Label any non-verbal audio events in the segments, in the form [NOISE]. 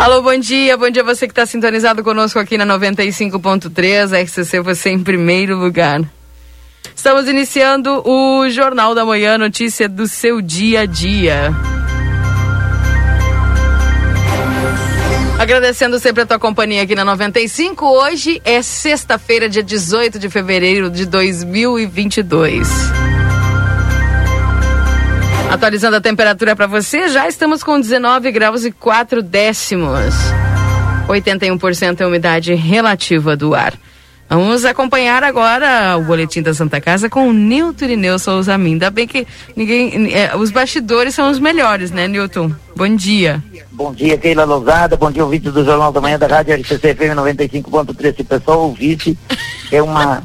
Alô, bom dia, bom dia você que está sintonizado conosco aqui na 95.3, RCC você em primeiro lugar. Estamos iniciando o Jornal da Manhã, notícia do seu dia a dia. Agradecendo sempre a tua companhia aqui na 95. Hoje é sexta-feira, dia 18 de fevereiro de 2022. Atualizando a temperatura para você, já estamos com 19 graus e 4 décimos. 81% é umidade relativa do ar. Vamos acompanhar agora o boletim da Santa Casa com o Nilton Irineu Souza Min. Ainda bem que ninguém. É, os bastidores são os melhores, né, Nilton? Bom dia. Bom dia, Keila Lousada. Bom dia, ouvintes do Jornal da Manhã da Rádio RCC FM 95.3. Se o pessoal ouvisse, é uma.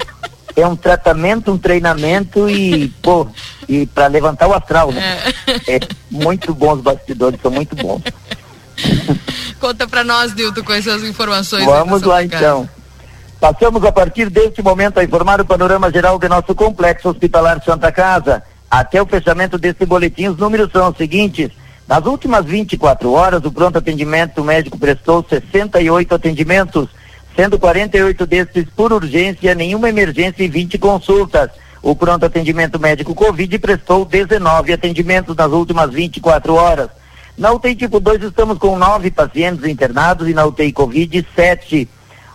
É um tratamento, um treinamento e, pô, e para levantar o astral, né? É. é muito bom os bastidores, são muito bons. Conta para nós, Nilton, quais são as informações. Vamos lá, então. Passamos a partir deste momento a informar o panorama geral de nosso complexo hospitalar Santa Casa. Até o fechamento deste boletim, os números são os seguintes. Nas últimas 24 horas, o pronto atendimento médico prestou 68 atendimentos, sendo 48 destes por urgência, nenhuma emergência e 20 consultas. O pronto atendimento médico Covid prestou 19 atendimentos nas últimas 24 horas. Na UTI tipo 2 estamos com nove pacientes internados e na UTI Covid, sete.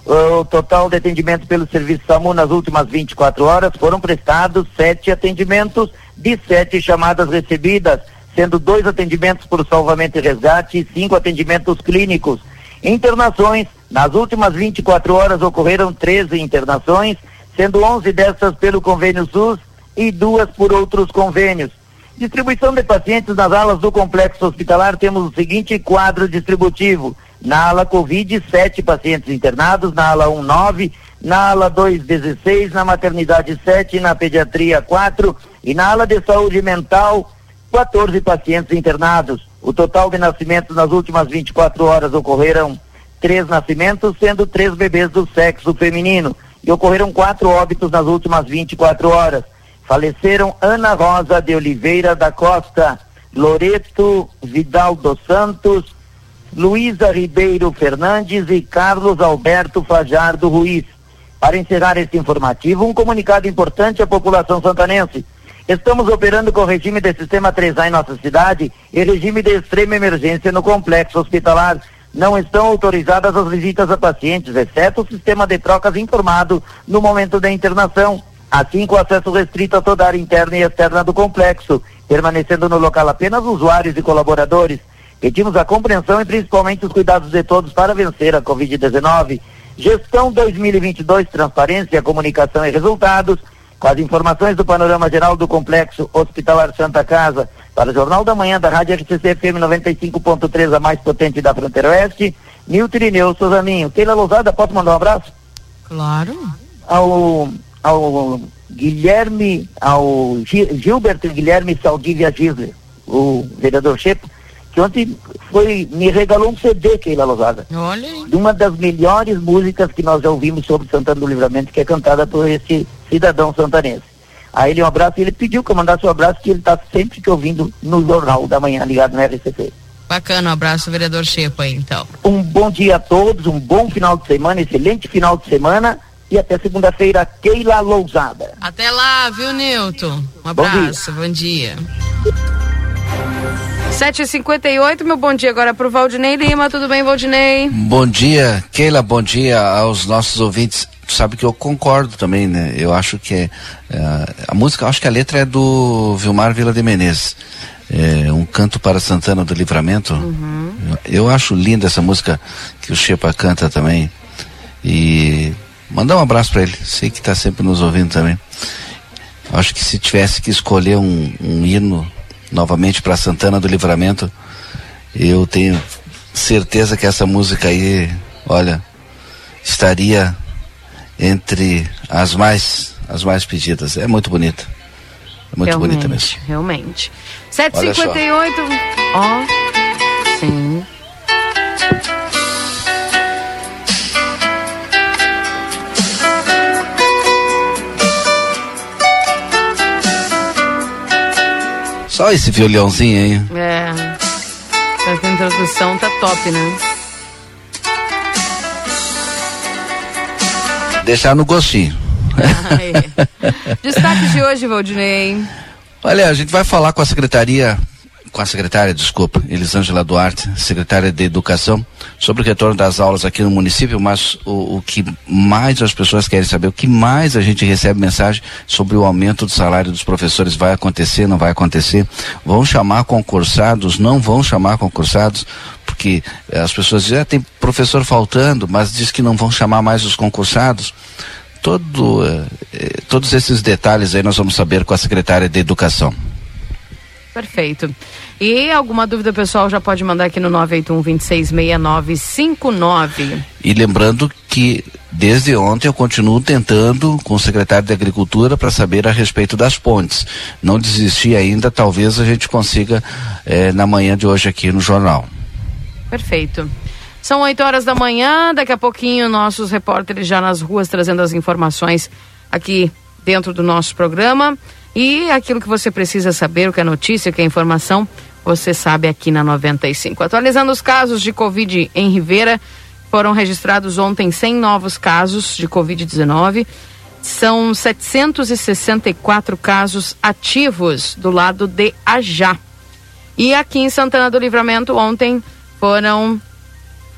O total de atendimento pelo serviço SAMU nas últimas 24 horas foram prestados sete atendimentos de sete chamadas recebidas, sendo dois atendimentos por salvamento e resgate e cinco atendimentos clínicos. Internações, nas últimas 24 horas ocorreram 13 internações, sendo 11 dessas pelo convênio SUS e duas por outros convênios. Distribuição de pacientes nas alas do complexo hospitalar, temos o seguinte quadro distributivo. Na ala Covid, sete pacientes internados, na ala 1, 9, na ala 2, 16, na maternidade 7, na pediatria 4 e na ala de saúde mental, 14 pacientes internados. O total de nascimentos nas últimas 24 horas ocorreram três nascimentos, sendo três bebês do sexo feminino. E ocorreram quatro óbitos nas últimas 24 horas. Faleceram Ana Rosa de Oliveira da Costa, Loreto Vidal dos Santos, Luísa Ribeiro Fernandes e Carlos Alberto Fajardo Ruiz. Para encerrar este informativo, um comunicado importante à população santanense. Estamos operando com regime de sistema 3A em nossa cidade e regime de extrema emergência no complexo hospitalar. Não estão autorizadas as visitas a pacientes, exceto o sistema de trocas informado no momento da internação, assim com acesso restrito a toda a área interna e externa do complexo, permanecendo no local apenas usuários e colaboradores. Pedimos a compreensão e principalmente os cuidados de todos para vencer a Covid-19. Gestão 2022, transparência, comunicação e resultados. Com as informações do panorama geral do Complexo Hospitalar Santa Casa, para o Jornal da Manhã da Rádio RCC FM 95.3, a mais potente da fronteira oeste, Nilton Irineu Souzaninho. Keila Lousada, posso mandar um abraço? Claro. Ao, ao Guilherme, ao Gilberto Guilherme Saldívia Gisler, o vereador Chepo, que ontem foi, me regalou um CD, Keila Lousada. Olha aí. De uma das melhores músicas que nós já ouvimos sobre Santana do Livramento, que é cantada por esse cidadão santanense. Aí ele um abraço e ele pediu que eu mandasse um abraço, que ele está sempre que ouvindo no Jornal da Manhã, ligado no RCC. Bacana, um abraço, vereador Chepa aí, então. Um bom dia a todos, um bom final de semana, excelente final de semana e até segunda-feira, Keila Lousada. Até lá, viu, Nilton? Um abraço, bom dia. Bom dia. 7h58, meu bom dia agora para o Valdinei Lima. Tudo bem, Valdinei? Bom dia, Keila, bom dia aos nossos ouvintes. Tu sabe que eu concordo também, né? Eu acho que é, a música, acho que a letra é do Vilmar Vila de Menezes. É, um canto para Santana do Livramento. Uhum. Eu, eu, acho linda essa música que o Chepa canta também. E mandar um abraço para ele. Sei que está sempre nos ouvindo também. Acho que se tivesse que escolher um, um hino novamente para Santana do Livramento. Eu tenho certeza que essa música aí, olha, estaria entre as mais as mais pedidas. É muito bonita. É muito realmente, bonita mesmo. Realmente. 758. Ó. Oh, sim. Só esse violãozinho aí. É. Essa introdução tá top, né? Deixar no gostinho. [LAUGHS] Destaque de hoje, Valdinei. Olha, a gente vai falar com a Secretaria com a secretária, desculpa, Elisângela Duarte, secretária de Educação, sobre o retorno das aulas aqui no município, mas o, o, que mais as pessoas querem saber, o que mais a gente recebe mensagem sobre o aumento do salário dos professores, vai acontecer, não vai acontecer, vão chamar concursados, não vão chamar concursados, porque as pessoas dizem, ah, tem professor faltando, mas diz que não vão chamar mais os concursados. Todo, eh, eh todos esses detalhes aí nós vamos saber com a secretária de Educação. Perfeito. E alguma dúvida, pessoal, já pode mandar aqui no 981-266959. E lembrando que desde ontem eu continuo tentando com o secretário de Agricultura para saber a respeito das pontes. Não desisti ainda, talvez a gente consiga eh, na manhã de hoje aqui no jornal. Perfeito. São 8 horas da manhã, daqui a pouquinho nossos repórteres já nas ruas trazendo as informações aqui dentro do nosso programa. E aquilo que você precisa saber, o que é notícia, o que é informação, você sabe aqui na 95. Atualizando os casos de Covid em Ribeira, foram registrados ontem 100 novos casos de Covid-19. São 764 casos ativos do lado de Ajá. E aqui em Santana do Livramento, ontem foram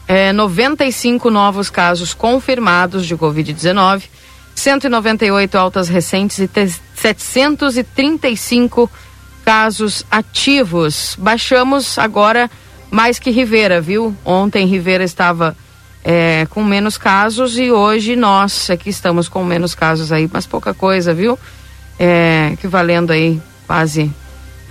é, 95 novos casos confirmados de Covid-19 198 altas recentes e 735 casos ativos. Baixamos agora mais que Rivera, viu? Ontem Rivera estava é, com menos casos e hoje nós aqui estamos com menos casos aí, mas pouca coisa, viu? É, equivalendo aí quase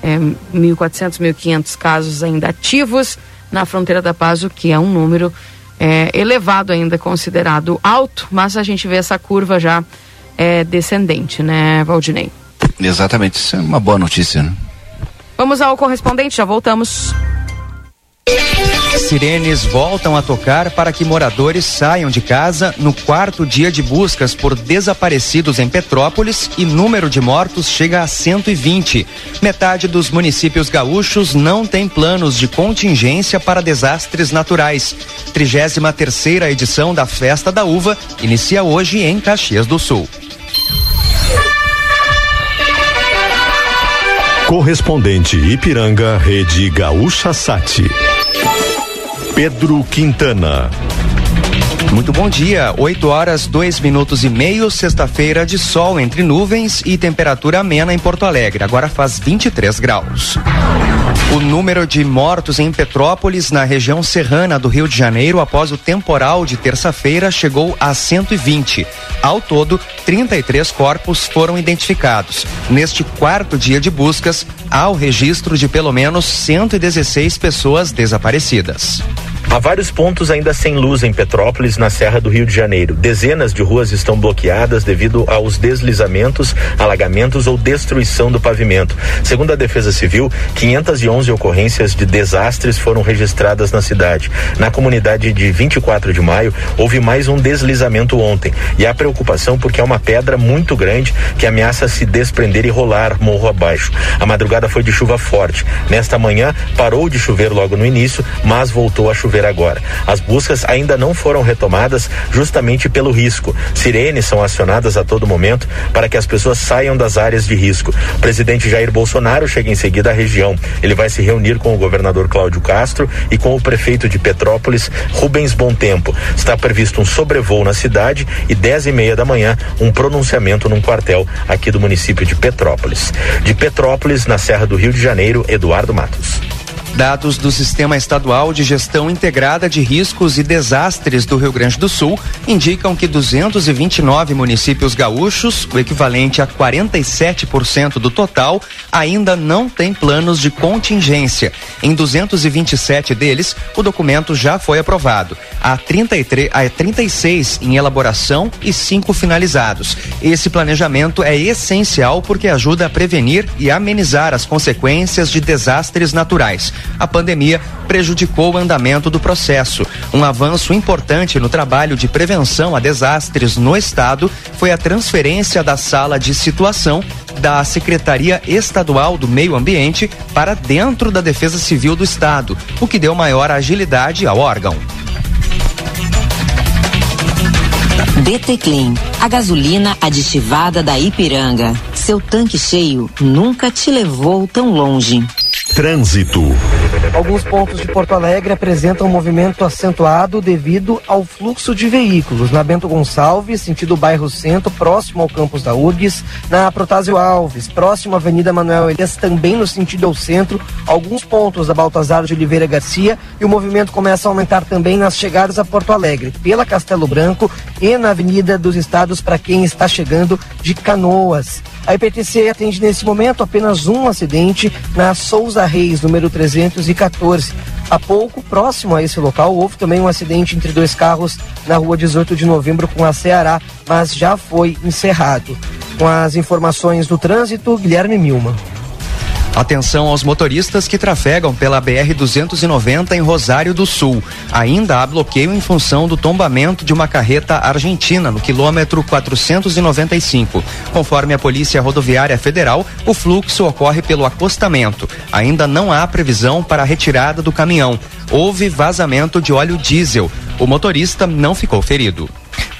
é, 1.400, 1.500 casos ainda ativos na fronteira da Paz, o que é um número é, elevado ainda, considerado alto, mas a gente vê essa curva já é, descendente, né, Valdinei? Exatamente, isso é uma boa notícia, né? Vamos ao correspondente, já voltamos. Sirenes voltam a tocar para que moradores saiam de casa no quarto dia de buscas por desaparecidos em Petrópolis e número de mortos chega a 120. Metade dos municípios gaúchos não tem planos de contingência para desastres naturais. 33 terceira edição da Festa da Uva inicia hoje em Caxias do Sul. Correspondente Ipiranga, Rede Gaúcha Sati. Pedro Quintana. Muito bom dia, 8 horas, 2 minutos e meio, sexta-feira de sol entre nuvens e temperatura amena em Porto Alegre. Agora faz 23 graus. O número de mortos em Petrópolis, na região serrana do Rio de Janeiro, após o temporal de terça-feira, chegou a 120. Ao todo, 33 corpos foram identificados. Neste quarto dia de buscas, há o registro de pelo menos 116 pessoas desaparecidas. Há vários pontos ainda sem luz em Petrópolis, na Serra do Rio de Janeiro. Dezenas de ruas estão bloqueadas devido aos deslizamentos, alagamentos ou destruição do pavimento. Segundo a Defesa Civil, 511 ocorrências de desastres foram registradas na cidade. Na comunidade de 24 de maio, houve mais um deslizamento ontem. E há preocupação porque é uma pedra muito grande que ameaça se desprender e rolar morro abaixo. A madrugada foi de chuva forte. Nesta manhã, parou de chover logo no início, mas voltou a chover agora. As buscas ainda não foram retomadas justamente pelo risco. Sirenes são acionadas a todo momento para que as pessoas saiam das áreas de risco. O presidente Jair Bolsonaro chega em seguida à região. Ele vai se reunir com o governador Cláudio Castro e com o prefeito de Petrópolis, Rubens Tempo. Está previsto um sobrevoo na cidade e dez e meia da manhã um pronunciamento num quartel aqui do município de Petrópolis. De Petrópolis, na Serra do Rio de Janeiro, Eduardo Matos. Dados do Sistema Estadual de Gestão Integrada de Riscos e Desastres do Rio Grande do Sul indicam que 229 municípios gaúchos, o equivalente a 47% do total, ainda não têm planos de contingência. Em 227 deles, o documento já foi aprovado. Há, 33, há 36 em elaboração e cinco finalizados. Esse planejamento é essencial porque ajuda a prevenir e amenizar as consequências de desastres naturais a pandemia prejudicou o andamento do processo. Um avanço importante no trabalho de prevenção a desastres no Estado foi a transferência da sala de situação da Secretaria Estadual do Meio Ambiente para dentro da Defesa Civil do Estado, o que deu maior agilidade ao órgão. DT Clean, a gasolina aditivada da Ipiranga. Seu tanque cheio nunca te levou tão longe. Trânsito. Alguns pontos de Porto Alegre apresentam um movimento acentuado devido ao fluxo de veículos. Na Bento Gonçalves, sentido bairro Centro, próximo ao campus da URGS. Na Protásio Alves, próximo à Avenida Manuel Elias, também no sentido ao centro. Alguns pontos da Baltazar de Oliveira Garcia. E o movimento começa a aumentar também nas chegadas a Porto Alegre, pela Castelo Branco e na Avenida dos Estados para quem está chegando de Canoas. A IPTC atende nesse momento apenas um acidente na Souza Reis, número 314. Há pouco, próximo a esse local, houve também um acidente entre dois carros na rua 18 de novembro com a Ceará, mas já foi encerrado. Com as informações do trânsito, Guilherme Milma. Atenção aos motoristas que trafegam pela BR-290 em Rosário do Sul. Ainda há bloqueio em função do tombamento de uma carreta argentina no quilômetro 495. Conforme a Polícia Rodoviária Federal, o fluxo ocorre pelo acostamento. Ainda não há previsão para a retirada do caminhão. Houve vazamento de óleo diesel. O motorista não ficou ferido.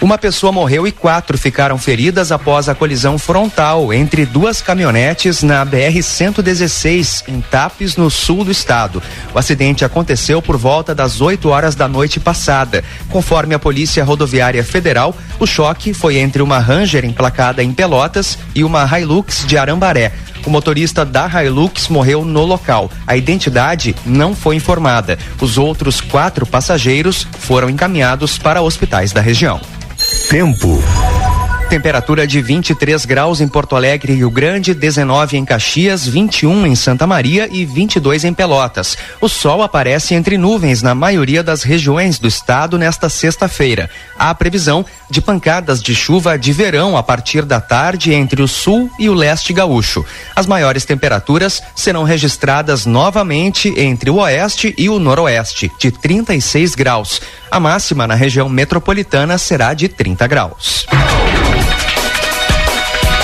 Uma pessoa morreu e quatro ficaram feridas após a colisão frontal entre duas caminhonetes na BR-116, em Tapes, no sul do estado. O acidente aconteceu por volta das 8 horas da noite passada. Conforme a Polícia Rodoviária Federal, o choque foi entre uma Ranger emplacada em Pelotas e uma Hilux de Arambaré. O motorista da Hilux morreu no local. A identidade não foi informada. Os outros quatro passageiros foram encaminhados para hospitais da região. Tempo. Temperatura de 23 graus em Porto Alegre e Rio Grande, 19 em Caxias, 21 em Santa Maria e 22 em Pelotas. O sol aparece entre nuvens na maioria das regiões do estado nesta sexta-feira. Há previsão de pancadas de chuva de verão a partir da tarde entre o sul e o leste gaúcho. As maiores temperaturas serão registradas novamente entre o oeste e o noroeste, de 36 graus. A máxima na região metropolitana será de 30 graus.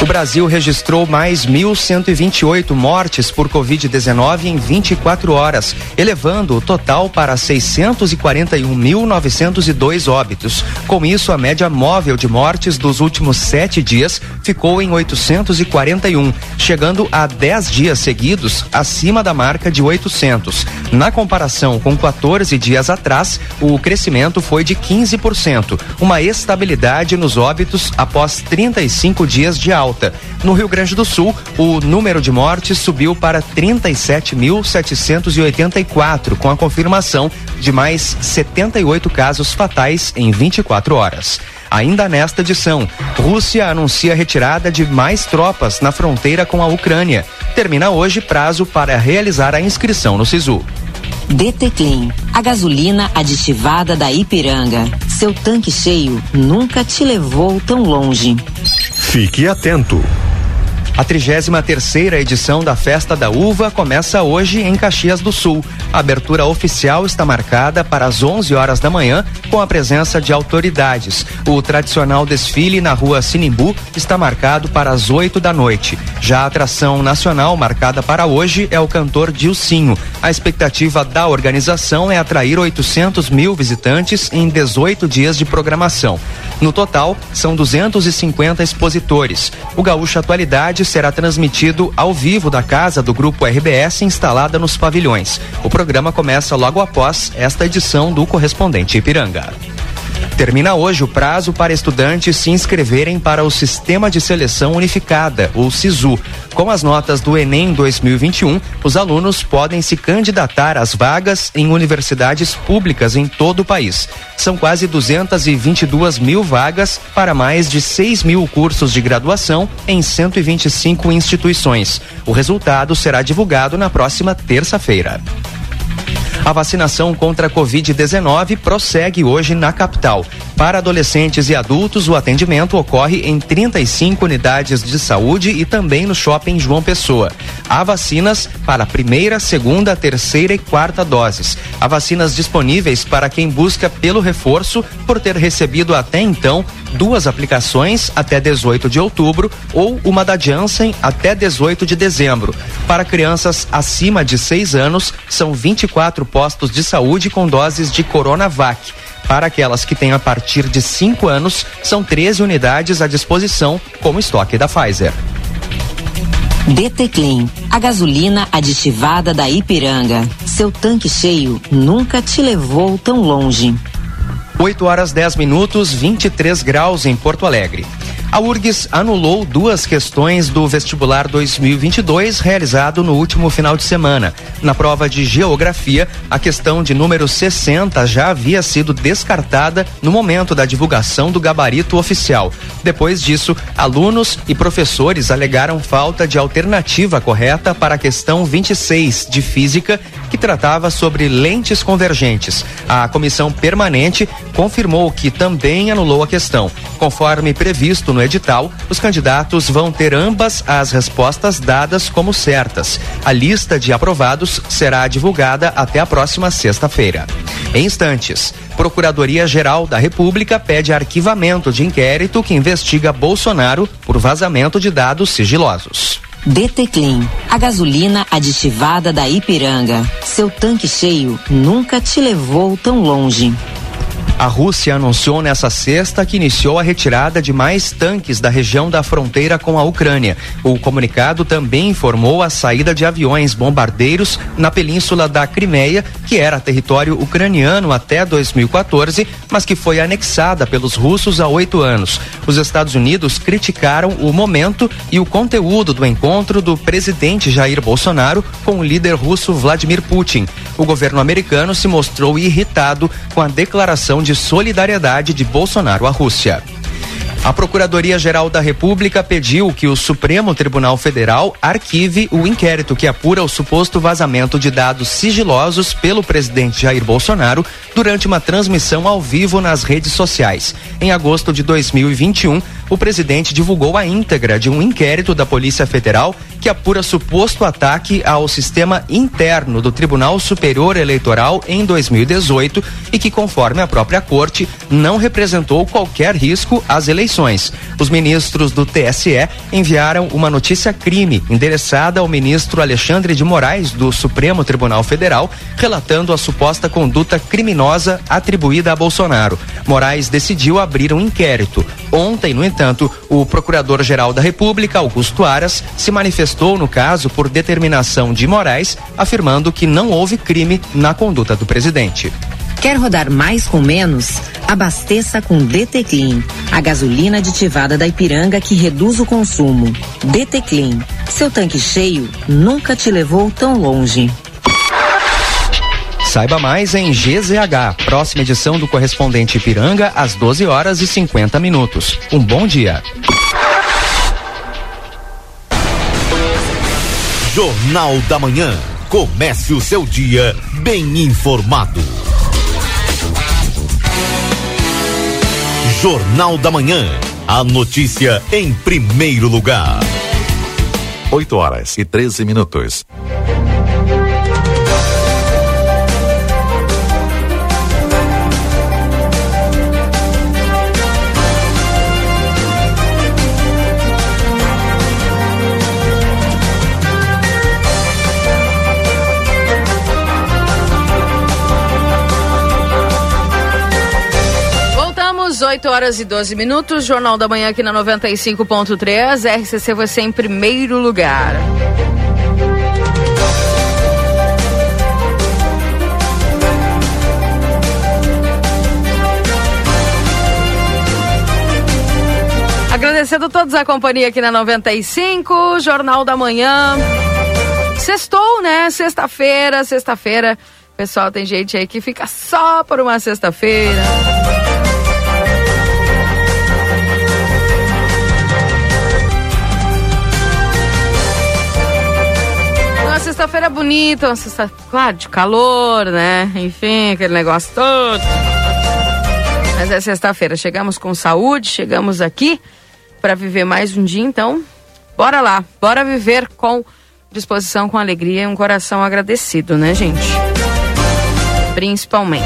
Brasil registrou mais 1.128 mortes por Covid-19 em 24 horas, elevando o total para 641.902 óbitos. Com isso, a média móvel de mortes dos últimos sete dias ficou em 841, chegando a 10 dias seguidos acima da marca de 800. Na comparação com 14 dias atrás, o crescimento foi de 15%, uma estabilidade nos óbitos após 35 dias de alta alta. No Rio Grande do Sul, o número de mortes subiu para 37.784, com a confirmação de mais 78 casos fatais em 24 horas. Ainda nesta edição, Rússia anuncia retirada de mais tropas na fronteira com a Ucrânia. Termina hoje prazo para realizar a inscrição no SISU. DT Clean, a gasolina aditivada da Ipiranga. Seu tanque cheio nunca te levou tão longe. Fique atento. A 33 terceira edição da Festa da Uva começa hoje em Caxias do Sul. A abertura oficial está marcada para as 11 horas da manhã, com a presença de autoridades. O tradicional desfile na rua Sinimbu está marcado para as 8 da noite. Já a atração nacional marcada para hoje é o cantor Dilcinho. A expectativa da organização é atrair 800 mil visitantes em 18 dias de programação. No total, são 250 expositores. O Gaúcho Atualidade será transmitido ao vivo da casa do Grupo RBS instalada nos pavilhões. O programa começa logo após esta edição do Correspondente Ipiranga. Termina hoje o prazo para estudantes se inscreverem para o Sistema de Seleção Unificada, o SISU. Com as notas do Enem 2021, os alunos podem se candidatar às vagas em universidades públicas em todo o país. São quase 222 mil vagas para mais de 6 mil cursos de graduação em 125 instituições. O resultado será divulgado na próxima terça-feira. A vacinação contra a Covid-19 prossegue hoje na capital. Para adolescentes e adultos, o atendimento ocorre em 35 unidades de saúde e também no shopping João Pessoa. Há vacinas para primeira, segunda, terceira e quarta doses. Há vacinas disponíveis para quem busca pelo reforço por ter recebido até então duas aplicações até 18 de outubro ou uma da Janssen até 18 de dezembro. Para crianças acima de 6 anos, são 24 postos de saúde com doses de Coronavac. Para aquelas que têm a partir de 5 anos, são 13 unidades à disposição, como estoque da Pfizer. DT Clean, a gasolina aditivada da Ipiranga. Seu tanque cheio nunca te levou tão longe. 8 horas 10 minutos, 23 graus em Porto Alegre. A URGS anulou duas questões do vestibular 2022 realizado no último final de semana. Na prova de geografia, a questão de número 60 já havia sido descartada no momento da divulgação do gabarito oficial. Depois disso, alunos e professores alegaram falta de alternativa correta para a questão 26 de física, que tratava sobre lentes convergentes. A comissão permanente confirmou que também anulou a questão. Conforme previsto no edital, os candidatos vão ter ambas as respostas dadas como certas. A lista de aprovados será divulgada até a próxima sexta-feira. Em instantes, Procuradoria-Geral da República pede arquivamento de inquérito que investiga Bolsonaro por vazamento de dados sigilosos. DT Clean, a gasolina aditivada da Ipiranga. Seu tanque cheio nunca te levou tão longe. A Rússia anunciou nessa sexta que iniciou a retirada de mais tanques da região da fronteira com a Ucrânia. O comunicado também informou a saída de aviões bombardeiros na península da Crimeia, que era território ucraniano até 2014, mas que foi anexada pelos russos há oito anos. Os Estados Unidos criticaram o momento e o conteúdo do encontro do presidente Jair Bolsonaro com o líder russo Vladimir Putin. O governo americano se mostrou irritado com a declaração de solidariedade de Bolsonaro à Rússia. A Procuradoria-Geral da República pediu que o Supremo Tribunal Federal arquive o inquérito que apura o suposto vazamento de dados sigilosos pelo presidente Jair Bolsonaro durante uma transmissão ao vivo nas redes sociais. Em agosto de 2021, o presidente divulgou a íntegra de um inquérito da Polícia Federal que apura suposto ataque ao sistema interno do Tribunal Superior Eleitoral em 2018 e que, conforme a própria corte, não representou qualquer risco às eleições. Os ministros do TSE enviaram uma notícia crime endereçada ao ministro Alexandre de Moraes do Supremo Tribunal Federal, relatando a suposta conduta criminosa atribuída a Bolsonaro. Moraes decidiu abrir um inquérito. Ontem, no entanto, o Procurador-Geral da República, Augusto Aras, se manifestou no caso por determinação de Moraes, afirmando que não houve crime na conduta do presidente. Quer rodar mais com menos? Abasteça com DT Clean, a gasolina aditivada da Ipiranga que reduz o consumo. DT Clean, seu tanque cheio nunca te levou tão longe. Saiba mais em GZH, próxima edição do correspondente Ipiranga, às 12 horas e 50 minutos. Um bom dia. Jornal da Manhã. Comece o seu dia bem informado. Jornal da Manhã. A notícia em primeiro lugar. 8 horas e 13 minutos. Voltamos, 8 horas e 12 minutos. Jornal da Manhã aqui na 95.3. RCC você em primeiro lugar. Agradecendo a todos a companhia aqui na 95, Jornal da Manhã. Sextou, né? Sexta-feira, sexta-feira. Pessoal, tem gente aí que fica só por uma sexta-feira. Sexta-feira bonita, uma sexta, claro, de calor, né? Enfim, aquele negócio todo. Mas é sexta-feira, chegamos com saúde, chegamos aqui para viver mais um dia, então bora lá, bora viver com disposição, com alegria e um coração agradecido, né, gente? Principalmente.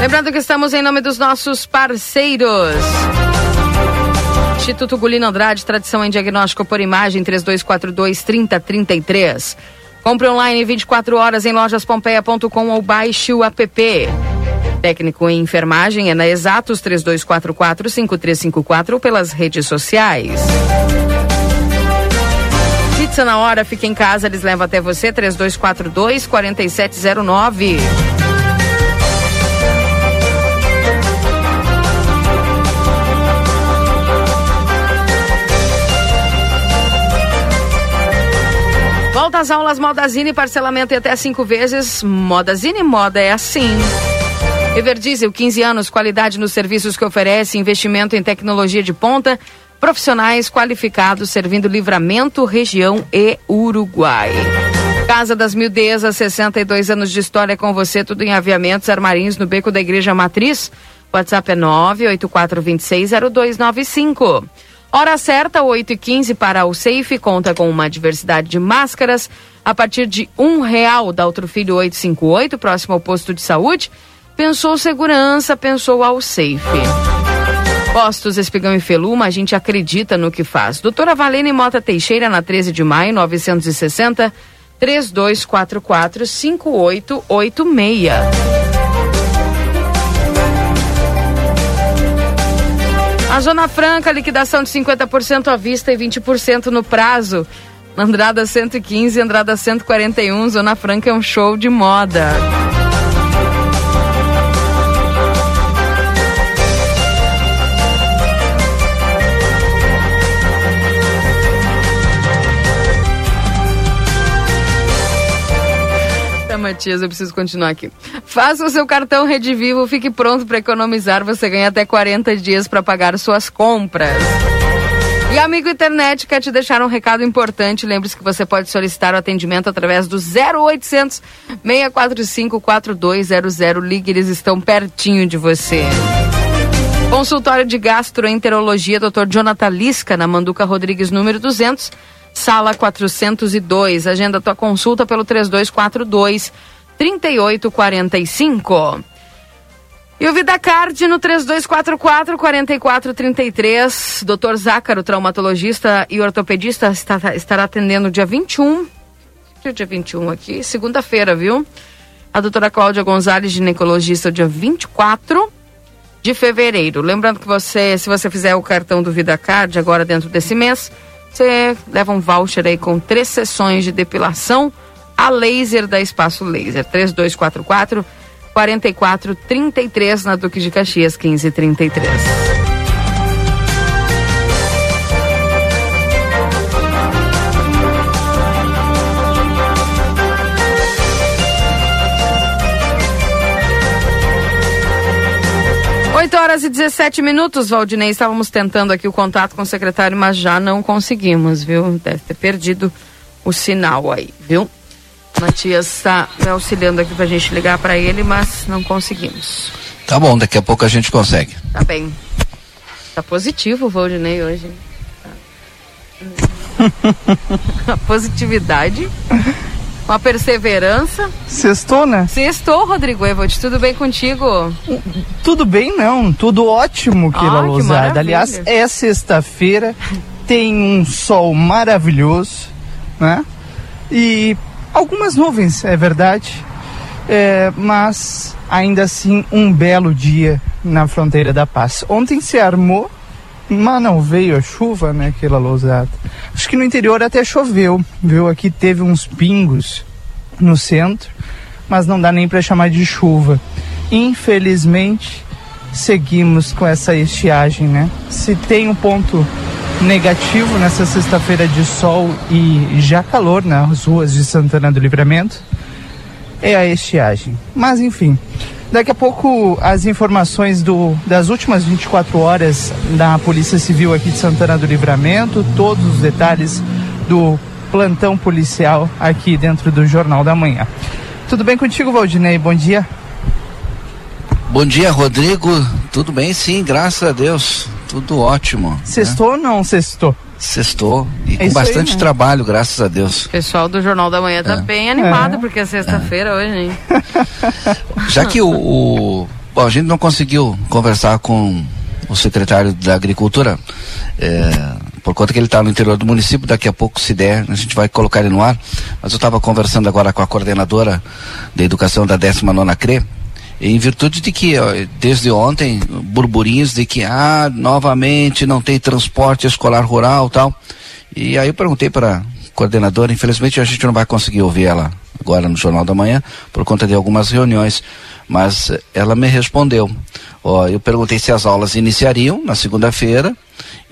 Lembrando que estamos em nome dos nossos parceiros. Instituto Gulino Andrade, tradição em diagnóstico por imagem, 3242-3033. Compre online 24 horas em lojaspompeia.com ou baixe o app. Técnico em enfermagem é na Exatos 3244-5354 ou pelas redes sociais. Pizza na hora, fica em casa, eles levam até você, 3242-4709. Às aulas Modazine, parcelamento em até cinco vezes. Modazine, moda é assim. Everdiesel, 15 anos, qualidade nos serviços que oferece, investimento em tecnologia de ponta, profissionais qualificados servindo Livramento, região e Uruguai. Casa das Mildezas, 62 anos de história com você, tudo em aviamentos, armarinhos no beco da Igreja Matriz. WhatsApp é 984260295. Hora certa, 8 e 15 para o Safe, conta com uma diversidade de máscaras a partir de um real da Outro Filho 858, próximo ao posto de saúde. Pensou segurança, pensou ao Safe. Postos Espigão e Feluma, a gente acredita no que faz. Doutora Valene Mota Teixeira, na 13 de maio, 960, 3244 5886. A Zona Franca, liquidação de 50% à vista e 20% no prazo. Andrada 115, Andrada 141, Zona Franca é um show de moda. Matias, eu preciso continuar aqui. Faça o seu cartão Rede Vivo, fique pronto para economizar. Você ganha até 40 dias para pagar suas compras. E amigo internet, quer te deixar um recado importante. Lembre-se que você pode solicitar o atendimento através do 0800 645 4200. Ligue, eles estão pertinho de você. Consultório de Gastroenterologia, Dr. Jonathan Lisca, na Manduca Rodrigues, número 200, sala 402. Agenda tua consulta pelo 3242 3845. E o Vidacard no 3244 4433. Dr. Zácaro, traumatologista e ortopedista, está, estará atendendo dia 21. Dia 21 aqui, segunda-feira, viu? A doutora Cláudia Gonzalez, ginecologista, dia 24 de fevereiro. Lembrando que você, se você fizer o cartão do VidaCard agora dentro desse mês, você leva um voucher aí com três sessões de depilação a laser da Espaço Laser. 3244 4433 na Duque de Caxias 1533. Oito horas e 17 minutos, Valdinei. Estávamos tentando aqui o contato com o secretário, mas já não conseguimos, viu? Deve ter perdido o sinal aí, viu? Matias está me auxiliando aqui pra gente ligar para ele, mas não conseguimos. Tá bom, daqui a pouco a gente consegue. Tá bem. Tá positivo o Valdinei hoje. [LAUGHS] A positividade, uma perseverança. Sextou, né? Sextou, Rodrigo Evald, tudo bem contigo? Tudo bem, não. Tudo ótimo, Keila Ah, que Lousada. maravilha. Aliás, é sexta-feira, tem um sol maravilhoso, né? E algumas nuvens, é verdade. É, mas ainda assim, um belo dia na fronteira da paz. Ontem se armou, mas não veio a chuva, né, Keila Lousada? Acho que no interior até choveu, viu? Aqui teve uns pingos no centro, mas não dá nem para chamar de chuva. Infelizmente, seguimos com essa estiagem, né? Se tem um ponto negativo nessa sexta-feira de sol e já calor nas ruas de Santana do Livramento, é a estiagem. Mas enfim, daqui a pouco as informações do, das últimas 24 horas da Polícia Civil aqui de Santana do Livramento, todos os detalhes do plantão policial aqui dentro do Jornal da Manhã. Tudo bem contigo, Valdinei? Bom dia. Bom dia, Rodrigo. Tudo bem? Sim, graças a Deus. Tudo ótimo. Sextou ou não sextou? Sextou. E É com isso aí, bastante né? trabalho, graças a Deus. O pessoal do Jornal da Manhã tá É. bem animado, É. porque é sexta-feira hoje, hein? [LAUGHS] Já que o, o, Bom, a gente não conseguiu conversar com o secretário da Agricultura, é, por conta que ele está no interior do município, daqui a pouco, se der, a gente vai colocar ele no ar. Mas eu estava conversando agora com a coordenadora de educação da 19 CRE, em virtude de que, desde ontem, burburinhos de que, ah, novamente não tem transporte escolar rural tal. E aí eu perguntei para coordenadora, infelizmente a gente não vai conseguir ouvir ela agora no Jornal da Manhã, por conta de algumas reuniões, mas ela me respondeu. Ó, eu perguntei se as aulas iniciariam na segunda-feira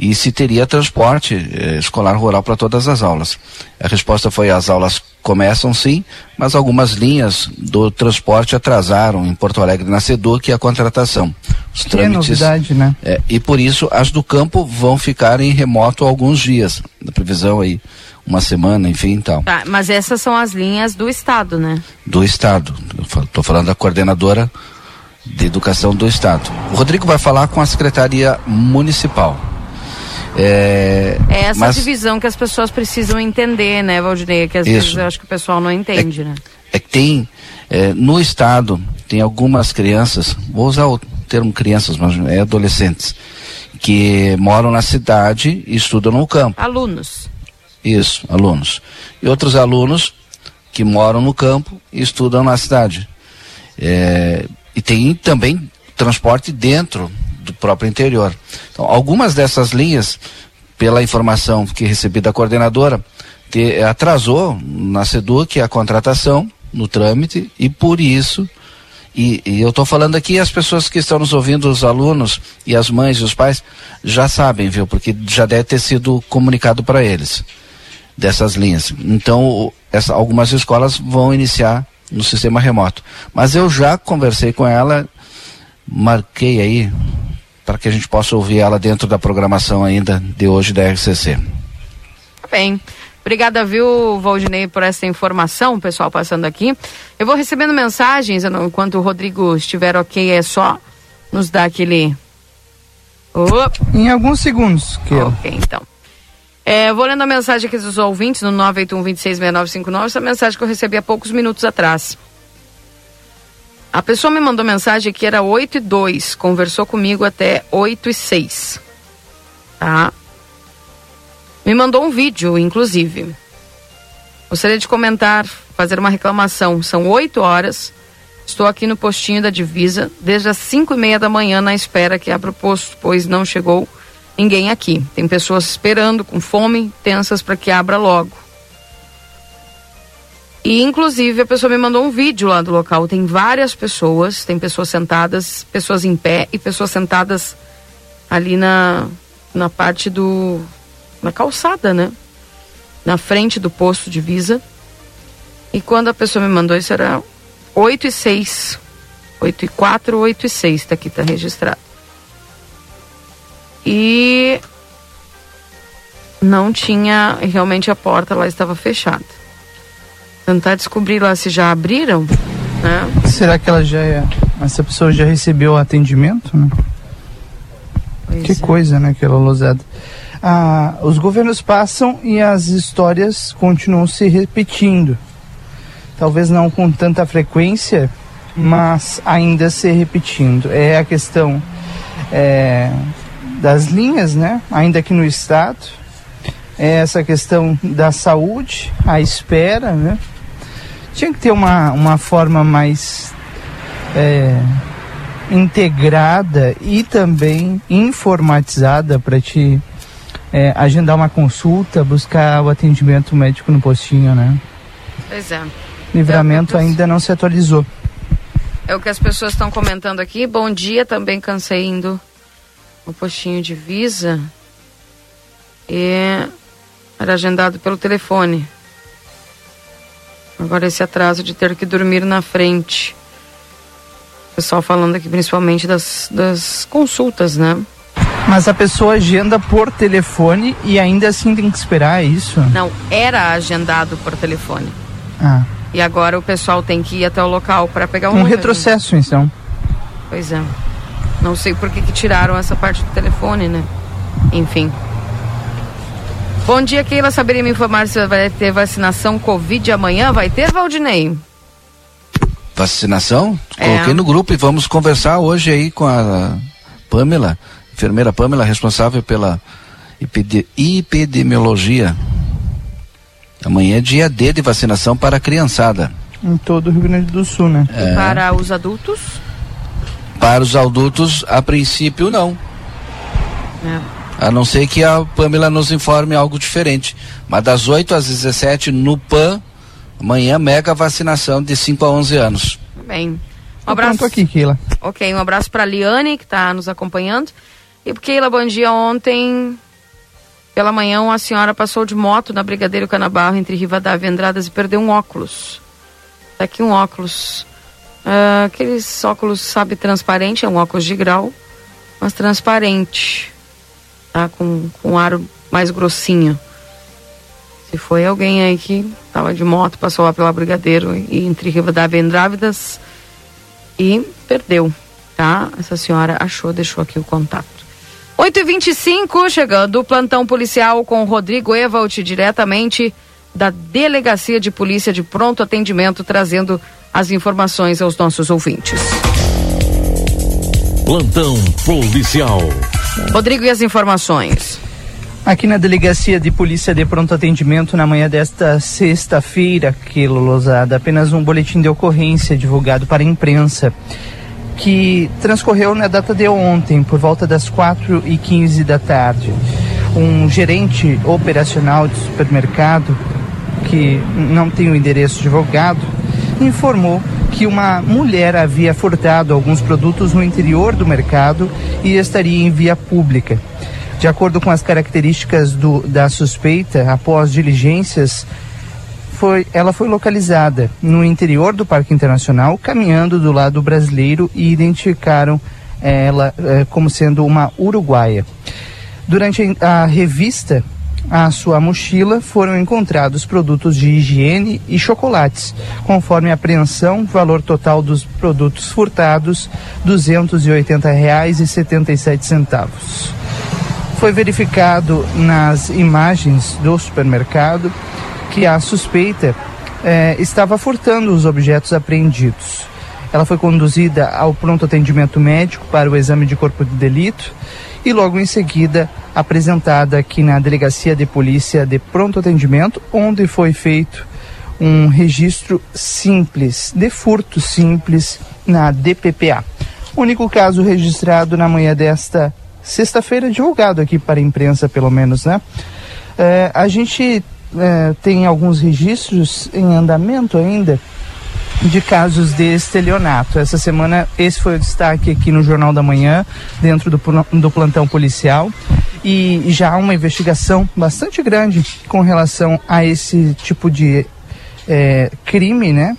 e se teria transporte eh, escolar rural para todas as aulas. A resposta foi: as aulas começam sim, mas algumas linhas do transporte atrasaram em Porto Alegre na Seduc a contratação. Os Que é novidade, né? é, e por isso as do campo vão ficar em remoto alguns dias. Na previsão aí, uma semana, enfim, tal. Tá, mas essas são as linhas do estado, né? Do Estado. Estou falando da coordenadora de educação do Estado. O Rodrigo vai falar com a Secretaria Municipal. É, É essa mas divisão que as pessoas precisam entender, né, Valdinei? Que às Isso. vezes eu acho que o pessoal não entende, né? é que tem, é, no Estado, tem algumas crianças, vou usar o termo crianças, mas é adolescentes, que moram na cidade e estudam no campo. Alunos. Isso, alunos. E outros alunos que moram no campo e estudam na cidade. É, e tem também transporte dentro do próprio interior. Então, algumas dessas linhas, pela informação que recebi da coordenadora, te- atrasou na SEDUC a contratação no trâmite e por isso e, e eu estou falando aqui as pessoas que estão nos ouvindo, os alunos e as mães e os pais, já sabem, viu? Porque já deve ter sido comunicado para eles dessas linhas. Então, essa, algumas escolas vão iniciar no sistema remoto. Mas eu já conversei com ela, marquei aí para que a gente possa ouvir ela dentro da programação ainda de hoje da RCC. Tá Bem. Obrigada, viu, Valdinei, por essa informação, o pessoal passando aqui. Eu vou recebendo mensagens, enquanto o Rodrigo estiver ok, é só nos dar aquele. Opa. Em alguns segundos, que eu. Ok, então. É, vou lendo a mensagem aqui dos ouvintes no 981-266959, essa mensagem que eu recebi há poucos minutos atrás. A pessoa me mandou mensagem que era 8 e 2, conversou comigo até 8 e 6. Tá? Me mandou um vídeo, inclusive. Gostaria de comentar, fazer uma reclamação. São 8 horas. Estou aqui no postinho da divisa desde as 5 e meia da manhã na espera que abra o posto, pois não chegou ninguém aqui. Tem pessoas esperando, com fome, tensas para que abra logo. E inclusive a pessoa me mandou um vídeo lá do local. Tem várias pessoas, tem pessoas sentadas, pessoas em pé e pessoas sentadas ali na, na parte do. na calçada, né? Na frente do posto de visa. E quando a pessoa me mandou isso era 8 e 6. 8 e 4, 8 e 6, tá aqui, tá registrado. E não tinha, realmente a porta lá estava fechada. Tentar descobrir lá se já abriram, né? Será que ela já é. Essa pessoa já recebeu atendimento, né? Pois que é. coisa, né, aquela lousada. Ah, os governos passam e as histórias continuam se repetindo. Talvez não com tanta frequência, mas ainda se repetindo. É a questão é, das linhas, né? Ainda aqui no estado. É essa questão da saúde, a espera, né? Tinha que ter uma, uma forma mais é, integrada e também informatizada para te é, agendar uma consulta, buscar o atendimento médico no postinho, né? Pois é. Livramento ainda não se atualizou. É o que as pessoas estão comentando aqui. Bom dia, também cansei indo no postinho de Visa. E era agendado pelo telefone. Agora esse atraso de ter que dormir na frente. O pessoal falando aqui principalmente das, das consultas, né? Mas a pessoa agenda por telefone e ainda assim tem que esperar, é isso? Não, era agendado por telefone. Ah, E agora o pessoal tem que ir até o local para pegar um um número. retrocesso então. Pois é. Não sei por que, que tiraram essa parte do telefone, né? Enfim. Bom dia, Keila. Saberia me informar se vai ter vacinação Covid amanhã? Vai ter, Valdinei? vacinação? É. Coloquei no grupo e vamos conversar hoje aí com a Pamela, enfermeira Pamela, responsável pela epide- epidemiologia. Amanhã é dia D de vacinação para a criançada. Em todo o Rio Grande do Sul, né? É. Para os adultos? Para os adultos, a princípio, não. É. A não ser que a Pamela nos informe algo diferente. Mas das 8 às 17 no PAN, amanhã mega vacinação de 5 a 11 anos. Bem. Um abraço. aqui, Keila. Ok, um abraço para Liane, que está nos acompanhando. E Keila, bom dia. Ontem, pela manhã, uma senhora passou de moto na Brigadeiro Canabarro, entre Rivadavia e Andradas, e perdeu um óculos. Tá aqui um óculos. Ah, aqueles óculos, sabe, transparente, é um óculos de grau, mas transparente. Tá? Com, com aro mais grossinho. Se foi alguém aí que estava de moto, passou lá pela Brigadeiro e entre Rivadavia e Andrávidas e perdeu, tá? Essa senhora achou, deixou aqui o contato. 8h25, chegando o plantão policial com Rodrigo Evald, diretamente da Delegacia de Polícia de Pronto Atendimento, trazendo as informações aos nossos ouvintes. Plantão policial. Rodrigo, e as informações? Aqui na Delegacia de Polícia de Pronto Atendimento, na manhã desta sexta-feira, Keila Lozada, apenas um boletim de ocorrência divulgado para a imprensa, que transcorreu na data de ontem, por volta das 4 e 15 da tarde. Um gerente operacional de supermercado, que não tem o endereço divulgado, informou que uma mulher havia furtado alguns produtos no interior do mercado e estaria em via pública. De acordo com as características do, da suspeita, após diligências, foi, ela foi localizada no interior do Parque Internacional, caminhando do lado brasileiro e identificaram eh, ela eh, como sendo uma uruguaia. Durante a revista, a sua mochila foram encontrados produtos de higiene e chocolates. Conforme a apreensão, valor total dos produtos furtados, R$ 280,77. Foi verificado nas imagens do supermercado que a suspeita eh, estava furtando os objetos apreendidos. Ela foi conduzida ao pronto atendimento médico para o exame de corpo de delito e logo em seguida apresentada aqui na delegacia de polícia de pronto atendimento, onde foi feito um registro simples, de furto simples na DPPA. Único caso registrado na manhã desta sexta-feira, divulgado aqui para a imprensa, pelo menos, né? É, a gente é, tem alguns registros em andamento ainda de casos de estelionato. Essa semana esse foi o destaque aqui no Jornal da Manhã, dentro do, do plantão policial. E já há uma investigação bastante grande com relação a esse tipo de é, crime, né?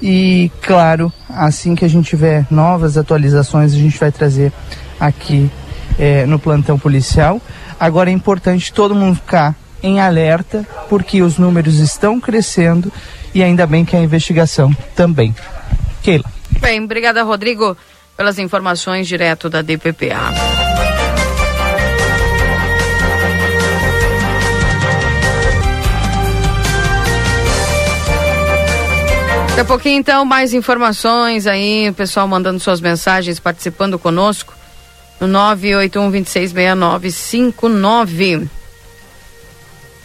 E claro, assim que a gente tiver novas atualizações, a gente vai trazer aqui é, no plantão policial. Agora é importante todo mundo ficar em alerta, porque os números estão crescendo e ainda bem que a investigação também. Keila. Bem, obrigada, Rodrigo, pelas informações direto da DPPA. Daqui a pouquinho, então, mais informações aí, o pessoal mandando suas mensagens, participando conosco no 981-266959.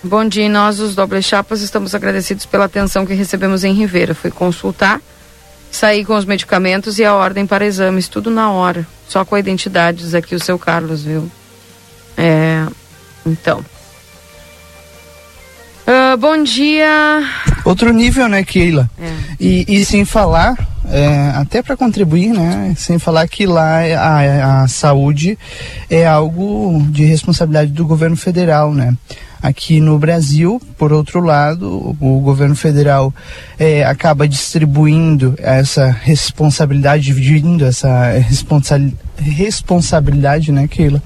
Bom dia, nós, os Doble Chapas, estamos agradecidos pela atenção que recebemos em Ribeira. Fui consultar, saí com os medicamentos e a ordem para exames, tudo na hora. Só com a identidade, diz aqui o seu Carlos, viu? É. Então. Ah, bom dia. Outro nível, né, Keila? É. E, e sem falar, é, até para contribuir, né? Sem falar que lá a, a saúde é algo de responsabilidade do governo federal, né? Aqui no Brasil, por outro lado, o governo federal é, acaba distribuindo essa responsabilidade, dividindo essa responsa responsabilidade, né, Keila?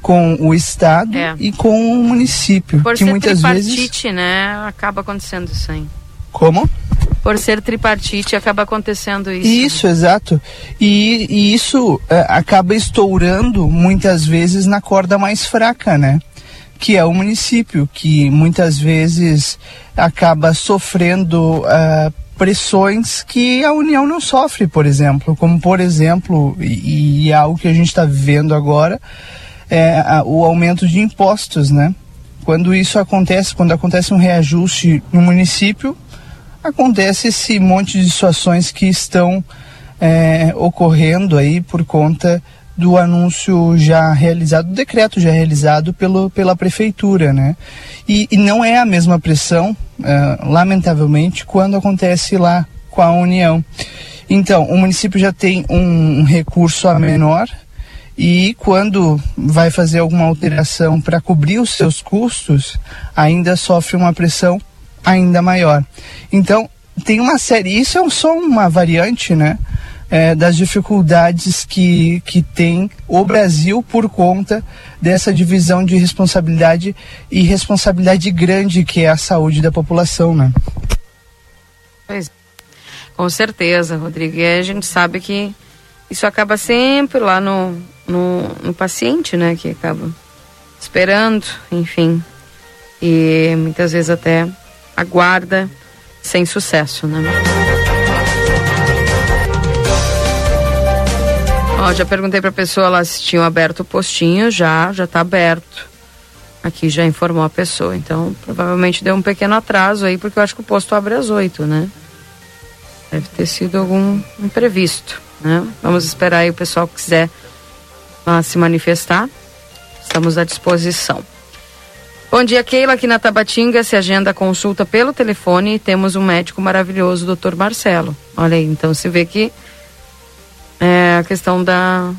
Com o Estado É. e com o município. Por que ser muitas tripartite, vezes. né? Acaba acontecendo isso aí. Como? Por ser tripartite, acaba acontecendo isso. Isso, exato. E, e isso é, acaba estourando muitas vezes na corda mais fraca, né? Que é o município, que muitas vezes acaba sofrendo ah, pressões que a União não sofre, por exemplo, como por exemplo, e, e é algo que a gente está vivendo agora, é a, o aumento de impostos, né? Quando isso acontece, quando acontece um reajuste no município, acontece esse monte de situações que estão é, ocorrendo aí por conta do anúncio já realizado, do decreto já realizado pelo, pela prefeitura, né? E, e não é a mesma pressão, uh, lamentavelmente, quando acontece lá com a União. Então, o município já tem um, um recurso a menor e quando vai fazer alguma alteração para cobrir os seus custos, ainda sofre uma pressão ainda maior. Então, tem uma série, isso é só uma variante, né? É, das dificuldades que, que tem o Brasil por conta dessa divisão de responsabilidade e responsabilidade grande que é a saúde da população, né? Pois, com certeza, Rodrigo. E a gente sabe que isso acaba sempre lá no, no, no paciente, né? Que acaba esperando, enfim. E muitas vezes até aguarda sem sucesso, né? Ó, já perguntei pra pessoa lá se tinham aberto o postinho, já, já tá aberto. Aqui já informou a pessoa, então provavelmente deu um pequeno atraso aí, porque eu acho que o posto abre às oito, né? Deve ter sido algum imprevisto, né? Vamos esperar aí o pessoal que quiser lá se manifestar. Estamos à disposição. Bom dia, Keila. Aqui na Tabatinga se agenda a consulta pelo telefone e temos um médico maravilhoso, doutor Marcelo. Olha aí, então se vê que é a questão da,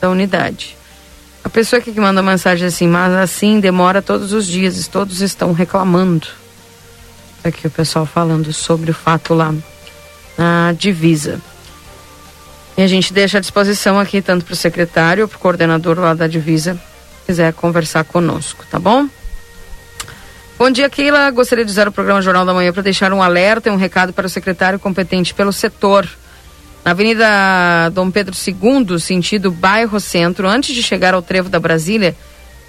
da unidade. A pessoa que manda mensagem assim, mas assim demora todos os dias, todos estão reclamando. Aqui o pessoal falando sobre o fato lá na divisa. E a gente deixa à disposição aqui, tanto para o secretário, para o coordenador lá da divisa, quiser conversar conosco, tá bom? Bom dia, Keila. Gostaria de usar o programa Jornal da Manhã para deixar um alerta e um recado para o secretário competente pelo setor na Avenida Dom Pedro II, sentido bairro centro, antes de chegar ao trevo da Brasília,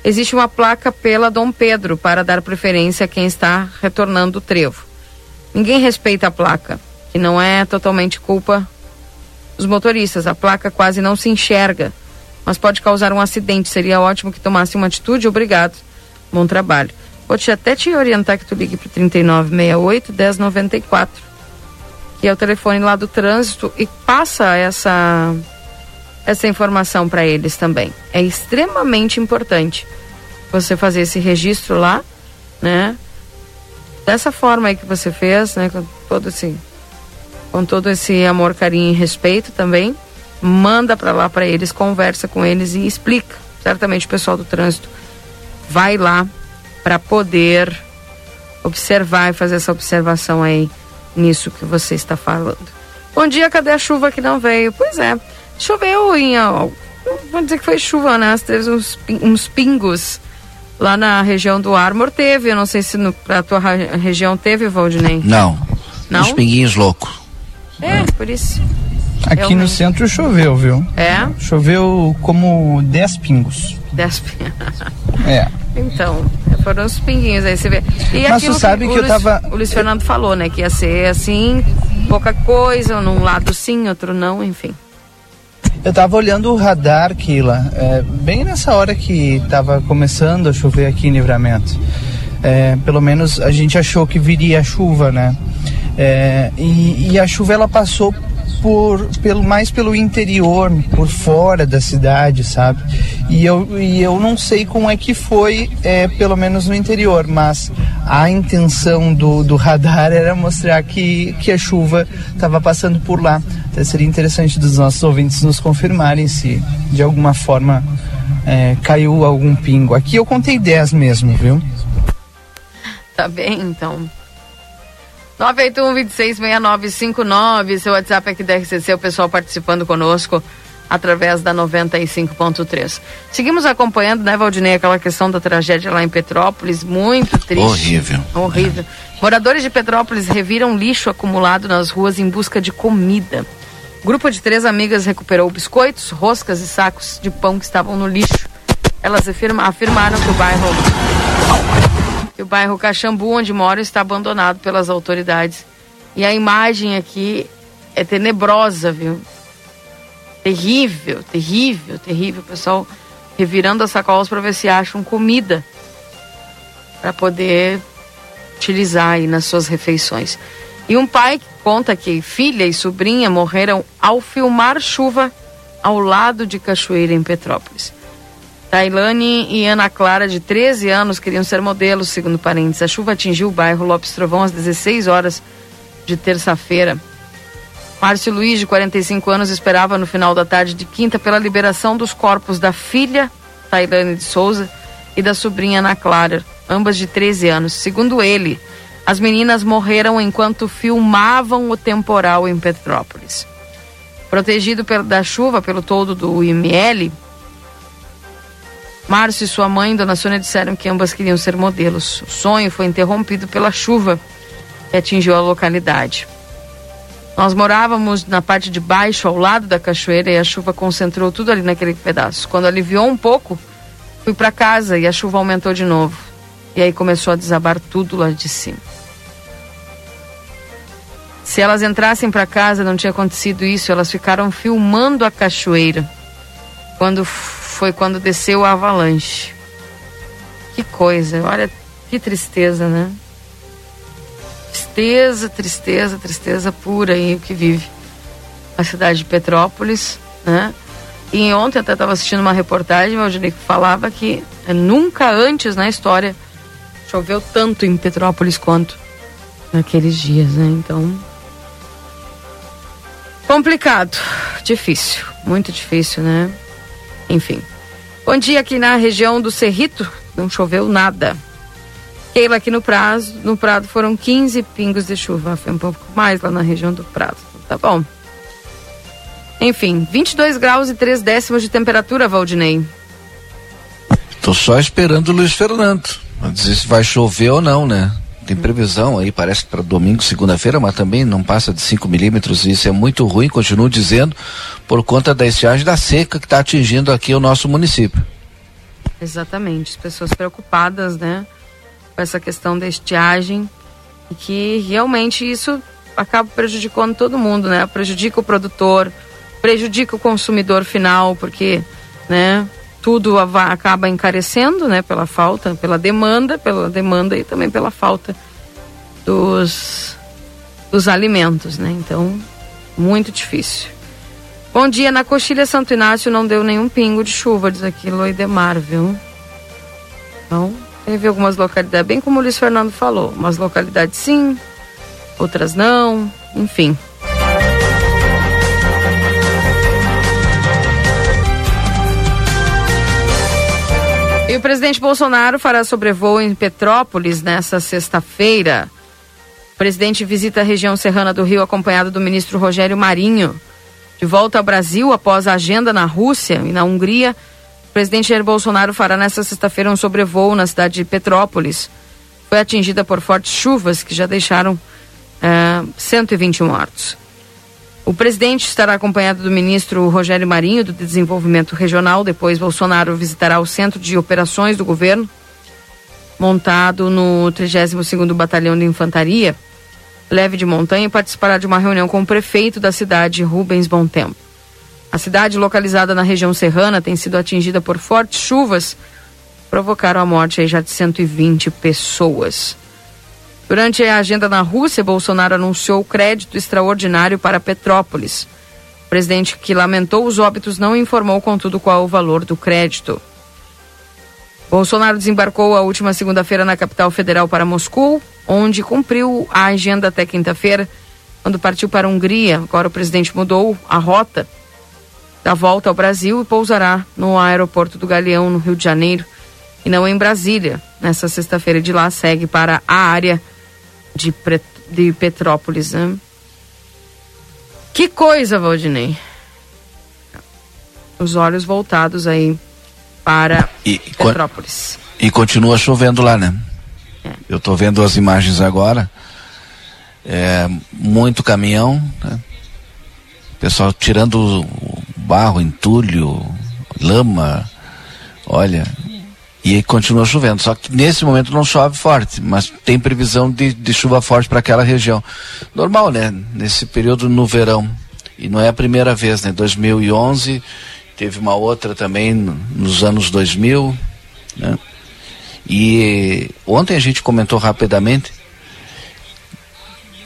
existe uma placa pela Dom Pedro para dar preferência a quem está retornando o trevo. Ninguém respeita a placa, que não é totalmente culpa dos motoristas. A placa quase não se enxerga, mas pode causar um acidente. Seria ótimo que tomasse uma atitude. Obrigado. Bom trabalho. Vou te até te orientar que tu ligue para 3968 1094 que é o telefone lá do trânsito, e passa essa, essa informação para eles também. É extremamente importante você fazer esse registro lá, né? Dessa forma aí que você fez, né? Com todo esse, com todo esse amor, carinho e respeito também. Manda para lá para eles, conversa com eles e explica. Certamente o pessoal do trânsito vai lá para poder observar e fazer essa observação aí nisso que você está falando. Bom dia, cadê a chuva que não veio? Pois é, choveu em. Vamos dizer que foi chuva, né? Teve uns, uns pingos lá na região do Armor. Teve, eu não sei se pra tua região teve, Valdinei. Não. Não? Uns pinguinhos loucos. É, por isso. Aqui no centro choveu, viu? É? Choveu como 10 pingos. 10 pingos. é. Então, foram os pinguinhos aí, você vê. E Mas tu sabe que, que eu Luiz, tava. O Luiz Fernando falou, né? Que ia ser assim, pouca coisa, num lado sim, outro não, enfim. Eu tava olhando o radar, Kila, é, bem nessa hora que tava começando a chover aqui em Livramento. É, pelo menos a gente achou que viria a chuva, né? É, e, e, a chuva ela passou por pelo mais pelo interior, por fora da cidade, sabe? E eu, e eu não sei como é que foi, é, pelo menos no interior, mas a intenção do, do radar [LAUGHS] era mostrar que, que a chuva estava passando por lá. Então seria interessante dos nossos ouvintes nos confirmarem se de alguma forma é, caiu algum pingo. Aqui eu contei 10 mesmo, viu? Tá bem, então. 981-266959, seu WhatsApp aqui da RCC, o pessoal participando conosco através da 95.3. Seguimos acompanhando, né, Valdinei, aquela questão da tragédia lá em Petrópolis, muito triste. Horrível. Horrível. Moradores de Petrópolis reviram lixo acumulado nas ruas em busca de comida. Grupo de três amigas recuperou biscoitos, roscas e sacos de pão que estavam no lixo. Elas afirma, afirmaram que o bairro que o bairro Caxambu, onde moram, está abandonado pelas autoridades E a imagem aqui é tenebrosa, viu? Terrível, terrível, terrível. O pessoal revirando as sacolas para ver se acham comida para poder utilizar aí nas suas refeições. E um pai conta que filha e sobrinha morreram ao filmar chuva ao lado de Cachoeira, em Petrópolis. Tailane e Ana Clara, de 13 anos, queriam ser modelos, segundo parentes. A chuva atingiu o bairro Lopes Trovão às 16 horas de terça-feira. Márcio Luiz, de 45 anos, esperava no final da tarde de quinta pela liberação dos corpos da filha, Tailane de Souza, e da sobrinha Ana Clara, ambas de 13 anos. Segundo ele, as meninas morreram enquanto filmavam o temporal em Petrópolis. Protegido da chuva pelo todo do IML, Márcio e sua mãe, Dona Sônia, disseram que ambas queriam ser modelos. O sonho foi interrompido pela chuva que atingiu a localidade. Nós morávamos na parte de baixo, ao lado da cachoeira, e a chuva concentrou tudo ali naquele pedaço. Quando aliviou um pouco, fui para casa e a chuva aumentou de novo. E aí começou a desabar tudo lá de cima. Se elas entrassem para casa, não tinha acontecido isso, elas ficaram filmando a cachoeira. Quando foi quando desceu a avalanche. Que coisa, olha que tristeza, né? Tristeza, tristeza, tristeza pura aí que vive a cidade de Petrópolis, né? E ontem até estava assistindo uma reportagem, o que falava que nunca antes na história choveu tanto em Petrópolis quanto naqueles dias, né? Então, complicado, difícil, muito difícil, né? Enfim. Bom dia aqui na região do Cerrito, não choveu nada. Keila aqui no prazo, no Prado foram 15 pingos de chuva, foi um pouco mais lá na região do Prado. Tá bom. Enfim, 22 graus e 3 décimos de temperatura, Valdinei. Tô só esperando o Luiz Fernando. Dizer se vai chover ou não, né? Tem previsão aí, parece para domingo, segunda-feira, mas também não passa de 5 milímetros. Isso é muito ruim, continuo dizendo, por conta da estiagem da seca que está atingindo aqui o nosso município. Exatamente. As pessoas preocupadas, né? Com essa questão da estiagem. E que realmente isso acaba prejudicando todo mundo, né? Prejudica o produtor, prejudica o consumidor final, porque, né? Tudo acaba encarecendo, né, pela falta, pela demanda, pela demanda e também pela falta dos dos alimentos, né? Então, muito difícil. Bom dia, na Coxilha Santo Inácio não deu nenhum pingo de chuva, diz aqui Loidemar, viu? Então, teve algumas localidades, bem como o Luiz Fernando falou, umas localidades sim, outras não, enfim. Presidente Bolsonaro fará sobrevoo em Petrópolis nesta sexta-feira. O presidente visita a região serrana do Rio acompanhado do ministro Rogério Marinho. De volta ao Brasil após a agenda na Rússia e na Hungria, o presidente Jair Bolsonaro fará nesta sexta-feira um sobrevoo na cidade de Petrópolis. Foi atingida por fortes chuvas que já deixaram uh, 120 mortos. O presidente estará acompanhado do ministro Rogério Marinho, do Desenvolvimento Regional. Depois, Bolsonaro visitará o Centro de Operações do Governo, montado no 32º Batalhão de Infantaria, leve de montanha, participará de uma reunião com o prefeito da cidade, Rubens Bom Tempo. A cidade, localizada na região serrana, tem sido atingida por fortes chuvas, provocaram a morte já de 120 pessoas. Durante a agenda na Rússia, Bolsonaro anunciou crédito extraordinário para Petrópolis. O presidente que lamentou os óbitos não informou, contudo, qual o valor do crédito. Bolsonaro desembarcou a última segunda-feira na capital federal para Moscou, onde cumpriu a agenda até quinta-feira, quando partiu para a Hungria. Agora o presidente mudou a rota da volta ao Brasil e pousará no aeroporto do Galeão, no Rio de Janeiro, e não em Brasília. Nessa sexta-feira de lá segue para a área de, de Petrópolis. Né? Que coisa, Valdinei. Os olhos voltados aí para e, Petrópolis. E continua chovendo lá, né? É. Eu estou vendo as imagens agora. É, muito caminhão, né? Pessoal tirando barro, entulho, lama. Olha, E continua chovendo. Só que nesse momento não chove forte, mas tem previsão de, de chuva forte para aquela região. Normal, né? Nesse período no verão. E não é a primeira vez, né? 2011, teve uma outra também nos anos 2000, né? E ontem a gente comentou rapidamente,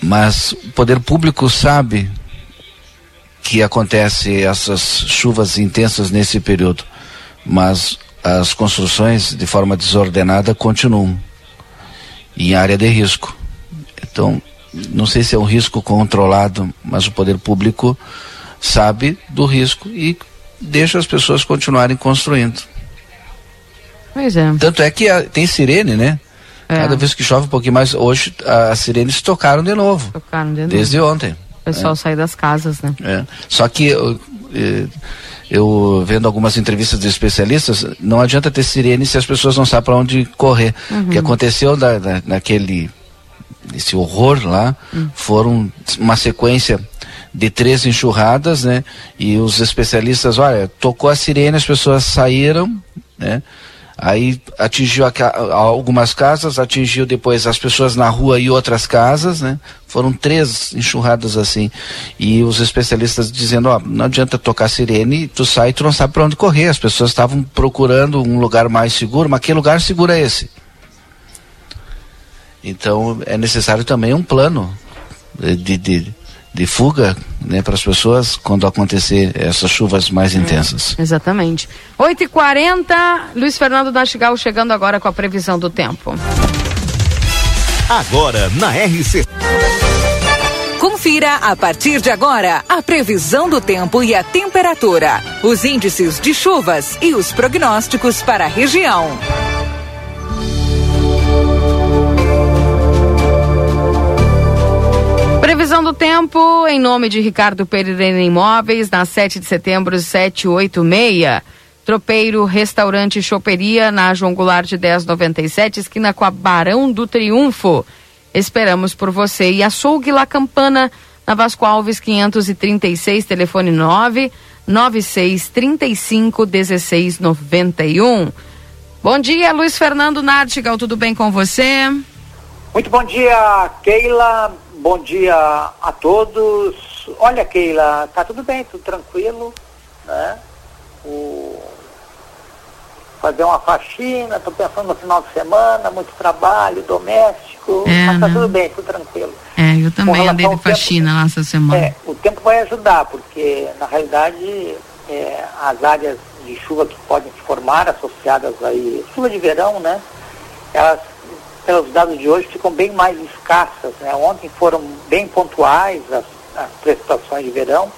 mas o poder público sabe que acontece essas chuvas intensas nesse período, mas as construções de forma desordenada continuam em área de risco. Então, não sei se é um risco controlado, mas o poder público sabe do risco e deixa as pessoas continuarem construindo. Pois é. Tanto é que a, tem sirene, né? É. Cada vez que chove um pouquinho mais, hoje as sirenes tocaram de novo. Tocaram de novo. Desde ontem. O pessoal é. sai das casas, né? É. Só que eu, vendo algumas entrevistas de especialistas, não adianta ter sirene se as pessoas não sabem para onde correr. Uhum. O que aconteceu na, na, naquele esse horror lá uhum. foram uma sequência de três enxurradas, né? E os especialistas, olha, tocou a sirene, as pessoas saíram, né? Aí atingiu a, a, algumas casas, atingiu depois as pessoas na rua e outras casas, né? Foram três enxurradas assim. E os especialistas dizendo, ó, não adianta tocar sirene, tu sai, tu não sabe para onde correr. As pessoas estavam procurando um lugar mais seguro, mas que lugar seguro é esse? Então é necessário também um plano de, de, de fuga né, para as pessoas quando acontecer essas chuvas mais é, intensas. Exatamente. 8h40, Luiz Fernando Nastigal chegando agora com a previsão do tempo. Agora na RC. Confira a partir de agora a previsão do tempo e a temperatura, os índices de chuvas e os prognósticos para a região. Do tempo em nome de Ricardo Pereira Imóveis, na 7 de setembro, 786. Tropeiro, restaurante Choperia, na João Goulart de 1097, esquina com a Barão do Triunfo. Esperamos por você. E açougue La Campana, na Vasco Alves 536, telefone 9 9635 1691. Bom dia, Luiz Fernando Nartigal, tudo bem com você? Muito bom dia, Keila bom dia a todos. Olha, Keila, tá tudo bem, tudo tranquilo, né? O... Fazer uma faxina, tô pensando no final de semana, muito trabalho doméstico, é, mas tá né? tudo bem, tudo tranquilo. É, eu também andei de faxina tempo, lá essa semana. É, o tempo vai ajudar, porque na realidade é, as áreas de chuva que podem se formar associadas aí, chuva de verão, né? Elas pelos dados de hoje, ficam bem mais escassas. Né? Ontem foram bem pontuais as, as precipitações de verão,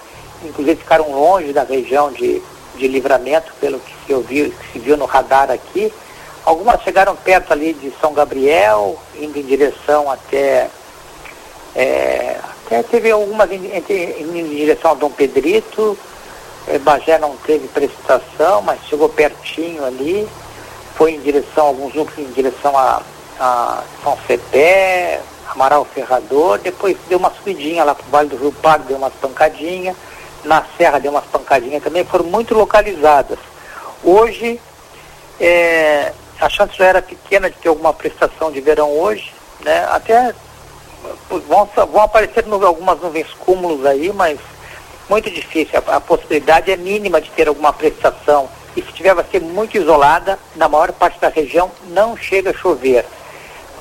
inclusive ficaram longe da região de, de livramento, pelo que se, ouviu, que se viu no radar aqui. Algumas chegaram perto ali de São Gabriel, indo em direção até. É, até teve algumas indo em, direção a Dom Pedrito. É, Bagé não teve precipitação, mas chegou pertinho ali. Foi em direção, alguns núcleos em direção a a São Cepé, Amaral Ferrador, depois deu uma subidinha lá para o Vale do Rio Pardo, deu umas pancadinhas, na Serra deu umas pancadinhas também, foram muito localizadas. Hoje, é, a chance já era pequena de ter alguma prestação de verão hoje, né? Até vão, vão aparecer nu algumas nuvens cúmulos aí, mas muito difícil. A, a, possibilidade é mínima de ter alguma prestação. E se tiver, vai ser muito isolada. Na maior parte da região não chega a chover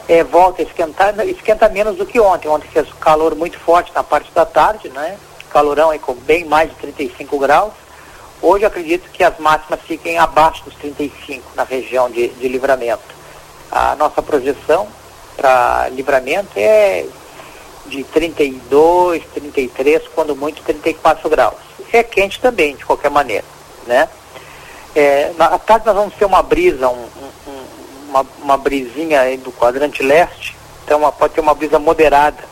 é, volta a esquentar, esquenta menos do que ontem. Ontem fez calor muito forte na parte da tarde, né? Calorão aí com bem mais de 35 graus. Hoje acredito que as máximas fiquem abaixo dos 35 na região de, de livramento. A nossa projeção para livramento é de 32, 33, quando muito 34 graus. É quente também, de qualquer maneira, né? É, na tarde nós vamos ter uma brisa, um, uma, uma brisinha aí do quadrante leste, então uma, pode ter uma brisa moderada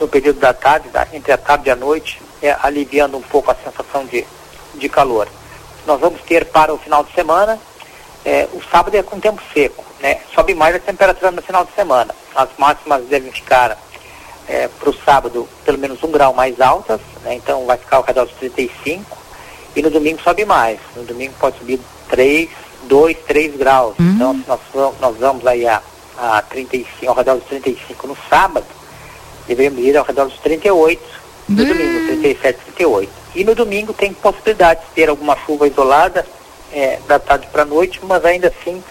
no período da tarde, da, entre a tarde e a noite, é, aliviando um pouco a sensação de, de calor. Nós vamos ter para o final de semana, é, o sábado é com tempo seco, né? sobe mais a temperatura no final de semana. As máximas devem ficar é, para o sábado pelo menos um grau mais altas, né? então vai ficar ao redor dos 35, e no domingo sobe mais. No domingo pode subir 3, 2, 3 graus. Então, se nós, vamos- nós vamos aí a, a 35, ao redor dos 35 no sábado, deveríamos ir ao redor dos 38 no domingo, 37, 38. E no domingo tem possibilidade de ter alguma chuva isolada é, da tarde para a noite, mas ainda assim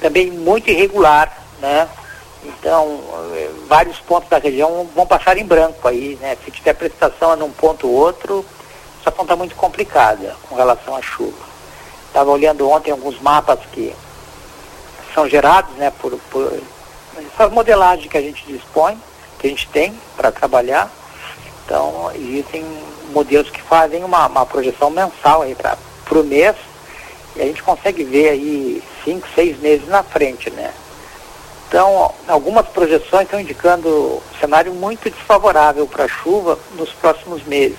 também muito irregular, né? Então, eh, vários pontos da região vão passar em branco aí, né? Se tiver precipitação num ponto ou outro, a situação está muito complicada com relação à chuva. Estava olhando ontem alguns mapas que são gerados, né, por, por essas modelagens que a gente dispõe, que a gente tem para trabalhar. Então, existem modelos que fazem uma, uma projeção mensal para o mês e a gente consegue ver aí cinco, seis meses na frente, né? Então, algumas projeções estão indicando um cenário muito desfavorável para a chuva nos próximos meses.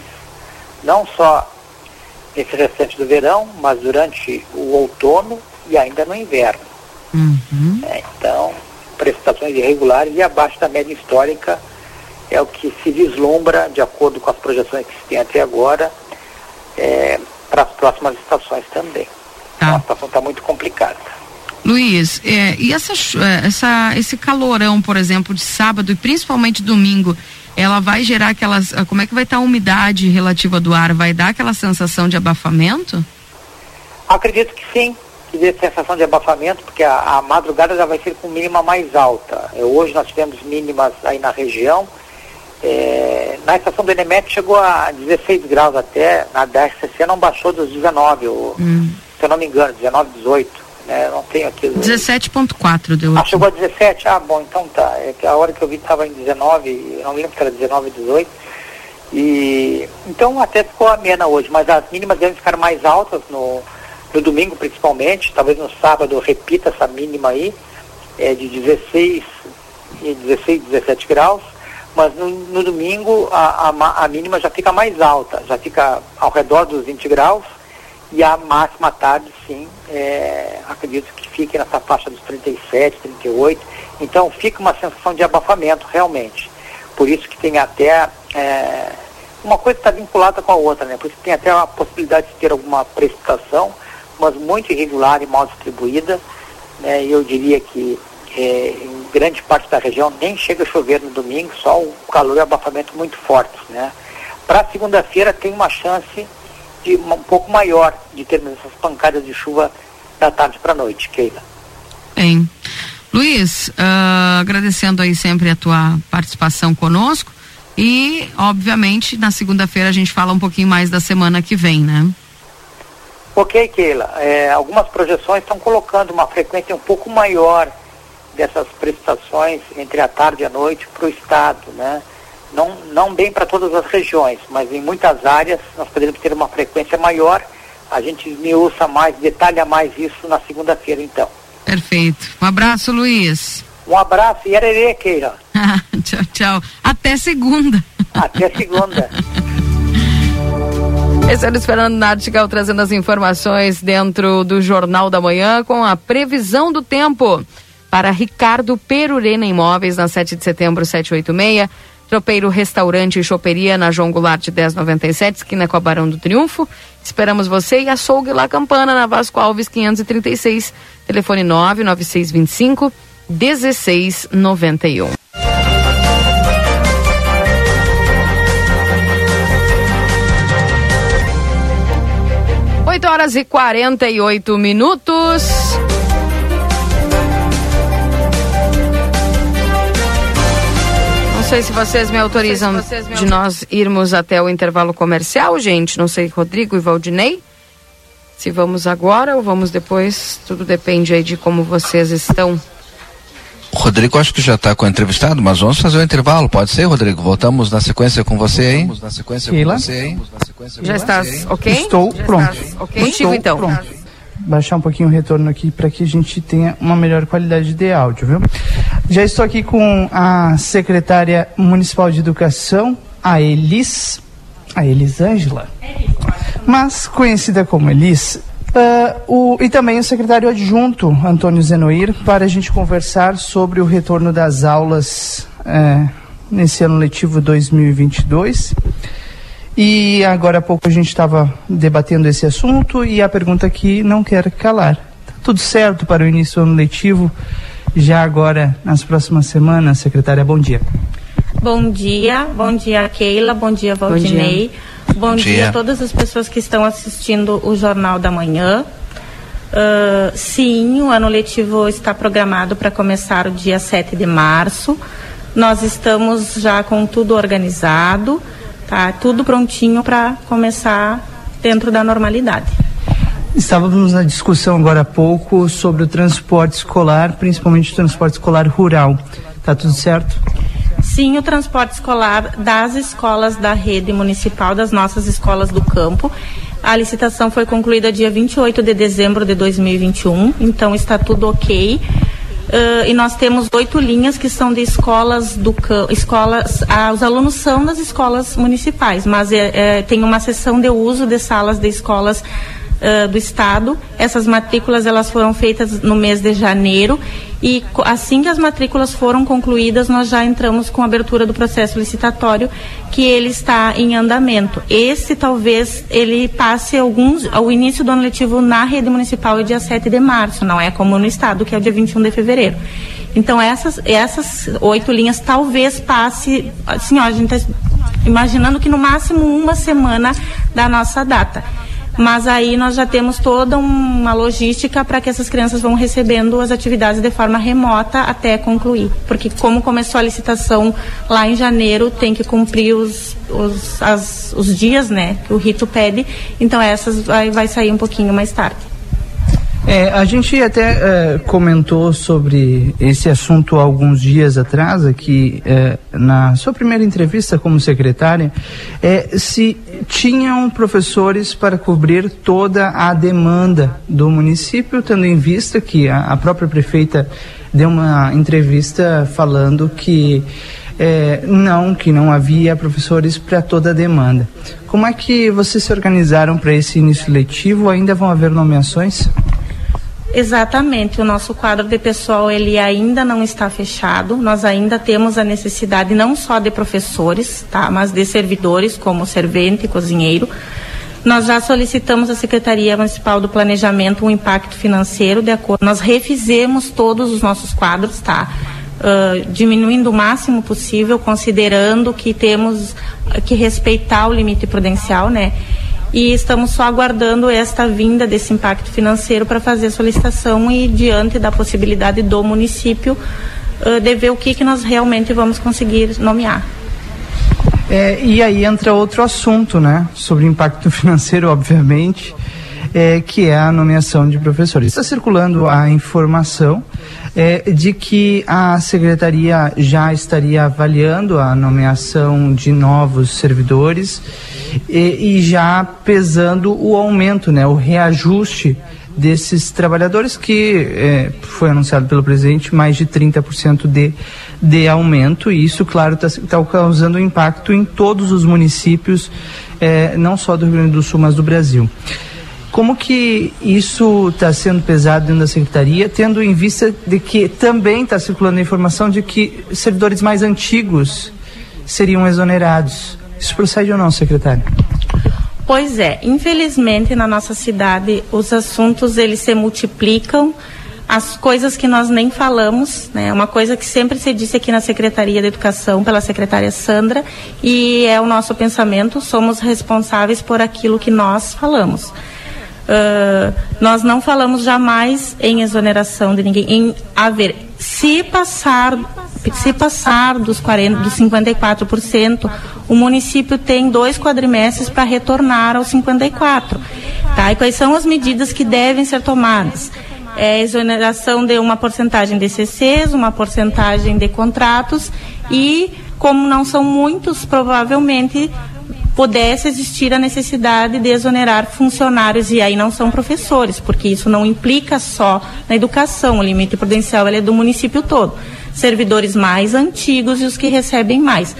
Não só nesse restante do verão, mas durante o outono e ainda no inverno. É, então, precipitações irregulares e abaixo da média histórica é o que se vislumbra, de acordo com as projeções que se tem até agora, é, para as próximas estações também. Então, a situação está muito complicada. Luiz, é, e essa, é, essa, esse calorão, por exemplo, de sábado e principalmente domingo, ela vai gerar aquelas. ah, Como é que vai estar a umidade relativa do ar? Vai dar aquela sensação de abafamento? Acredito que sim, que dê sensação de abafamento, porque a, a madrugada já vai ser com mínima mais alta. É, hoje nós tivemos mínimas aí na região. É, na estação do Enemet chegou a 16 graus até, na da RCC não baixou dos 19, ou, se eu não me engano, 19, 18. Né? Eu não tenho aqui. 17,4 deu Ah, chegou a 17? Ah, bom, então tá. É que a hora que eu vi estava em 19, eu não lembro se era 19, 18. E então até ficou amena hoje, mas as mínimas devem ficar mais altas no, no domingo principalmente, talvez no sábado repita essa mínima aí, é de 16 e 16, 17 graus, mas no, no domingo a, a, a mínima já fica mais alta, já fica ao redor dos 20 graus e a máxima tarde, sim, é, acredito que fique nessa faixa dos 37, 38. Então fica uma sensação de abafamento, realmente. Por isso que tem até. é, uma coisa está vinculada com a outra, né? Por isso tem até a possibilidade de ter alguma precipitação, mas muito irregular e mal distribuída. Né? Eu diria que é, em grande parte da região nem chega a chover no domingo, só o calor e o abafamento muito fortes, né? Para segunda-feira tem uma chance de um pouco maior de termos essas pancadas de chuva da tarde para a noite, Keila. Bem. Luiz, ah, agradecendo aí sempre a tua participação conosco. E, obviamente, na segunda-feira a gente fala um pouquinho mais da semana que vem, né? Ok, Keila. É, algumas projeções estão colocando uma frequência um pouco maior dessas precipitações entre a tarde e a noite para o estado, né? Não, não bem para todas as regiões, mas em muitas áreas nós poderíamos ter uma frequência maior. A gente esmiuça mais, detalha mais isso na segunda-feira, então. Perfeito. Um abraço, Luiz. Um abraço e arerê, Keila. [LAUGHS] tchau, tchau. Até segunda. Até segunda. [LAUGHS] Esse é o Luiz Fernando Nartigal trazendo as informações dentro do Jornal da Manhã com a previsão do tempo para Ricardo Perurena Imóveis na 7 de setembro 786. Tropeiro Restaurante e Choperia na João Goulart 1097, esquina com a Barão do Triunfo. Esperamos você e açougue La Campana na Vasco Alves 536, telefone 99625 1691. Oito horas e 48 minutos. Sei se vocês me autorizam de nós irmos até o intervalo comercial, gente. Não sei, Rodrigo e Valdinei. Se vamos agora ou vamos depois, tudo depende aí de como vocês estão. O Rodrigo acho que já está com o entrevistado, mas vamos fazer o intervalo, pode ser, Rodrigo? Voltamos na sequência com você aí? Voltamos na sequência Keila? com você aí? Já estás ok? Estou Já pronto. estás ok? Estou Contigo então. pronto. Baixar um pouquinho o retorno aqui para que a gente tenha uma melhor qualidade de áudio, viu? Já estou aqui com a secretária municipal de educação, a Elis, a Elisângela, mas conhecida como Elis, ah, o, e também o secretário adjunto, Antônio Zenoir, para a gente conversar sobre o retorno das aulas eh, nesse ano letivo 2022. E agora há pouco a gente estava debatendo esse assunto e a pergunta que não quer calar. Tá tudo certo para o início do ano letivo, já agora nas próximas semanas. Secretária, bom dia. Bom dia, bom dia Keila, bom dia Valdinei, bom dia, bom dia. dia a todas as pessoas que estão assistindo o Jornal da Manhã. Uh, sim, o ano letivo está programado para começar o dia 7 de março. Nós estamos já com tudo organizado, tá? Tudo prontinho para começar dentro da normalidade. Estávamos na discussão agora há pouco sobre o transporte escolar, principalmente o transporte escolar rural. Tá tudo certo? Sim, o transporte escolar das escolas da rede municipal, das nossas escolas do campo. A licitação foi concluída dia 28 de dezembro de 2021, então está tudo ok. Uh, e nós temos oito linhas que são de escolas do escolas ah, os alunos são das escolas municipais mas é, é, tem uma sessão de uso de salas de escolas uh, do estado. Essas matrículas elas foram feitas no mês de janeiro e assim que as matrículas foram concluídas, nós já entramos com a abertura do processo licitatório, que ele está em andamento. Esse talvez ele passe alguns ao início do ano letivo na rede municipal é dia 7 de março, não é como no estado, que é o dia 21 de fevereiro. Então essas essas oito linhas talvez passe, assim, ó, a gente está imaginando que no máximo uma semana da nossa data mas aí nós já temos toda uma logística para que essas crianças vão recebendo as atividades de forma remota até concluir, porque como começou a licitação lá em janeiro, tem que cumprir os, os, as, os dias, né, que o rito pede, então essas vai, vai sair um pouquinho mais tarde. É, a gente até é, comentou sobre esse assunto alguns dias atrás, aqui é, na sua primeira entrevista como secretária, é, se tinham professores para cobrir toda a demanda do município, tendo em vista que a, a própria prefeita deu uma entrevista falando que é, não, que não havia professores para toda a demanda. Como é que vocês se organizaram para esse início letivo? Ainda vão haver nomeações? Exatamente, o nosso quadro de pessoal ele ainda não está fechado. Nós ainda temos a necessidade não só de professores, tá, mas de servidores como servente, cozinheiro. Nós já solicitamos à Secretaria Municipal do Planejamento um impacto financeiro de acordo. Nós refizemos todos os nossos quadros, tá? Uh, diminuindo o máximo possível, considerando que temos que respeitar o limite prudencial, né? E estamos só aguardando esta vinda desse impacto financeiro para fazer a solicitação e diante da possibilidade do município uh, de ver o que, que nós realmente vamos conseguir nomear. É, e aí entra outro assunto, né? Sobre impacto [LAUGHS] financeiro, obviamente, é, que é a nomeação de professores. Está circulando a informação é, de que a secretaria já estaria avaliando a nomeação de novos servidores e, e já pesando o aumento, né, o reajuste desses trabalhadores que é, foi anunciado pelo presidente mais de 30% de, de aumento e isso claro está tá causando impacto em todos os municípios é, não só do Rio Grande do Sul mas do Brasil como que isso está sendo pesado dentro da secretaria, tendo em vista de que também está circulando a informação de que servidores mais antigos seriam exonerados? Isso procede ou não, secretário? Pois é, infelizmente na nossa cidade os assuntos eles se multiplicam, as coisas que nós nem falamos, né? Uma coisa que sempre se disse aqui na Secretaria de Educação pela secretária Sandra e é o nosso pensamento, somos responsáveis por aquilo que nós falamos. Uh, nós não falamos jamais em exoneração de ninguém, em haver, se passar, se passar dos 40, dos 54%, o município tem dois quadrimestres para retornar aos 54, tá? E quais são as medidas que devem ser tomadas? É exoneração de uma porcentagem de CCs, uma porcentagem de contratos e como não são muitos, provavelmente pudesse existir a necessidade de exonerar funcionários, e aí não são professores, porque isso não implica só na educação, o limite prudencial é do município todo. Servidores mais antigos e os que recebem mais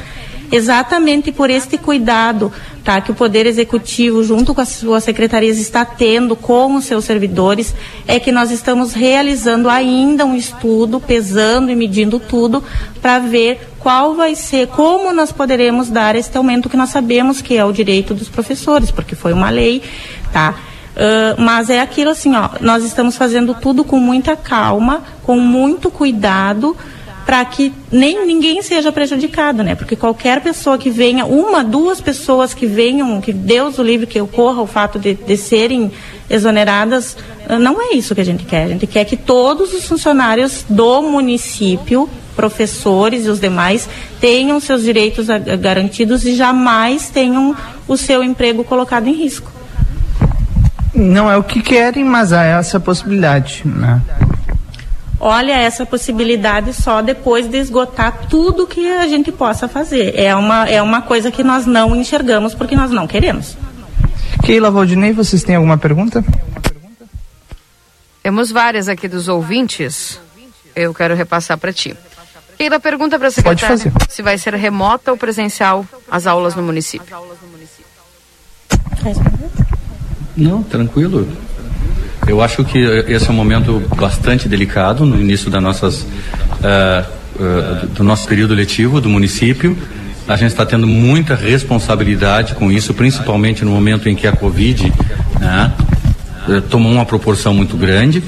exatamente por este cuidado tá, que o Poder Executivo, junto com as suas secretarias, está tendo com os seus servidores, é que nós estamos realizando ainda um estudo, pesando e medindo tudo, para ver qual vai ser, como nós poderemos dar este aumento que nós sabemos que é o direito dos professores, porque foi uma lei, tá? Uh, mas é aquilo assim, ó, nós estamos fazendo tudo com muita calma, com muito cuidado, para que nem ninguém seja prejudicado, né? Porque qualquer pessoa que venha, uma, duas pessoas que venham, que Deus o livre que ocorra o fato de, de serem exoneradas, não é isso que a gente quer. A gente quer que todos os funcionários do município, professores e os demais, tenham seus direitos garantidos e jamais tenham o seu emprego colocado em risco. Não é o que querem, mas há essa possibilidade, né? olha essa possibilidade só depois de esgotar tudo que a gente possa fazer. É uma, é uma coisa que nós não enxergamos porque nós não queremos. Keila Valdinei, vocês têm alguma pergunta? Temos várias aqui dos ouvintes. Eu quero repassar para ti. Keila pergunta para a secretária se vai ser remota ou presencial as aulas no município. Não, tranquilo. Eu acho que esse é um momento bastante delicado no início da nossas, uh, uh, do nosso período letivo do município. A gente está tendo muita responsabilidade com isso, principalmente no momento em que a Covid né, eh, tomou uma proporção muito grande.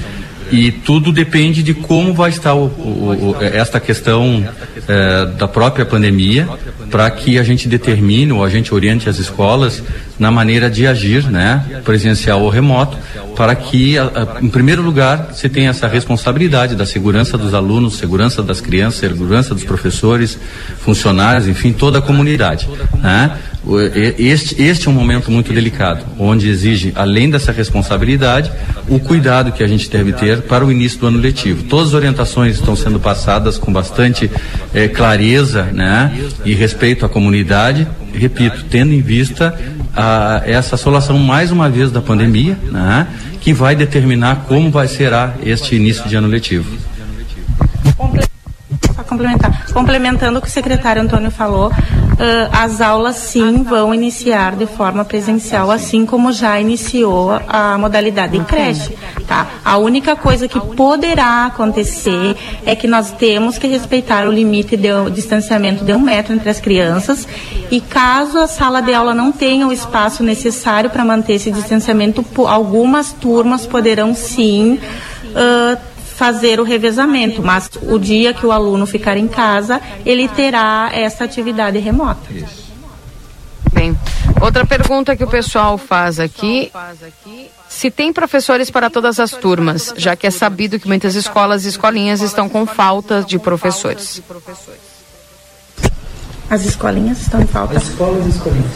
E tudo depende de como vai estar o, o, o, esta questão eh, da própria pandemia, para que a gente determine ou a gente oriente as escolas na maneira de agir, né, presencial ou remoto, para que, a, a, em primeiro lugar, se tenha essa responsabilidade da segurança dos alunos, segurança das crianças, segurança dos professores, funcionários, enfim, toda a comunidade, né? Este, este é um momento muito delicado, onde exige, além dessa responsabilidade, o cuidado que a gente deve ter para o início do ano letivo. Todas as orientações estão sendo passadas com bastante eh, clareza né, e respeito à comunidade, repito, tendo em vista a, essa assolação mais uma vez da pandemia, né, que vai determinar como vai será este início de ano letivo complementar. Complementando o que o secretário Antônio falou, as aulas sim vão iniciar de forma presencial, assim como já iniciou a modalidade em creche. Tá? A única coisa que poderá acontecer é que nós temos que respeitar o limite de distanciamento de um metro entre as crianças e caso a sala de aula não tenha o espaço necessário para manter esse distanciamento, algumas turmas poderão sim uh, fazer o revezamento, mas o dia que o aluno ficar em casa, ele terá essa atividade remota. Isso. Bem, outra pergunta que o pessoal faz aqui, se tem professores para todas as turmas, já que é sabido que muitas escolas e escolinhas estão com falta de professores. As escolinhas estão em falta? As escolas e escolinhas.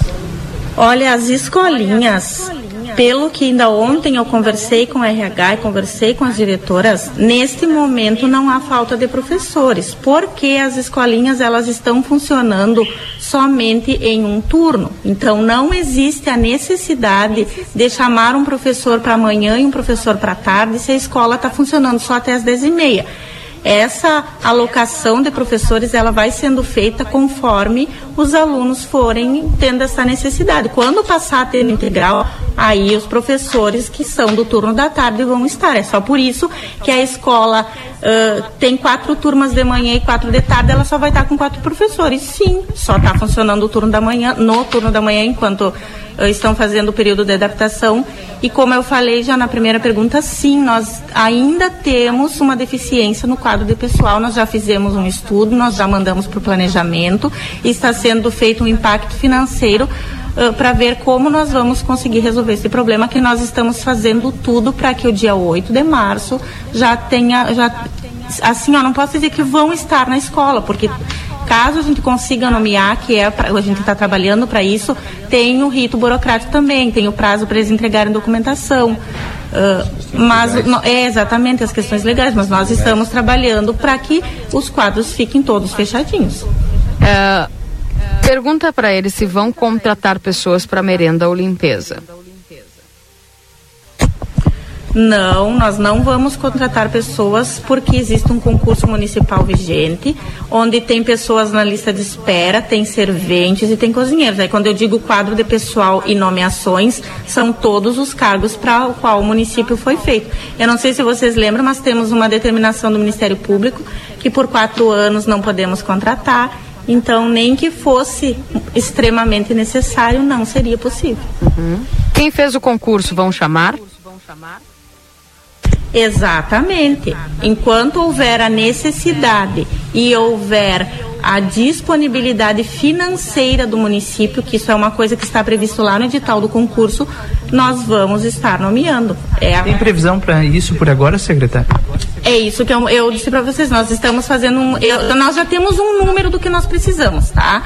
Olha, as escolinhas pelo que ainda ontem eu conversei com o RH e conversei com as diretoras, neste momento não há falta de professores, porque as escolinhas elas estão funcionando somente em um turno. Então não existe a necessidade de chamar um professor para amanhã e um professor para tarde se a escola está funcionando só até as dez e meia essa alocação de professores ela vai sendo feita conforme os alunos forem tendo essa necessidade. Quando passar a ter integral, aí os professores que são do turno da tarde vão estar. É só por isso que a escola uh, tem quatro turmas de manhã e quatro de tarde, ela só vai estar com quatro professores. Sim, só está funcionando o turno da manhã, no turno da manhã, enquanto estão fazendo o período de adaptação. E como eu falei já na primeira pergunta, sim, nós ainda temos uma deficiência no quadro de pessoal. Nós já fizemos um estudo, nós já mandamos para o planejamento está sendo feito um impacto financeiro Uh, para ver como nós vamos conseguir resolver esse problema que nós estamos fazendo tudo para que o dia 8 de março já tenha já assim, ó, não posso dizer que vão estar na escola, porque Caso a gente consiga nomear, que é pra, a gente está trabalhando para isso, tem o rito burocrático também, tem o prazo para eles entregarem documentação. Uh, mas no, é exatamente as questões legais, mas nós estamos trabalhando para que os quadros fiquem todos fechadinhos. Uh, pergunta para eles se vão contratar pessoas para merenda ou limpeza. Não, nós não vamos contratar pessoas porque existe um concurso municipal vigente, onde tem pessoas na lista de espera, tem serventes e tem cozinheiros. Aí quando eu digo quadro de pessoal e nomeações, são todos os cargos para o qual o município foi feito. Eu não sei se vocês lembram, mas temos uma determinação do Ministério Público que por quatro anos não podemos contratar. Então, nem que fosse extremamente necessário, não seria possível. Uhum. Quem fez o concurso vão chamar? Exatamente. Enquanto houver a necessidade e houver a disponibilidade financeira do município, que isso é uma coisa que está previsto lá no edital do concurso, nós vamos estar nomeando. É a... Tem previsão para isso por agora, secretário? É isso que eu, eu disse para vocês. Nós estamos fazendo um. Eu, nós já temos um número do que nós precisamos, tá?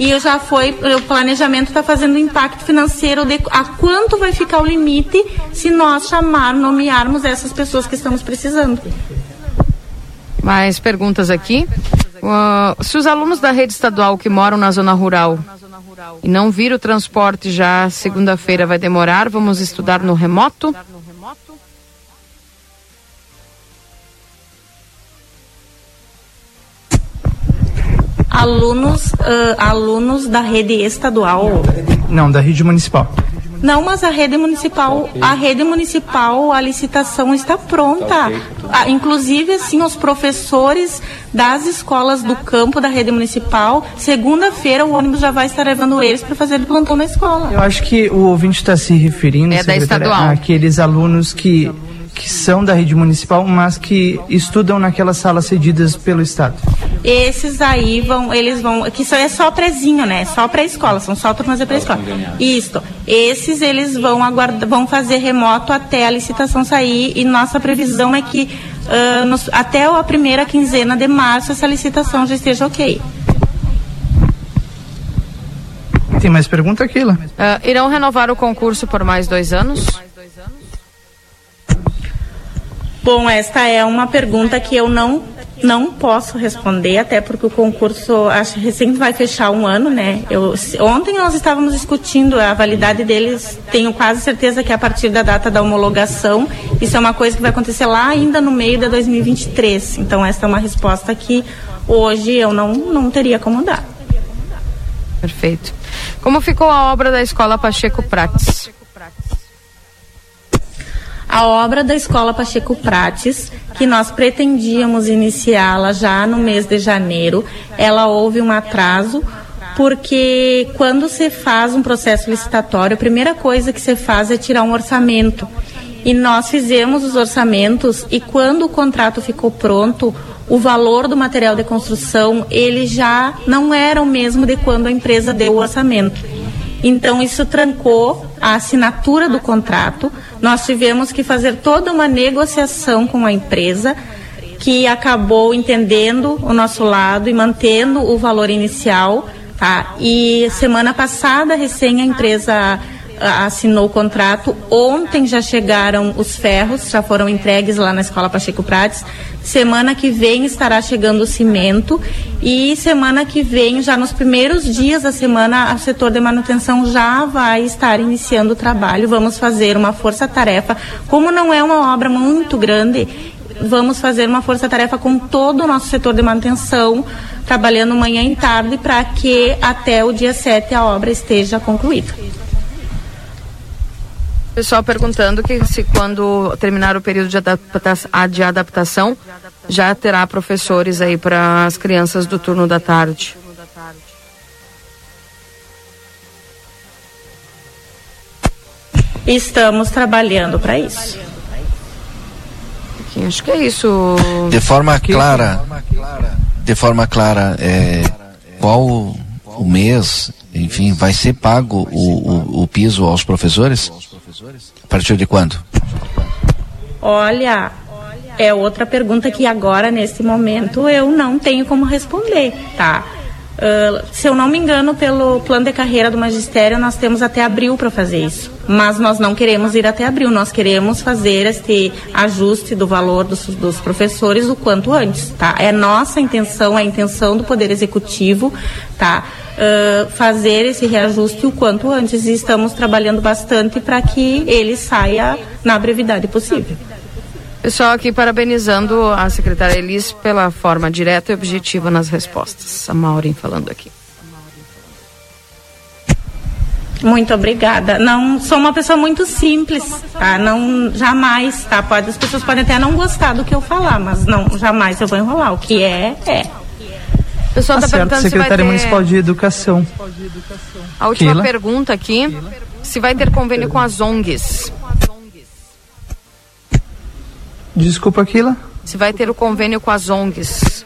E já foi. O planejamento está fazendo impacto financeiro de a quanto vai ficar o limite se nós chamar, nomearmos essas pessoas que estamos precisando. Mais perguntas aqui. Uh, se os alunos da rede estadual que moram na zona rural e não vir o transporte já segunda-feira vai demorar, vamos estudar no remoto? Alunos, uh, alunos da rede estadual. Não, da rede municipal. Não, mas a rede municipal, a rede municipal, a licitação está pronta. Ah, inclusive, assim, os professores das escolas do campo da rede municipal, segunda-feira o ônibus já vai estar levando eles para fazer plantão na escola. Eu acho que o ouvinte está se referindo é da estadual. àqueles alunos que que são da rede municipal, mas que estudam naquelas salas cedidas pelo Estado. Esses aí vão, eles vão, que isso é só prezinho, né? Só pré-escola, são só turmas de pré-escola. Isso. Esses eles vão aguardar, vão fazer remoto até a licitação sair e nossa previsão é que uh, nos, até a primeira quinzena de março essa licitação já esteja ok. Tem mais pergunta, Keila? Uh, irão renovar o concurso por mais dois anos? Bom, esta é uma pergunta que eu não não posso responder, até porque o concurso acho recém vai fechar um ano, né? Eu, ontem nós estávamos discutindo a validade deles, tenho quase certeza que é a partir da data da homologação, isso é uma coisa que vai acontecer lá ainda no meio de 2023. Então esta é uma resposta que hoje eu não, não teria como dar. Perfeito. Como ficou a obra da Escola Pacheco Prates? A obra da Escola Pacheco Prates, que nós pretendíamos iniciá-la já no mês de janeiro, ela houve um atraso porque quando se faz um processo licitatório, a primeira coisa que se faz é tirar um orçamento. E nós fizemos os orçamentos e quando o contrato ficou pronto, o valor do material de construção, ele já não era o mesmo de quando a empresa deu o orçamento. Então isso trancou a assinatura do contrato. Nós tivemos que fazer toda uma negociação com a empresa que acabou entendendo o nosso lado e mantendo o valor inicial, tá? E semana passada, recém a empresa assinou o contrato. Ontem já chegaram os ferros, já foram entregues lá na Escola Pacheco Prates. Semana que vem estará chegando o cimento e semana que vem, já nos primeiros dias da semana, o setor de manutenção já vai estar iniciando o trabalho. Vamos fazer uma força-tarefa. Como não é uma obra muito grande, vamos fazer uma força-tarefa com todo o nosso setor de manutenção, trabalhando manhã e tarde para que até o dia 7 a obra esteja concluída. Pessoal perguntando que se quando terminar o período de, adapta de adaptação, já terá professores aí para as crianças do turno da tarde. Estamos trabalhando para isso. Acho que é isso. De forma clara, de forma clara, é, qual o mês, enfim, vai ser pago o, o, o piso aos professores? Partir de quando? Olha, é outra pergunta que agora, nesse momento, eu não tenho como responder, tá? Uh, se eu não me engano, pelo plano de carreira do magistério, nós temos até abril para fazer isso. Mas nós não queremos ir até abril, nós queremos fazer este ajuste do valor dos, dos professores o quanto antes, tá? É nossa intenção, é a intenção do Poder Executivo, tá? Uh, fazer esse reajuste o quanto antes e estamos trabalhando bastante para que ele saia na brevidade possível. Pessoal aqui parabenizando a secretária Elis pela forma direta e objetiva nas respostas. A Maureen falando aqui. Muito obrigada. Não sou uma pessoa muito simples, tá? Não jamais, tá? Pode as pessoas podem até não gostar do que eu falar, mas não jamais eu vou enrolar. O que é é. O pessoal está tá perguntando Secretária se vai ter... Municipal de Educação. A última Keila. pergunta aqui. Se vai ter convênio com as ONGs. Desculpa, Aquila. Se vai ter o convênio com as ONGs.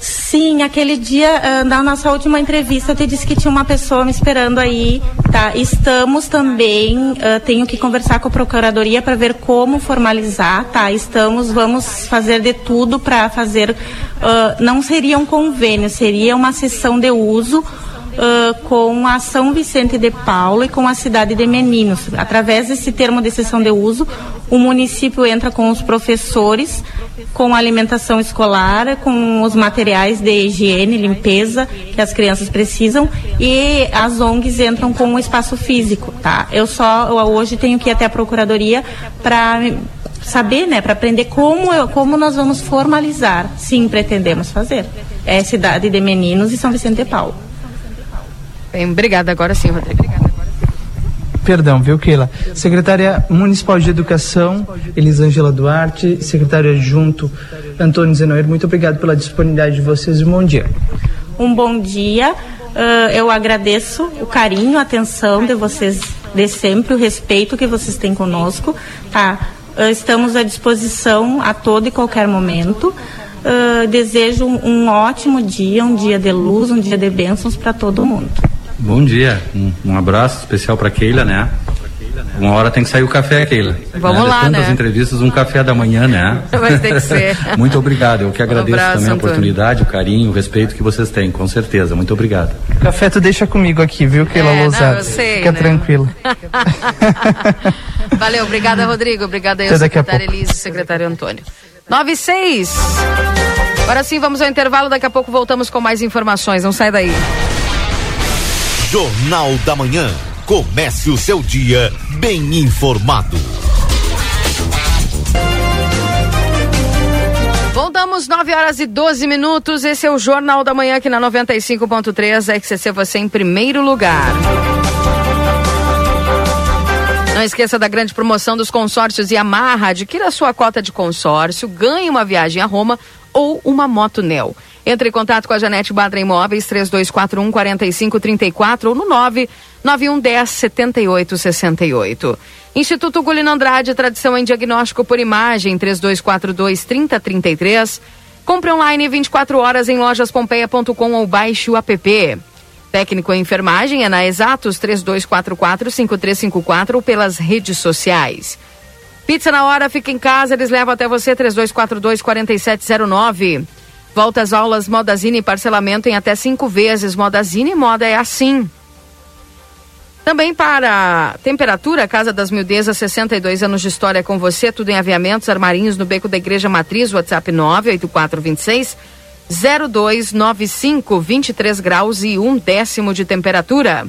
Sim, aquele dia, uh, na nossa última entrevista, eu te disse que tinha uma pessoa me esperando aí, tá? Estamos também, uh, tenho que conversar com a Procuradoria para ver como formalizar, tá? Estamos, vamos fazer de tudo para fazer, uh, não seria um convênio, seria uma sessão de uso uh, com a São Vicente de Paulo e com a cidade de Meninos. Através desse termo de sessão de uso, o município entra com os professores, com a alimentação escolar, com os materiais de higiene, limpeza que as crianças precisam e as ONGs entram com o espaço físico, tá? Eu só eu hoje tenho que ir até a procuradoria para saber, né, para aprender como eu, como nós vamos formalizar. Sim, pretendemos fazer. É cidade de Meninos e São Vicente de Paulo. Bem, obrigada. Agora sim, Rodrigo. Perdão, viu, Keila? Secretária Municipal de Educação, Elisângela Duarte, secretário adjunto Antônio Zenoir, muito obrigado pela disponibilidade de vocês e um bom dia. Um bom dia. Uh, eu agradeço o carinho, a atenção de vocês de sempre, o respeito que vocês têm conosco. Tá? Uh, estamos à disposição a todo e qualquer momento. Uh, desejo um, um ótimo dia, um dia de luz, um dia de bênçãos para todo mundo. Bom dia, um, um abraço especial para Keila, né? Uma hora tem que sair o café, Keila. Vamos né? lá, tantas né? entrevistas, um café da manhã, né? [LAUGHS] Vai ter que ser. [LAUGHS] Muito obrigado. Eu que agradeço Um abraço, também a Antônio. oportunidade, o carinho, o respeito que vocês têm, com certeza. Muito obrigado. Café tu deixa comigo aqui, viu, Keila É, não, Lousada? eu sei, Fica né? tranquila. [LAUGHS] Valeu, obrigada, Rodrigo. Obrigada aí, secretário Elise e secretário Antônio. 9 e 6. Agora sim, vamos ao intervalo. Daqui a pouco voltamos com mais informações. Não sai daí. Jornal da Manhã. Comece o seu dia bem informado. Voltamos 9 horas e 12 minutos. Esse é o Jornal da Manhã aqui na 95.3. XCC, você em primeiro lugar. Não esqueça da grande promoção dos consórcios Yamaha. Adquira sua cota de consórcio, ganhe uma viagem a Roma ou uma moto Nel. Entre em contato com a Janete Badra Imóveis 3241 4534 ou no 99110 7868. Instituto Gulino Andrade, tradição em diagnóstico por imagem 3242 3033. Compre online 24 horas em lojaspompeia.com ou baixe o app. Técnico em enfermagem é na Exatos 3244-5354 ou pelas redes sociais. Pizza na hora, fica em casa, eles levam até você 3242-4709. Volta às aulas Modazine parcelamento em até cinco vezes. Modazine Moda é assim. Também para temperatura, Casa das Mildezas, 62 anos de história com você, tudo em aviamentos, armarinhos no beco da Igreja Matriz, WhatsApp 98426 0295, 23 graus e um décimo de temperatura.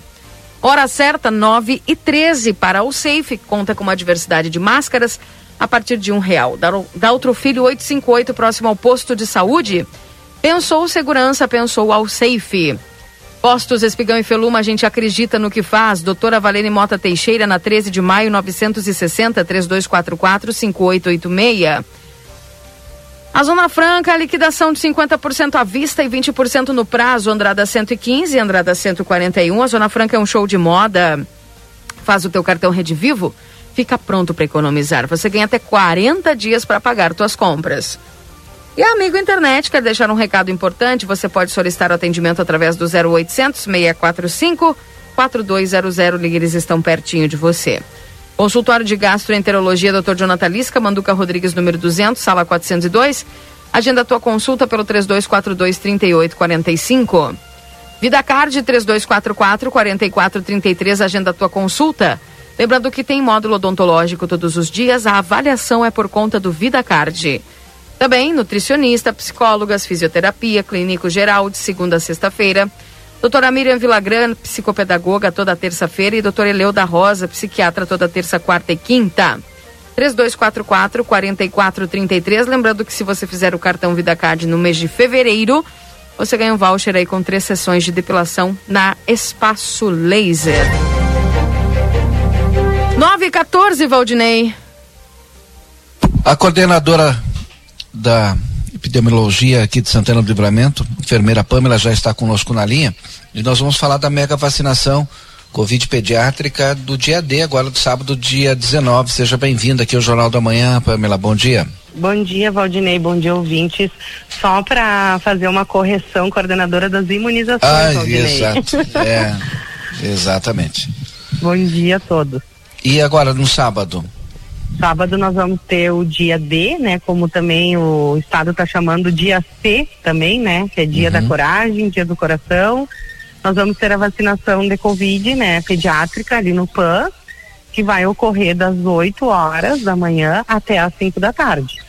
Hora certa, 9 e 13 para o Safe, conta com uma diversidade de máscaras a partir de um real. Da Outro Filho 858, próximo ao posto de saúde. Pensou segurança, pensou ao Safe. Postos Espigão e Feluma, a gente acredita no que faz. Doutora Valene Mota Teixeira, na 13 de maio, 960 3244 5886. A Zona Franca, liquidação de 50% à vista e 20% no prazo. Andrada 115, Andrada 141. A Zona Franca é um show de moda. Faz o teu cartão Rede Vivo, fica pronto para economizar. Você ganha até 40 dias para pagar tuas compras. E a Amigo Internet quer deixar um recado importante. Você pode solicitar o atendimento através do 0800 645 4200. Ligue, eles estão pertinho de você. Consultório de Gastroenterologia, Dr. Jonathan Lisca, Manduca Rodrigues, número 200, sala 402. Agenda tua consulta pelo 3242-3845. Vida Card 3244-4433, agenda tua consulta. Lembrando que tem módulo odontológico todos os dias, a avaliação é por conta do Vida Card. Também nutricionista, psicólogas, fisioterapia, clínico geral, de segunda a sexta-feira. Doutora Miriam Vilagran, psicopedagoga, toda terça-feira. E doutor Eleu da Rosa, psiquiatra, toda terça, quarta e quinta. 3244-4433. Lembrando que se você fizer o cartão Vida Card no mês de fevereiro, você ganha um voucher aí com três sessões de depilação na Espaço Laser. 9 e 14, Valdinei. A coordenadora da epidemiologia aqui de Santana do Livramento. Enfermeira Pamela já está conosco na linha e nós vamos falar da mega vacinação Covid pediátrica do dia D, agora do sábado, dia 19. Seja bem-vinda aqui ao Jornal da Manhã, Pamela. Bom dia. Bom dia, Valdinei. Bom dia, ouvintes. Só para fazer uma correção, coordenadora das imunizações, ah, Valdinei. Exato. [LAUGHS] é, exatamente. Bom dia a todos. E agora, no sábado? Sábado nós vamos ter o dia D, né? Como também o estado está chamando dia C também, né? Que é dia uhum. da coragem, dia do coração. Nós vamos ter a vacinação de Covid, né? Pediátrica ali no PAN, que vai ocorrer das 8 horas da manhã até as 5 da tarde.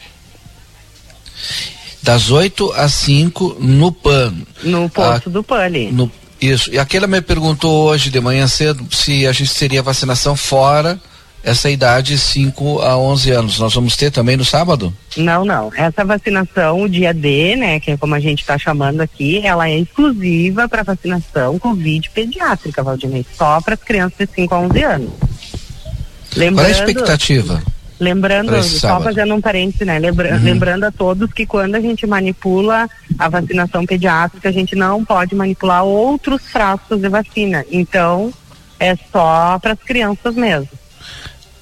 Das 8 às 5 no PAN. No posto a, do PAN ali. No, isso. E aquela me perguntou hoje de manhã cedo se a gente teria vacinação fora essa idade 5 a 11 anos. Nós vamos ter também no sábado? Não, não. Essa vacinação, o dia D, né, que é como a gente está chamando aqui, ela é exclusiva para vacinação Covid pediátrica, Valdinei, só para as crianças de 5 a 11 anos. Lembrando, Qual é a expectativa? Lembrando, só fazendo um parênteses, né? Lembra, uhum. Lembrando a todos que quando a gente manipula a vacinação pediátrica, a gente não pode manipular outros frascos de vacina. Então, é só para as crianças mesmo.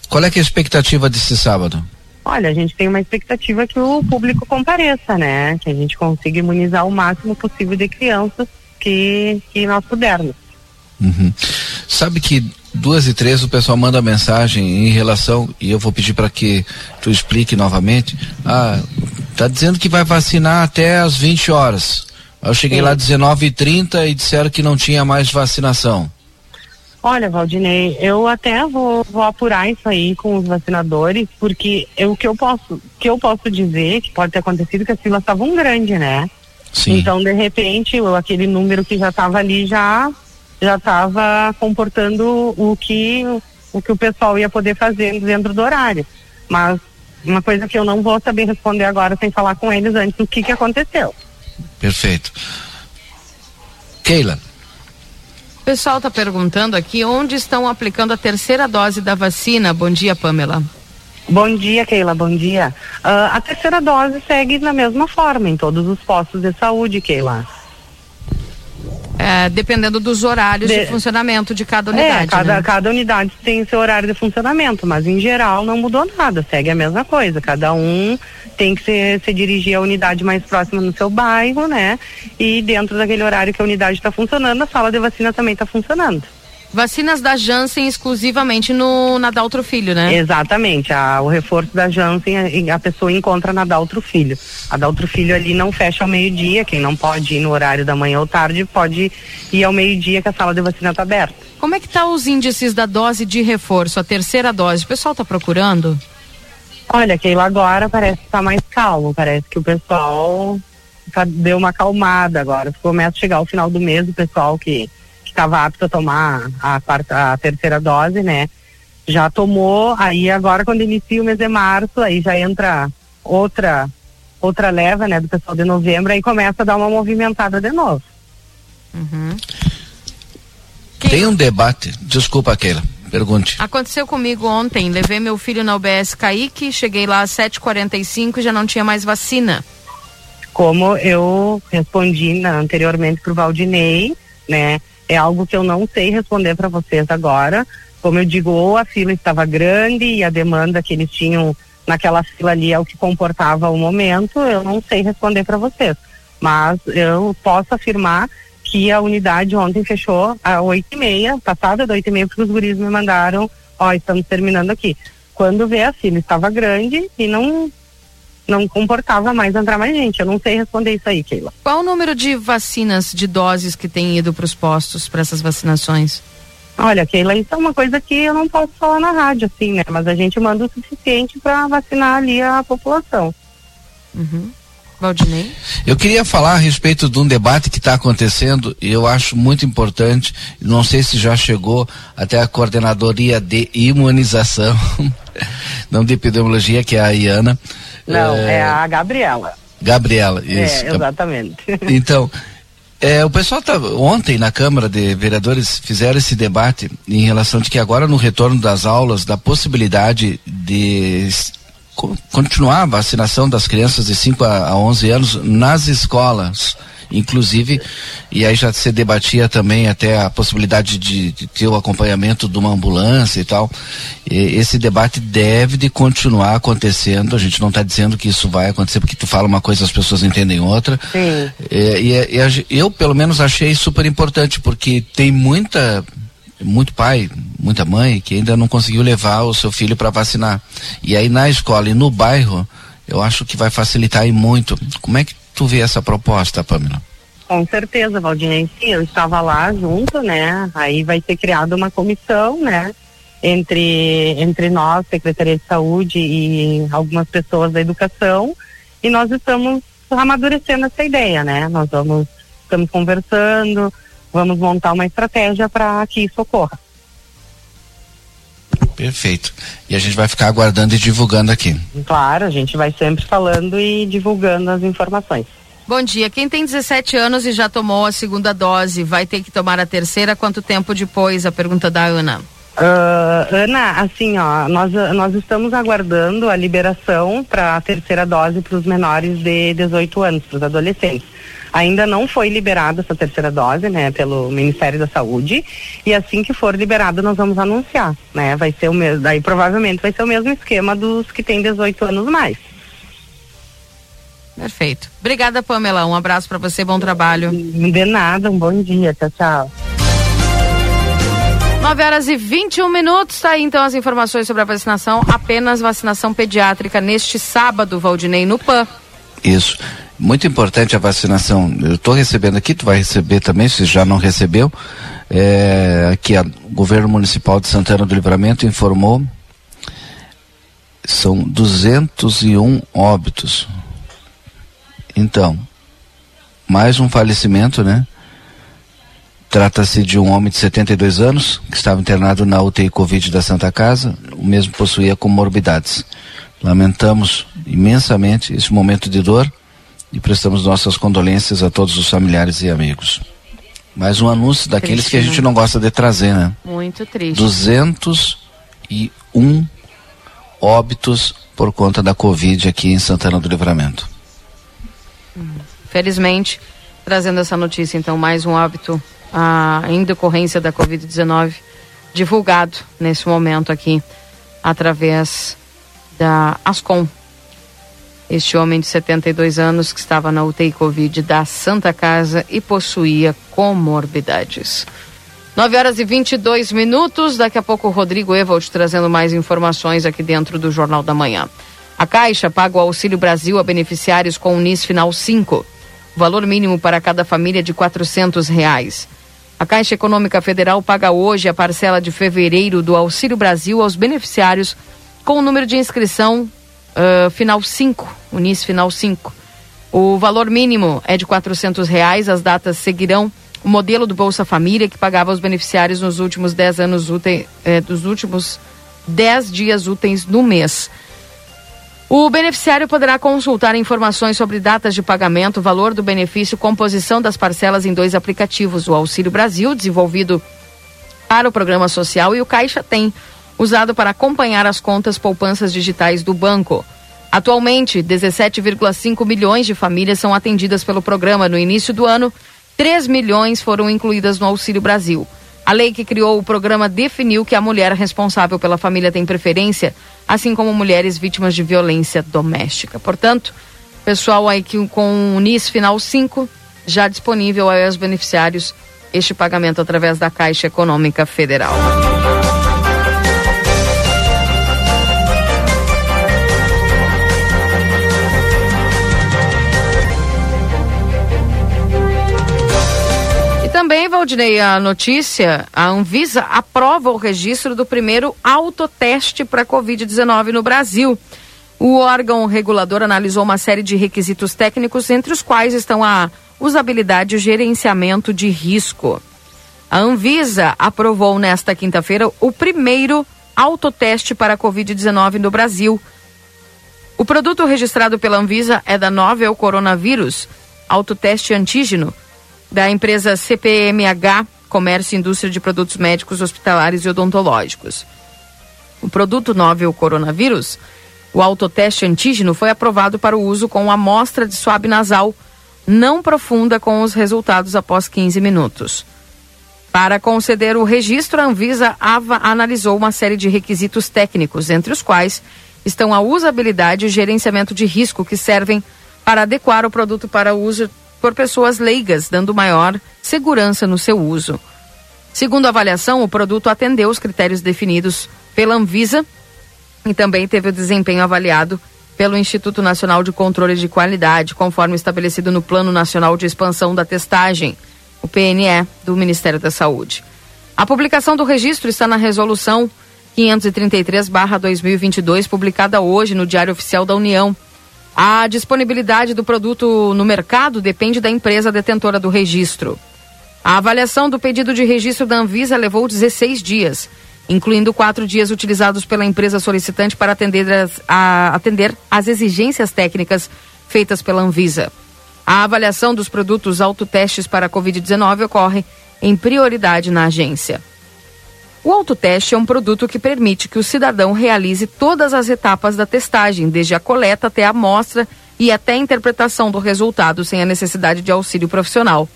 Qual é, é a expectativa desse sábado? Olha, a gente tem uma expectativa que o público compareça, né? Que a gente consiga imunizar o máximo possível de crianças que, que nós pudermos. Uhum. Sabe que duas e três o pessoal manda mensagem em relação, e eu vou pedir para que tu explique novamente. Ah, tá dizendo que vai vacinar até as 20 horas. Eu cheguei Sim. lá 19 e 30 e disseram que não tinha mais vacinação. Olha, Valdinei, eu até vou, vou apurar isso aí com os vacinadores, porque o que eu posso, que eu posso dizer que pode ter acontecido que as filas estavam grandes, né? Sim. Então, de repente, aquele número que já estava ali já já estava comportando o que o que o pessoal ia poder fazer dentro do horário. Mas uma coisa que eu não vou saber responder agora sem falar com eles antes do que que aconteceu. Perfeito. Keila. O pessoal está perguntando aqui onde estão aplicando a terceira dose da vacina. Bom dia, Pamela. Bom dia, Keila. Bom dia. Uh, a terceira dose segue na mesma forma em todos os postos de saúde, Keila. É, dependendo dos horários de... de... funcionamento de cada unidade. É, cada, né? cada unidade tem seu horário de funcionamento, mas em geral não mudou nada, segue a mesma coisa. Cada um tem que se, se dirigir à unidade mais próxima no seu bairro, né? E dentro daquele horário que a unidade está funcionando, a sala de vacina também está funcionando. Vacinas da Janssen exclusivamente no na Daltro Filho, né? Exatamente. A, o reforço da Janssen a, a pessoa encontra na Daltro Filho. A Daltro Filho ali não fecha ao meio-dia. Quem não pode ir no horário da manhã ou tarde pode ir ao meio-dia que a sala de vacina está aberta. Como é que tá os índices da dose de reforço, a terceira dose? O pessoal está procurando? Olha, Keila, agora parece que tá mais calmo. Parece que o pessoal tá, deu uma acalmada agora. Começa a chegar o final do mês, o pessoal que estava apto a tomar a quarta, a terceira dose, né? Já tomou, aí agora quando inicia o mês de março, aí já entra outra outra leva, né, do pessoal de novembro, aí começa a dar uma movimentada de novo. Uhum. Tem um debate, desculpa Keila, pergunte. Aconteceu comigo ontem, levei meu filho na UBS Kaique, cheguei lá às 7h45 e já não tinha mais vacina. Como eu respondi na, anteriormente pro Valdinei, né, é algo que eu não sei responder para vocês agora. Como eu digo, ou a fila estava grande e a demanda que eles tinham naquela fila ali é o que comportava o momento, eu não sei responder para vocês. Mas eu posso afirmar que a unidade ontem fechou às oito e meia, passada das oito e meia, porque os guris me mandaram, ó, estamos terminando aqui. Quando vê a fila estava grande e não não comportava mais entrar mais gente. Eu não sei responder isso aí, Keila. Qual o número de vacinas, de doses que tem ido para os postos para essas vacinações? Olha, Keila, isso é uma coisa que eu não posso falar na rádio, assim, né? Mas a gente manda o suficiente para vacinar ali a população. Uhum. Valdinei? Eu queria falar a respeito de um debate que está acontecendo e eu acho muito importante. Não sei se já chegou até a coordenadoria de imunização, [LAUGHS] não de epidemiologia, que é a Iana. Não, é, é a Gabriela. Gabriela, é, isso. É, exatamente. [LAUGHS] Então, é, o pessoal tá, ontem na Câmara de Vereadores fizeram esse debate em relação de que agora no retorno das aulas, da possibilidade de co- continuar a vacinação das crianças de 5 a, a 11 anos nas escolas. Inclusive, e aí já se debatia também até a possibilidade de, de ter o acompanhamento de uma ambulância e tal. E esse debate deve de continuar acontecendo. A gente não está dizendo que isso vai acontecer porque tu fala uma coisa as pessoas entendem outra. Sim. É, e, é- e eu, pelo menos, achei super importante, porque tem muita, muito pai, muita mãe que ainda não conseguiu levar o seu filho para vacinar. E aí na escola e no bairro, eu acho que vai facilitar aí muito. Como é que tu vê essa proposta, Pamela? Com certeza, Valdinei, sim, eu estava lá junto, né? Aí vai ser criada uma comissão, né? Entre, entre nós, Secretaria de Saúde e algumas pessoas da educação, e nós estamos amadurecendo essa ideia, né? Nós vamos, estamos conversando, vamos montar uma estratégia para que isso ocorra. Perfeito. E a gente vai ficar aguardando e divulgando aqui. Claro, a gente vai sempre falando e divulgando as informações. Bom dia. Quem tem 17 anos e já tomou a segunda dose, vai ter que tomar a terceira quanto tempo depois? A pergunta da Ana. Ah, Ana, assim, ó, nós, nós estamos aguardando a liberação para a terceira dose para os menores de 18 anos, para os adolescentes. Ainda não foi liberada essa terceira dose, né, pelo Ministério da Saúde, e assim que for liberado nós vamos anunciar, né, vai ser o mesmo, daí provavelmente vai ser o mesmo esquema dos que têm 18 anos mais. Perfeito. Obrigada, Pamela. Um abraço para você, bom trabalho. De nada, um bom dia, tchau, tchau. 9 horas e 21 minutos. Tá aí então as informações sobre a vacinação. Apenas vacinação pediátrica neste sábado, Valdinei, no PAN. Isso. Muito importante a vacinação. Eu estou recebendo aqui, tu vai receber também, se já não recebeu. É, aqui, o governo municipal de Santana do Livramento informou são 201 óbitos. Então, mais um falecimento, né? Trata-se de um homem de 72 anos que estava internado na UTI Covid da Santa Casa. O mesmo possuía comorbidades. Lamentamos imensamente esse momento de dor e prestamos nossas condolências a todos os familiares e amigos. Mais um anúncio daqueles que a Triste, gente né? não gosta de trazer, né? Muito triste. 201 óbitos por conta da Covid aqui em Santana do Livramento. Felizmente, trazendo essa notícia, então, mais um óbito ah, em decorrência da Covid-19, divulgado nesse momento aqui, através da Ascom. Este homem de 72 anos que estava na UTI Covid da Santa Casa e possuía comorbidades. 9 horas e 22 minutos. Daqui a pouco Rodrigo Evald trazendo mais informações aqui dentro do Jornal da Manhã. A Caixa paga o Auxílio Brasil a beneficiários com o NIS Final 5. Valor mínimo para cada família de 400 reais. A Caixa Econômica Federal paga hoje a parcela de fevereiro do Auxílio Brasil aos beneficiários com o número de inscrição ah, final 5, o NIS Final 5. O valor mínimo é de 400 reais. As datas seguirão o modelo do Bolsa Família que pagava aos beneficiários nos últimos 10 anos úteis, eh, dos últimos 10 dias úteis no mês. O beneficiário poderá consultar informações sobre datas de pagamento, valor do benefício, composição das parcelas em dois aplicativos: o Auxílio Brasil, desenvolvido para o programa social, e o Caixa Tem, usado para acompanhar as contas poupanças digitais do banco. Atualmente, 17,5 milhões de famílias são atendidas pelo programa. No início do ano, 3 milhões foram incluídas no Auxílio Brasil. A lei que criou o programa definiu que a mulher responsável pela família tem preferência, assim como mulheres vítimas de violência doméstica. Portanto, pessoal aí que com o NIS final 5 já disponível aos beneficiários este pagamento através da Caixa Econômica Federal. Valdinei, a notícia, a Anvisa aprova o registro do primeiro autoteste para Covid-19 no Brasil. O órgão regulador analisou uma série de requisitos técnicos, entre os quais estão a usabilidade e o gerenciamento de risco. A Anvisa aprovou nesta quinta-feira o primeiro autoteste para Covid-19 no Brasil. O produto registrado pela Anvisa é da Novel Coronavírus, autoteste antígeno, da empresa CPMH, Comércio e Indústria de Produtos Médicos, Hospitalares e Odontológicos. O produto Novel Coronavírus O autoteste antígeno foi aprovado para o uso com amostra de suave nasal não profunda com os resultados após 15 minutos. Para conceder o registro, a Anvisa AVA analisou uma série de requisitos técnicos, entre os quais estão a usabilidade e gerenciamento de risco que servem para adequar o produto para uso por pessoas leigas, dando maior segurança no seu uso. Segundo a avaliação, o produto atendeu os critérios definidos pela Anvisa e também teve o desempenho avaliado pelo Instituto Nacional de Controle de Qualidade, conforme estabelecido no Plano Nacional de Expansão da Testagem, o PNE, do Ministério da Saúde. A publicação do registro está na resolução 533-2022, publicada hoje no Diário Oficial da União. A disponibilidade do produto no mercado depende da empresa detentora do registro. A avaliação do pedido de registro da Anvisa levou 16 dias incluindo quatro dias utilizados pela empresa solicitante para atender as, a, atender as exigências técnicas feitas pela Anvisa. A avaliação dos produtos autotestes para a Covid-19 ocorre em prioridade na agência. O autoteste é um produto que permite que o cidadão realize todas as etapas da testagem, desde a coleta até a amostra e até a interpretação do resultado, sem a necessidade de auxílio profissional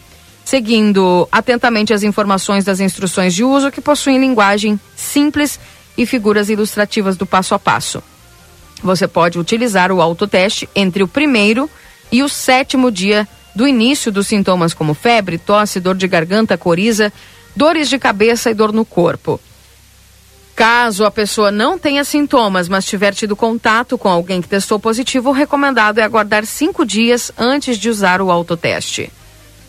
seguindo atentamente as informações das instruções de uso que possuem linguagem simples e figuras ilustrativas do passo a passo. Você pode utilizar o autoteste entre o primeiro e o sétimo dia do início dos sintomas como febre, tosse, dor de garganta, coriza, dores de cabeça e dor no corpo. Caso a pessoa não tenha sintomas, mas tiver tido contato com alguém que testou positivo, o recomendado é aguardar cinco dias antes de usar o autoteste.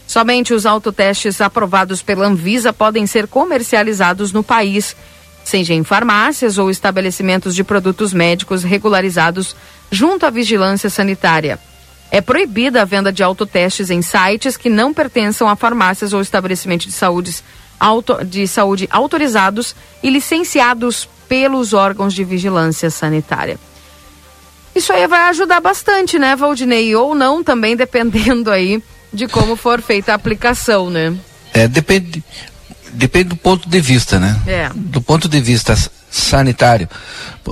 Somente os autotestes aprovados pela Anvisa podem ser comercializados no país, seja em farmácias ou estabelecimentos de produtos médicos regularizados junto à vigilância sanitária. É proibida a venda de autotestes em sites que não pertençam a farmácias ou estabelecimentos de saúde, auto, de saúde autorizados e licenciados pelos órgãos de vigilância sanitária. Isso aí vai ajudar bastante, né, Valdinei? Ou não, também dependendo aí de como for feita a aplicação, né? É, depende, depende do ponto de vista, né? É. Do ponto de vista sanitário,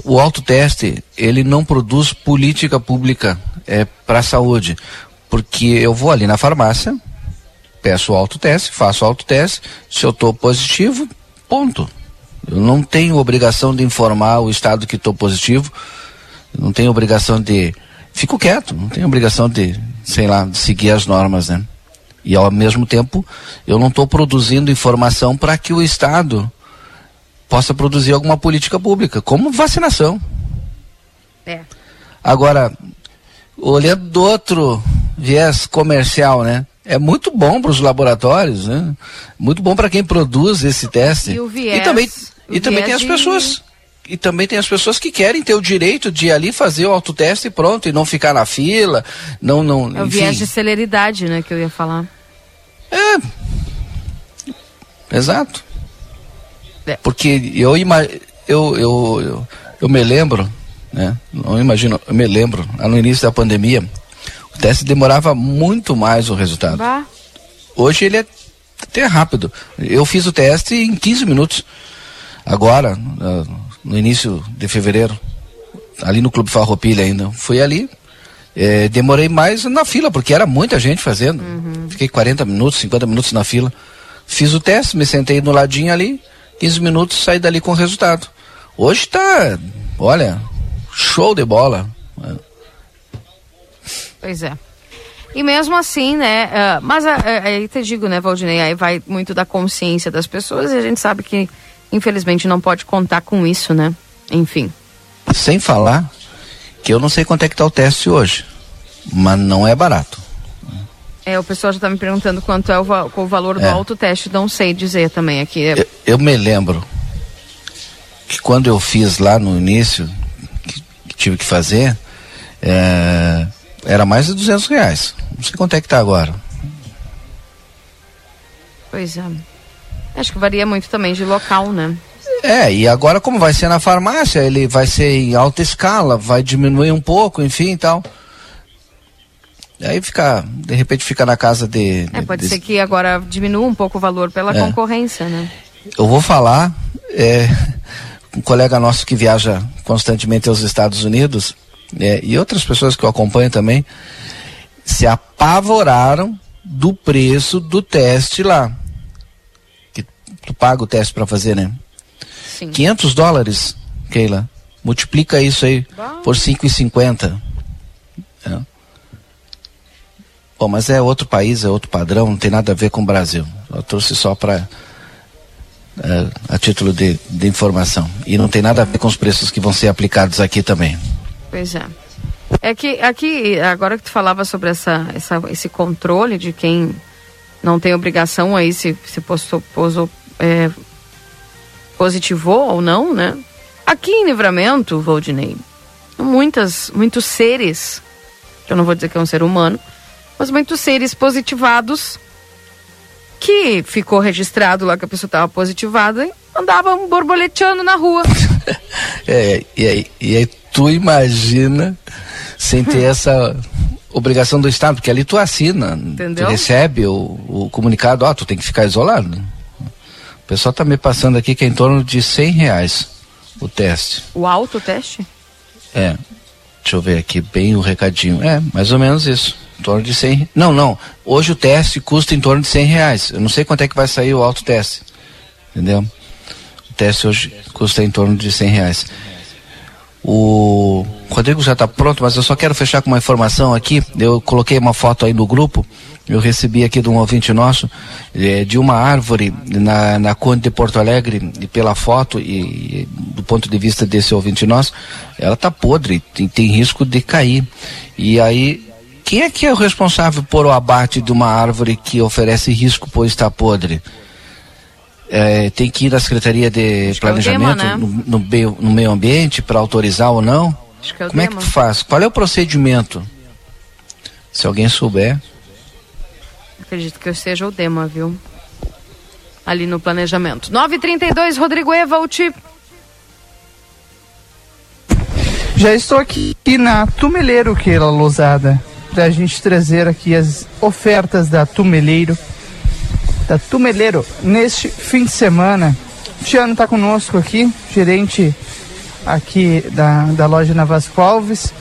o autoteste, ele não produz política pública é, para a saúde, porque eu vou ali na farmácia, peço o autoteste, faço o autoteste, se eu estou positivo, ponto. Eu não tenho obrigação de informar o estado que estou positivo, não tenho obrigação de. Fico quieto, não tenho obrigação de sei lá, seguir as normas, né? E ao mesmo tempo, eu não estou produzindo informação para que o Estado possa produzir alguma política pública, como vacinação. É. Agora, olhando do outro viés comercial, né? É muito bom para os laboratórios, né? Muito bom para quem produz esse teste. E o viés. E também, e também tem as pessoas e também tem as pessoas que querem ter o direito de ali fazer o autoteste e pronto, e não ficar na fila, não, não, É o enfim. viés de celeridade, né, que eu ia falar. É. Exato. É. Porque eu, eu, eu, eu, eu me lembro, né? Não imagino, eu me lembro, no início da pandemia, o teste demorava muito mais o resultado. Bah. Hoje ele é até rápido. Eu fiz o teste em 15 minutos. Agora, ah, no início de fevereiro, ali no Clube Farroupilha ainda. Fui ali, eh, demorei mais na fila, porque era muita gente fazendo. Fiquei 40 minutos, 50 minutos na fila. Fiz o teste, me sentei no ladinho ali, 15 minutos, saí dali com o resultado. Hoje tá, olha, show de bola. Pois é. E mesmo assim, né? ah, mas ah, aí te digo, né, Valdinei, aí vai muito da consciência das pessoas e a gente sabe que, infelizmente, não pode contar com isso, né? Enfim. Sem falar que eu não sei quanto é que tá o teste hoje, mas não é barato. É, o pessoal já tá me perguntando quanto é o, va- o valor do É. autoteste, não sei dizer também aqui. É- Eu, eu me lembro que quando eu fiz lá no início, que, que tive que fazer, é, era mais de 200 reais. Não sei quanto é que tá agora. Pois é. Acho que varia muito também de local, né? É, e agora como vai ser na farmácia, ele vai ser em alta escala, vai diminuir um pouco, enfim e tal. Aí fica, de repente fica na casa de. É, de- pode de- ser que agora diminua um pouco o valor pela É. concorrência, né? Eu vou falar, é, [LAUGHS] um colega nosso que viaja constantemente aos Estados Unidos, é, e outras pessoas que eu acompanho também, se apavoraram do preço do teste lá. Que tu paga o teste para fazer, né? Sim. 500 dólares, Keila. Multiplica isso aí Bom. por 5,50. É. Bom, mas é outro país, é outro padrão, não tem nada a ver com o Brasil. Eu trouxe só para é, a título de, de informação. E não tem nada a ver com os preços que vão ser aplicados aqui também. Pois é. É que aqui, agora que tu falava sobre essa, essa, esse controle de quem não tem obrigação aí se, se postou, posou, é, positivou ou não, né? Aqui em Livramento, Valdinei, muitas, muitos seres, eu não vou dizer que é um ser humano, mas muitos seres positivados que ficou registrado lá que a pessoa estava positivada andavam borboleteando na rua. [LAUGHS] É, e, aí, e aí tu imagina sem ter [LAUGHS] essa obrigação do Estado, porque ali tu assina, Entendeu? tu recebe o, o comunicado, ó, tu tem que ficar isolado. O pessoal tá me passando aqui que é em torno de 100 reais o teste. O autoteste? É, deixa eu ver aqui bem o recadinho. É, mais ou menos isso. Em torno de 100 Não, não. Hoje o teste custa em torno de 100 reais. Eu não sei quanto é que vai sair o autoteste. Entendeu? O teste hoje custa em torno de 100 reais. O Rodrigo já está pronto, mas eu só quero fechar com uma informação aqui. Eu coloquei uma foto aí no grupo. Eu recebi aqui de um ouvinte nosso eh, de uma árvore na, na Conde de Porto Alegre e pela foto e, e do ponto de vista desse ouvinte nosso, ela está podre, tem, tem risco de cair. E aí, quem é que é o responsável por o abate de uma árvore que oferece risco por estar podre? É, tem que ir à Secretaria de Acho que é Planejamento Dema, né? no, no meio, no meio ambiente para autorizar ou não? Acho que é Como é que tu faz? Qual é o procedimento? Se alguém souber. Acredito que eu seja o Dema, viu? Ali no planejamento. 932, Rodrigo Evalt. Já estou aqui na Tumeleiro, Keila Lousada, para a gente trazer aqui as ofertas da Tumeleiro, da Tumeleiro, neste fim de semana. Tiano está conosco aqui, gerente aqui da, da loja na Vasco Alves.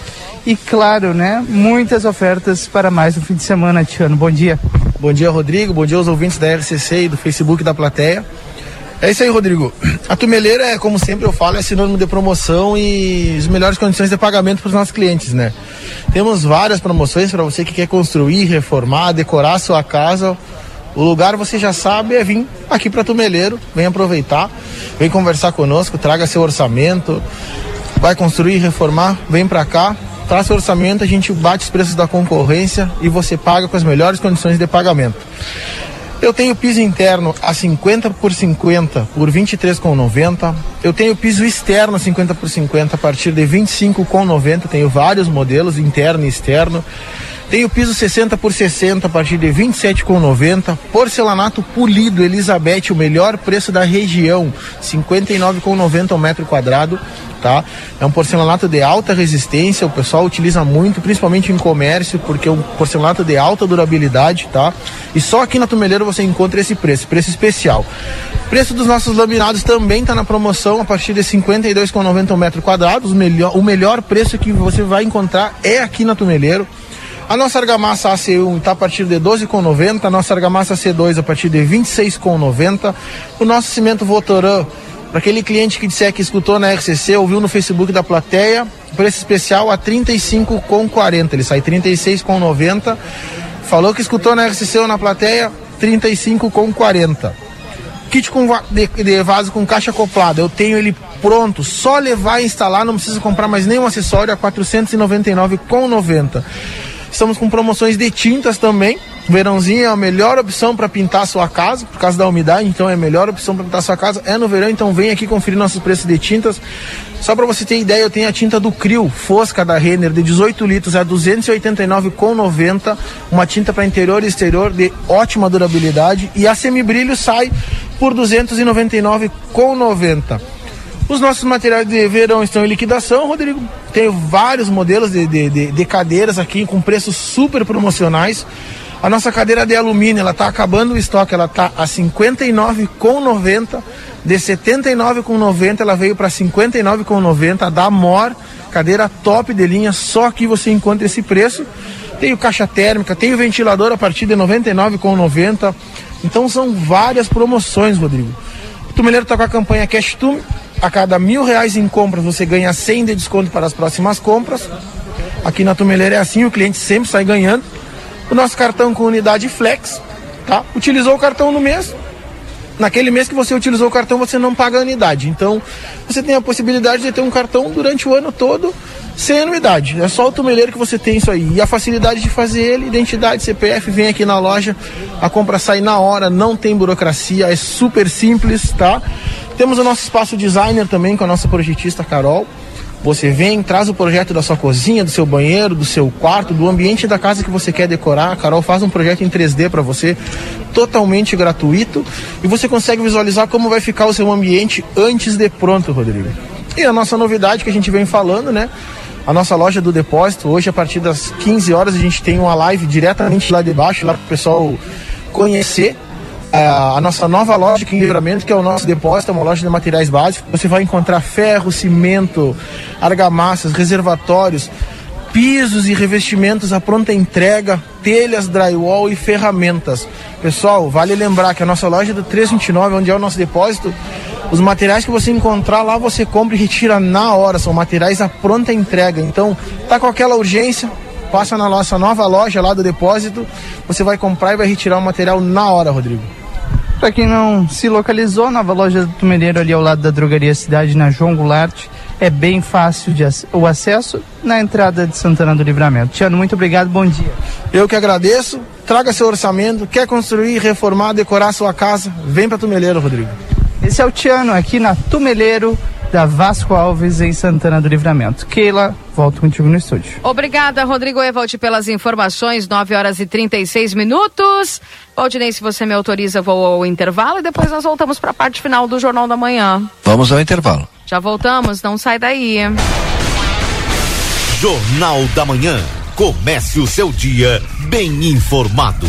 E claro, né, muitas ofertas para mais um fim de semana, Tiano. Bom dia. Bom dia, Rodrigo. Bom dia aos ouvintes da RCC e do Facebook da plateia. É isso aí, Rodrigo. A Tumeleira é, como sempre eu falo, é sinônimo de promoção e as melhores condições de pagamento para os nossos clientes, né? Temos várias promoções para você que quer construir, reformar, decorar a sua casa. O lugar você já sabe é vir aqui para Tumeleiro, vem aproveitar, vem conversar conosco, traga seu orçamento, vai construir, reformar, vem para cá, traz seu orçamento, a gente bate os preços da concorrência e você paga com as melhores condições de pagamento. Eu tenho piso interno a 50 por 50 por 23,90. Eu tenho piso externo a 50 por 50 a partir de 25,90. Tenho vários modelos, interno e externo. Tenho piso 60 por 60 a partir de 27,90. Porcelanato polido Elizabeth, o melhor preço da região, 59,90 ao metro quadrado. Tá? É um porcelanato de alta resistência, o pessoal utiliza muito, principalmente em comércio, porque é um porcelanato de alta durabilidade, tá? E só aqui na Tumeleiro você encontra esse preço, preço especial. Preço dos nossos laminados também está na promoção a partir de 52,90 ao metro quadrado. Os melhor, o melhor preço que você vai encontrar é aqui na Tumeleiro. A nossa argamassa AC1 está a partir de 12,90, a nossa argamassa C2 a partir de 26,90. O nosso cimento Votoran, para aquele cliente que disser que escutou na RCC, ouviu no Facebook da plateia, preço especial a 35,40. Ele sai 36,90. Falou que escutou na RCC ou na plateia, 35,40. Kit com va- de, de vaso com caixa acoplada, eu tenho ele pronto, só levar e instalar, não precisa comprar mais nenhum acessório a 499,90. Estamos com promoções de tintas também. Verãozinho é a melhor opção para pintar sua casa, por causa da umidade, então é a melhor opção para pintar sua casa é no verão, então vem aqui conferir nossos preços de tintas. Só para você ter ideia, eu tenho a tinta do Crio, Fosca da Renner, de 18 litros a 289,90, uma tinta para interior e exterior de ótima durabilidade e a semibrilho sai por 299,90. Os nossos materiais de verão estão em liquidação, Rodrigo. Tenho vários modelos de, de, de- de cadeiras aqui com preços super promocionais. A nossa cadeira de alumínio, ela está acabando o estoque, ela está a 59,90. De 79,90 ela veio para 59,90 da Mor, cadeira top de linha, só que você encontra esse preço. Tem o caixa térmica, tem o ventilador a partir de 99,90. Então são várias promoções, Rodrigo. O Tumeleiro está com a campanha Cash Tum. A cada mil reais em compras você ganha 100 de desconto para as próximas compras. Aqui na Tumeleira é assim, o cliente sempre sai ganhando. O nosso cartão com unidade Flex, tá? Utilizou o cartão no mês, naquele mês que você utilizou o cartão, você não paga a unidade. Então, você tem a possibilidade de ter um cartão durante o ano todo sem anuidade. É só o tumeleiro que você tem isso aí. E a facilidade de fazer ele, identidade, CPF, vem aqui na loja, a compra sai na hora, não tem burocracia, é super simples, tá? Temos o nosso espaço designer também com a nossa projetista Carol. Você vem, traz o projeto da sua cozinha, do seu banheiro, do seu quarto, do ambiente da casa que você quer decorar. A Carol faz um projeto em 3D para você, totalmente gratuito, e você consegue visualizar como vai ficar o seu ambiente antes de pronto, Rodrigo. E a nossa novidade que a gente vem falando, né? A nossa loja do depósito, hoje a partir das 15 horas a gente tem uma live diretamente lá de baixo, lá para o pessoal conhecer a nossa nova loja em Livramento, que é o nosso depósito, é uma loja de materiais básicos. Você vai encontrar ferro, cimento, argamassas, reservatórios, pisos e revestimentos à pronta entrega, telhas, drywall e ferramentas. Pessoal, vale lembrar que a nossa loja é do 329, onde é o nosso depósito, os materiais que você encontrar lá você compra e retira na hora, são materiais à pronta entrega. Então, tá com aquela urgência, passa na nossa nova loja lá do depósito, você vai comprar e vai retirar o material na hora, Rodrigo. Para quem não se localizou, a nova loja do Tumereiro ali ao lado da Drogaria Cidade, na João Goulart, é bem fácil de o acesso na entrada de Santana do Livramento. Tiano, muito obrigado, bom dia. Eu que agradeço, traga seu orçamento, quer construir, reformar, decorar sua casa, vem para Tumeleiro, Rodrigo. Esse é o Tiano aqui na Tumeleiro, da Vasco Alves em Santana do Livramento. Keila, volto contigo no estúdio. Obrigada, Rodrigo Evald, pelas informações. 9 horas e 36 minutos. Valdinei, se você me autoriza, vou ao intervalo e depois nós voltamos para a parte final do Jornal da Manhã. Vamos ao intervalo. Já voltamos, não sai daí. Jornal da Manhã. Comece o seu dia bem informado.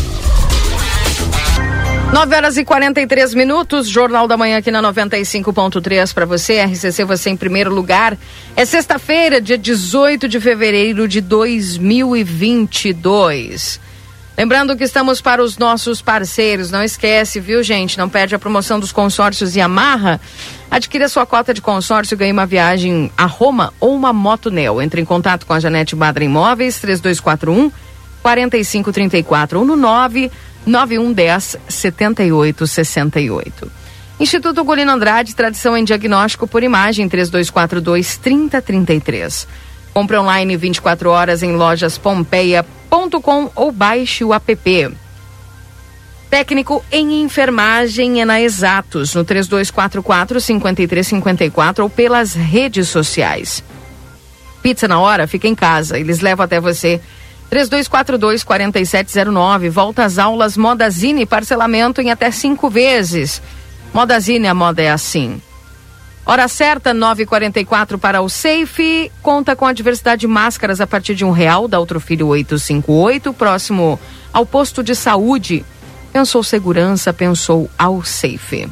9 horas e 43 minutos, Jornal da Manhã aqui na 95.3 para você, RCC você em primeiro lugar. É sexta-feira, dia 18 de fevereiro de 2022. Lembrando que estamos para os nossos parceiros, não esquece, viu gente? Não perde a promoção dos consórcios Yamaha. Adquira sua cota de consórcio e ganhe uma viagem a Roma ou uma moto Neo. Entre em contato com a Janete Badra Imóveis, 3241 4534 ou no 9 9110 7868. Instituto Golino Andrade, tradição em diagnóstico por imagem 3242 3033. Compre online 24 horas em lojas pompeia.com ou baixe o app. Técnico em enfermagem é na Exatos, no 3244 5354 ou pelas redes sociais. Pizza na hora, fica em casa, eles levam até você 3242 4709. Volta às aulas Modazine, parcelamento em até cinco vezes. Modazine, a moda é assim. Hora certa, 9h44 para o Safe. Conta com a diversidade de máscaras a partir de um real, da Outro Filho 858, próximo ao posto de saúde. Pensou segurança, pensou ao Safe.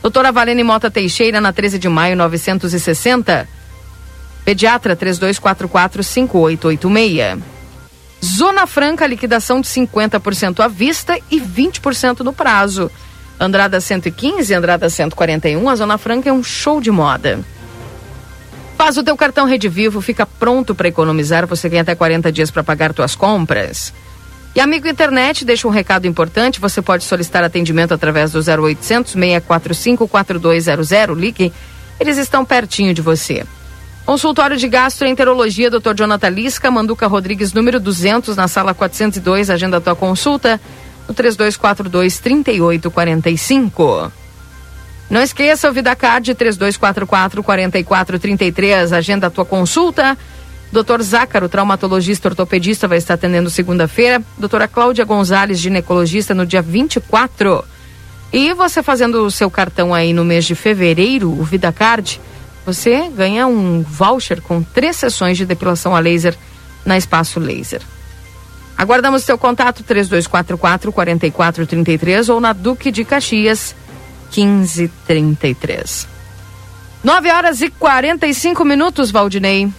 Doutora Valene Mota Teixeira, na 13 de maio, 960. Pediatra 3244 5886. Zona Franca, liquidação de 50% à vista e 20% no prazo. Andrada 115, Andrada 141, a Zona Franca é um show de moda. Faz o teu cartão Rede Vivo, fica pronto para economizar, você tem até 40 dias para pagar tuas compras. E amigo internet, deixa um recado importante, você pode solicitar atendimento através do 0800 645 4200, ligue, eles estão pertinho de você. Consultório de Gastroenterologia, Dr. Jonathan Lisca, Manduca Rodrigues, número 200, na sala 402. Agenda a tua consulta no 3242-3845. Não esqueça o VidaCard 3244-4433. Agenda a tua consulta. Dr. Zácaro, traumatologista ortopedista, vai estar atendendo segunda-feira. Doutora Cláudia Gonzalez, ginecologista, no dia 24. E você fazendo o seu cartão aí no mês de fevereiro, o VidaCard, você ganha um voucher com três sessões de depilação a laser na Espaço Laser. Aguardamos seu contato 3244 4433 ou na Duque de Caxias 1533. 9 horas e 45 minutos, Valdinei.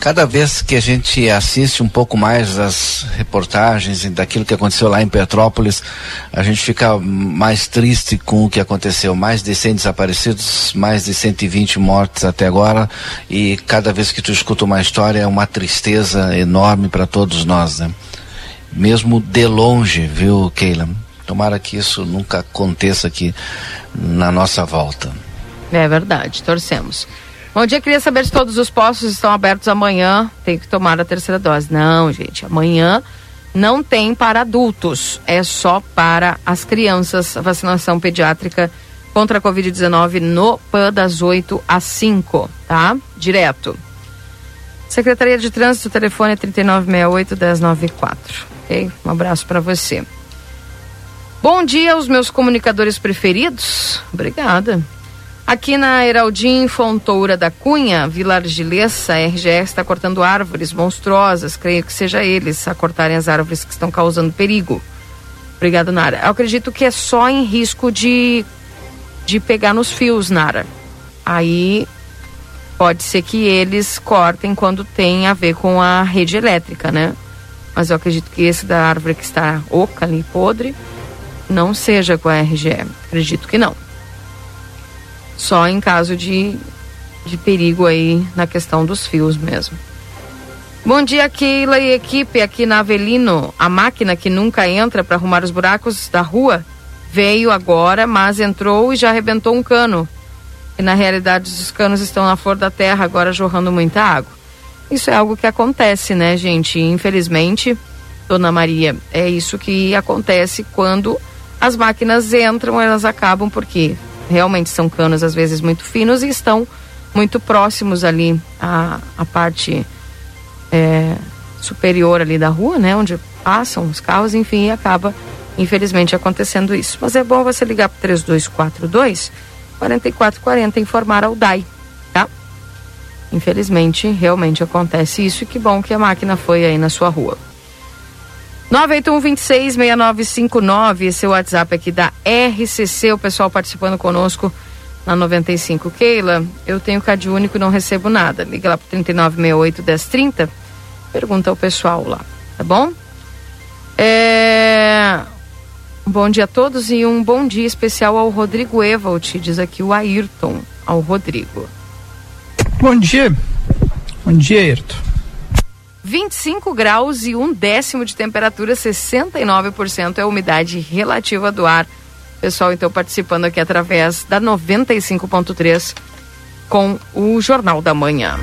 Cada vez que a gente assiste um pouco mais as reportagens daquilo que aconteceu lá em Petrópolis, a gente fica mais triste com o que aconteceu. Mais de 100 desaparecidos, mais de 120 mortes até agora, e cada vez que tu escuta uma história é uma tristeza enorme para todos nós, né? Mesmo de longe, viu, Keila? Tomara que isso nunca aconteça aqui na nossa volta. É verdade, torcemos. Bom dia, queria saber se todos os postos estão abertos amanhã. Tem que tomar a terceira dose. Não, gente, amanhã não tem para adultos, é só para as crianças a vacinação pediátrica contra a Covid-19 no PAN das 8 às 5, tá? Direto. Secretaria de Trânsito, telefone é 3968-1094. Ok? Um abraço para você. Bom dia aos meus comunicadores preferidos. Obrigada. Aqui na Heraldim Fontoura da Cunha, Vila Argilesa, a RGE está cortando árvores monstruosas. Creio que seja eles a cortarem as árvores que estão causando perigo. Obrigada, Nara. Eu acredito que é só em risco de, de pegar nos fios, Nara. Aí pode ser que eles cortem quando tem a ver com a rede elétrica, né? Mas eu acredito que esse da árvore que está oca ali, podre, não seja com a RGE. Acredito que não só em caso de, de perigo aí na questão dos fios mesmo. Bom dia, Keila e equipe aqui na Avelino. A máquina que nunca entra para arrumar os buracos da rua veio agora, mas entrou e já arrebentou um cano. E na realidade os canos estão na flor da terra, agora jorrando muita água. Isso é algo que acontece, né, gente? Infelizmente, Dona Maria, é isso que acontece quando as máquinas entram, elas acabam porque realmente são canos às vezes muito finos e estão muito próximos ali à, à parte é, superior ali da rua, né? Onde passam os carros, enfim, e acaba infelizmente acontecendo isso. Mas é bom você ligar para 3242 4440 e informar ao DAI, tá? Infelizmente, realmente acontece isso e que bom que a máquina foi aí na sua rua. 981-26-6959, esse é o WhatsApp aqui da RCC, o pessoal participando conosco na 95. Keila, eu tenho CAD único e não recebo nada. Liga lá pro 3968-1030, pergunta ao pessoal lá, tá bom? É... Bom dia a todos e um bom dia especial ao Rodrigo Evald, diz aqui o Ayrton, ao Rodrigo. Bom dia. Bom dia, Ayrton. 25 graus e um décimo de temperatura, 69% é a umidade relativa do ar. Pessoal, então participando aqui através da 95.3 com o Jornal da Manhã.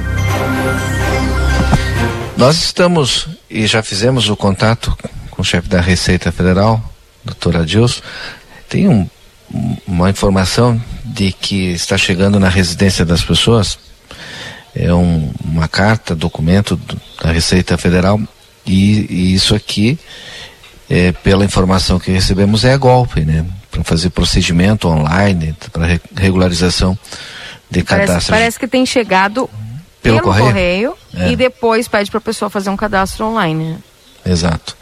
Nós estamos e já fizemos o contato com o chefe da Receita Federal, doutor Adilson. Tem um, uma informação de que está chegando na residência das pessoas é um, uma carta, documento do, da Receita Federal e, e, isso aqui, é, pela informação que recebemos, é golpe, né? Para fazer procedimento online, para re, regularização de parece, cadastro. Parece que tem chegado pelo, pelo correio, correio é. e depois pede para a pessoa fazer um cadastro online. Né? Exato.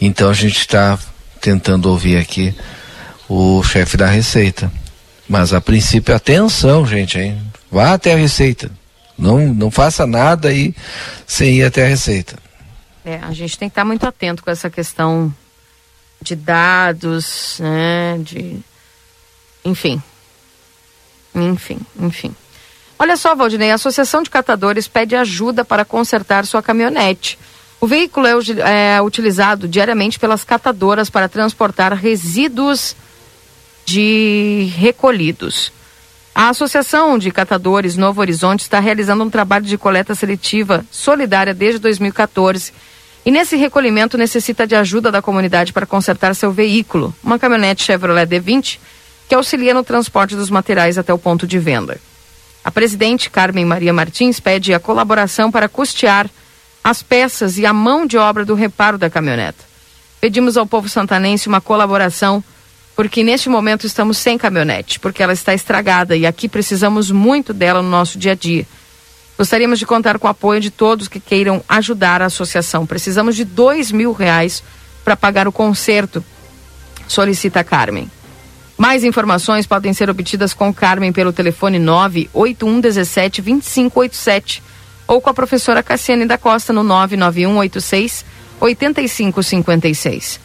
Então a gente está tentando ouvir aqui o chefe da Receita. Mas a princípio, atenção, gente, hein? Vá até a Receita. Não, não faça nada aí sem ir até a Receita. É, a gente tem que estar muito atento com essa questão de dados, né? De. Enfim. Enfim, enfim. Olha só, Valdinei, a Associação de Catadores pede ajuda para consertar sua caminhonete. O veículo é, é utilizado diariamente pelas catadoras para transportar resíduos de recolhidos. A Associação de Catadores Novo Horizonte está realizando um trabalho de coleta seletiva solidária desde 2014. E nesse recolhimento necessita de ajuda da comunidade para consertar seu veículo, uma caminhonete Chevrolet D20, que auxilia no transporte dos materiais até o ponto de venda. A presidente Carmen Maria Martins pede a colaboração para custear as peças e a mão de obra do reparo da caminhoneta. Pedimos ao povo santanense uma colaboração porque neste momento estamos sem caminhonete, porque ela está estragada e aqui precisamos muito dela no nosso dia a dia. Gostaríamos de contar com o apoio de todos que queiram ajudar a associação. Precisamos de dois mil reais para pagar o conserto, solicita Carmen. Mais informações podem ser obtidas com Carmen pelo telefone 981 17 2587 ou com a professora Cassiane da Costa no 99186 8556.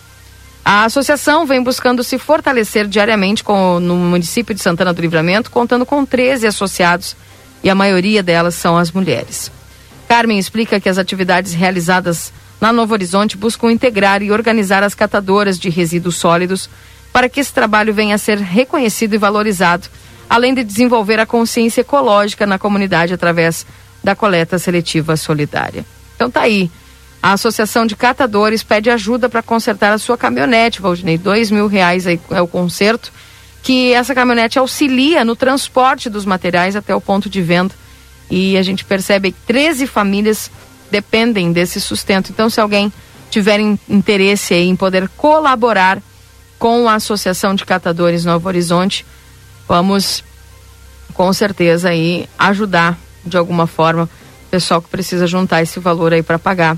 A associação vem buscando se fortalecer diariamente com, no município de Santana do Livramento, contando com 13 associados e a maioria delas são as mulheres. Carmen explica que as atividades realizadas na Novo Horizonte buscam integrar e organizar as catadoras de resíduos sólidos para que esse trabalho venha a ser reconhecido e valorizado, além de desenvolver a consciência ecológica na comunidade através da coleta seletiva solidária. Então tá aí. A Associação de Catadores pede ajuda para consertar a sua caminhonete, Valdinei. Dois mil reais é o conserto, que essa caminhonete auxilia no transporte dos materiais até o ponto de venda. E a gente percebe que 13 famílias dependem desse sustento. Então, se alguém tiver interesse em poder colaborar com a Associação de Catadores Novo Horizonte, vamos com certeza aí ajudar de alguma forma o pessoal que precisa juntar esse valor aí para pagar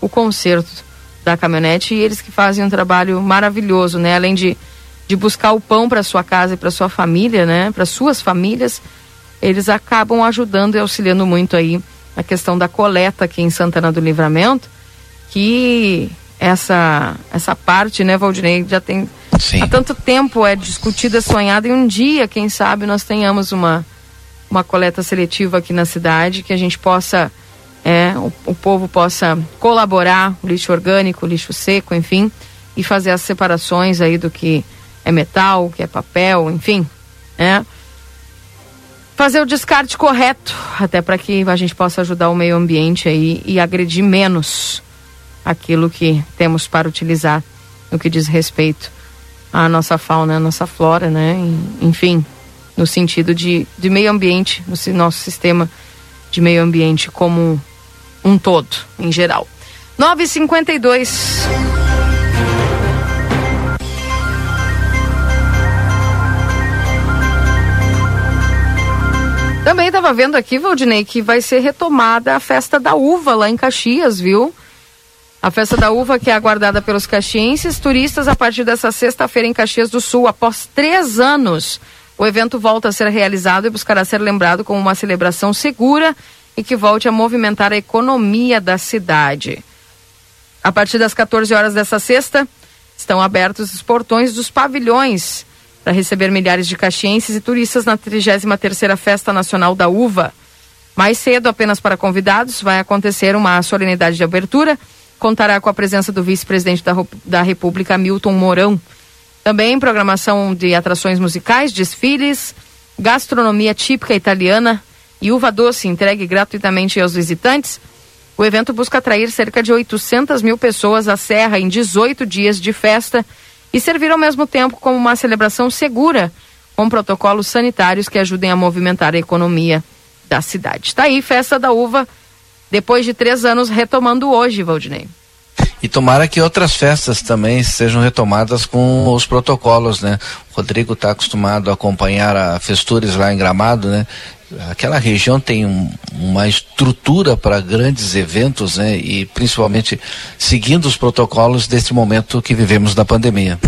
o conserto da caminhonete e eles que fazem um trabalho maravilhoso, né? Além de, de buscar o pão para sua casa e para sua família, né? Para suas famílias, eles acabam ajudando e auxiliando muito aí a questão da coleta aqui em Santana do Livramento, que essa essa parte, né, Valdinei, já tem Sim. há tanto tempo é discutida, sonhada e um dia, quem sabe, nós tenhamos uma uma coleta seletiva aqui na cidade que a gente possa é, o, o povo possa colaborar, lixo orgânico, lixo seco, enfim, e fazer as separações aí do que é metal, o que é papel, enfim, né? Fazer o descarte correto, até para que a gente possa ajudar o meio ambiente aí e agredir menos aquilo que temos para utilizar no que diz respeito à nossa fauna, à nossa flora, né? Enfim, no sentido de, de meio ambiente, no nosso sistema de meio ambiente como um todo, em geral. 952. Também estava vendo aqui, Valdinei, que vai ser retomada a festa da uva lá em Caxias, viu? A festa da uva que é aguardada pelos caxienses, turistas a partir dessa sexta-feira em Caxias do Sul, após três anos. O evento volta a ser realizado e buscará ser lembrado como uma celebração segura e que volte a movimentar a economia da cidade. A partir das 14 horas dessa sexta, estão abertos os portões dos pavilhões para receber milhares de caxienses e turistas na 33ª Festa Nacional da Uva. Mais cedo, apenas para convidados, vai acontecer uma solenidade de abertura. Contará com a presença do vice-presidente da, da República, Milton Mourão. Também programação de atrações musicais, desfiles, gastronomia típica italiana, e uva doce entregue gratuitamente aos visitantes. O evento busca atrair cerca de 800 mil pessoas à Serra em 18 dias de festa e servir ao mesmo tempo como uma celebração segura, com protocolos sanitários que ajudem a movimentar a economia da cidade. Está aí, Festa da Uva, depois de três anos, retomando hoje, Valdinei. E tomara que outras festas também sejam retomadas com os protocolos, né? O Rodrigo está acostumado a acompanhar a Festures lá em Gramado, né? Aquela região tem um, uma estrutura para grandes eventos, né? E principalmente seguindo os protocolos desse momento que vivemos da pandemia.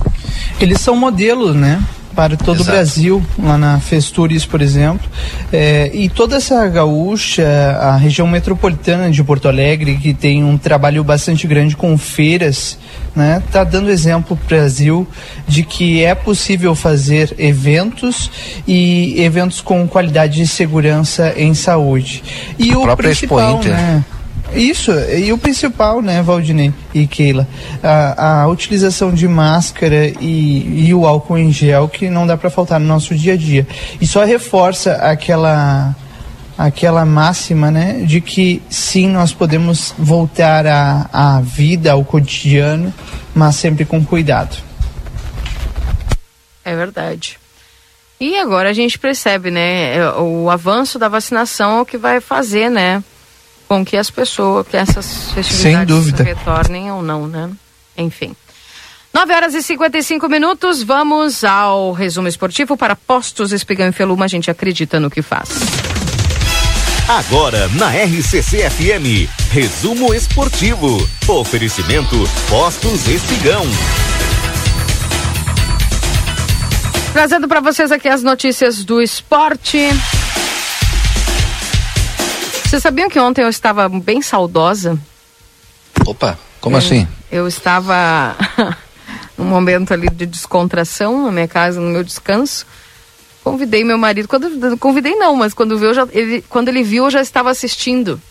Eles são modelos, né? Para todo Exato. o Brasil, lá na Festures, por exemplo. É, e toda essa gaúcha, a região metropolitana de Porto Alegre, que tem um trabalho bastante grande com feiras, né, tá dando exemplo para o Brasil de que é possível fazer eventos e eventos com qualidade de segurança em saúde. E o principal, né? Isso, e o principal, né, Valdinei e Keila, a, a utilização de máscara e, e o álcool em gel que não dá para faltar no nosso dia a dia. E só reforça aquela aquela máxima, né, de que sim, nós podemos voltar à, à vida, ao cotidiano, mas sempre com cuidado. É verdade. E agora a gente percebe, né, o avanço da vacinação é o que vai fazer, né, com que as pessoas, que essas festividades retornem ou não, né? Enfim. 9 horas e 55 minutos, vamos ao resumo esportivo para Postos Espigão e Feluma, a gente acredita no que faz. Agora na RCC FM, resumo esportivo. Oferecimento Postos Espigão. Trazendo para vocês aqui as notícias do esporte. Vocês sabiam que ontem eu estava bem saudosa? Opa, como É, assim? Eu estava [LAUGHS] num momento ali de descontração na minha casa, no meu descanso. Convidei meu marido, quando convidei não, mas quando viu, eu já, ele, quando ele viu, eu já estava assistindo.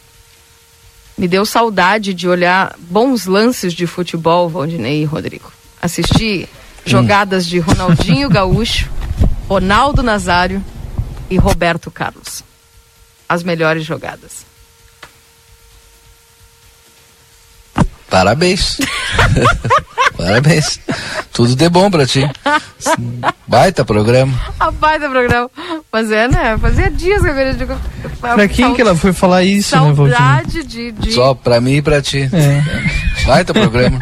Me deu saudade de olhar bons lances de futebol, Valdinei e Rodrigo. Assisti jogadas de Ronaldinho Gaúcho, Ronaldo Nazário e Roberto Carlos. As melhores jogadas. Parabéns. [LAUGHS] Parabéns. Tudo de bom pra ti. Baita programa. Rapaz do programa. Mas é, né? Fazia dias que eu queria digo. Pra quem que ela foi falar isso, né? Saudade de. de... Só pra mim e pra ti. É. Baita programa.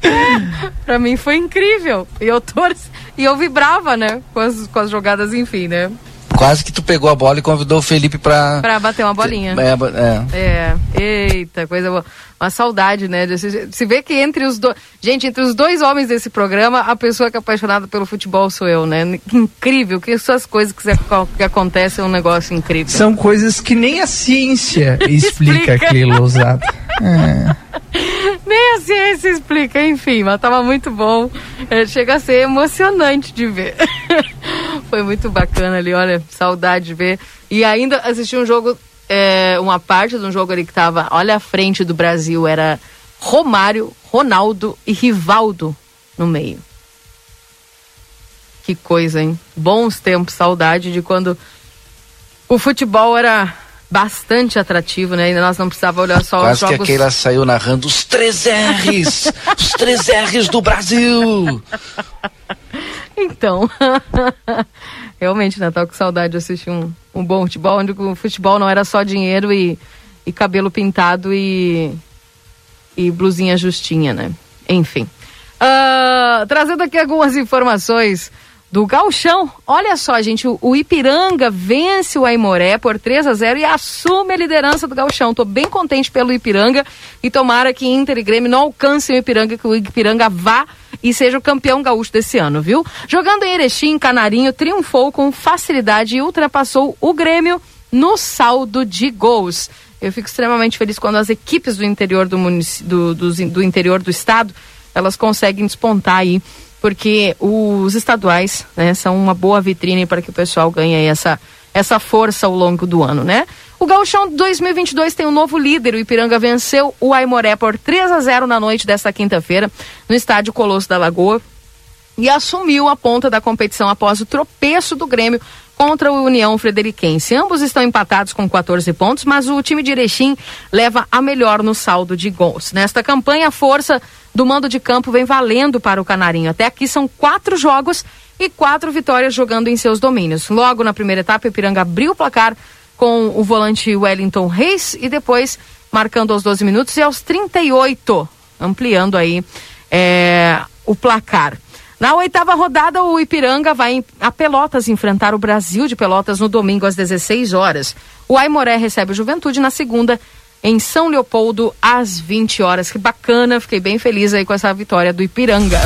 [LAUGHS] pra mim foi incrível. E eu torci, e eu vibrava, né? Com as, com as jogadas, enfim, né? Quase que tu pegou a bola e convidou o Felipe pra. Pra bater uma bolinha. É, é. É, eita, coisa boa. Uma saudade, né? Se, se vê que entre os dois. Gente, entre os dois homens desse programa, a pessoa que é apaixonada pelo futebol sou eu, né? Incrível, que essas coisas que, que acontecem é um negócio incrível. São coisas que nem a ciência [LAUGHS] explica, Explica. aquilo usado. É. Nem a ciência explica, enfim, mas tava muito bom. É, chega a ser emocionante de ver. [LAUGHS] Foi muito bacana ali, olha, saudade de ver. E ainda assisti um jogo, é, uma parte de um jogo ali que tava, olha a frente do Brasil, era Romário, Ronaldo e Rivaldo no meio. Que coisa, hein? Bons tempos, saudade de quando o futebol era bastante atrativo, né? Ainda nós não precisava olhar só os Quase que jogos. aquela saiu narrando os três R's. [LAUGHS] os três R's do Brasil. Então, [LAUGHS] realmente, né? Tava com saudade de assistir um, um bom futebol, onde o futebol não era só dinheiro e, e cabelo pintado e, e blusinha justinha, né? Enfim. Ah, trazendo aqui algumas informações do Galchão. Olha só, gente, o, Ipiranga vence o Aimoré por 3 a 0 e assume a liderança do Galchão. Tô bem contente pelo Ipiranga e tomara que Inter e Grêmio não alcancem o Ipiranga, que o Ipiranga vá e seja o campeão gaúcho desse ano, viu? Jogando em Erechim, Canarinho triunfou com facilidade e ultrapassou o Grêmio no saldo de gols. Eu fico extremamente feliz quando as equipes do interior do, do, do, do interior do estado elas conseguem despontar aí, porque os estaduais né, são uma boa vitrine para que o pessoal ganhe essa, essa força ao longo do ano, né? O Gauchão 2022 tem um novo líder. O Ipiranga venceu o Aimoré por 3 a 0 na noite desta quinta-feira, no estádio Colosso da Lagoa e assumiu a ponta da competição após o tropeço do Grêmio contra o União Frederiquense. Ambos estão empatados com 14 pontos, mas o time de Erechim leva a melhor no saldo de gols. Nesta campanha, a força do mando de campo vem valendo para o Canarinho. Até aqui são quatro jogos e quatro vitórias jogando em seus domínios. Logo na primeira etapa, o Ipiranga abriu o placar com o volante Wellington Reis e depois marcando aos 12 minutos e aos 38, ampliando aí é, o placar. Na oitava rodada, o Ipiranga vai a Pelotas enfrentar o Brasil de Pelotas no domingo às 16 horas. O Aimoré recebe o Juventude na segunda em São Leopoldo às 20 horas. Que bacana, fiquei bem feliz aí com essa vitória do Ipiranga.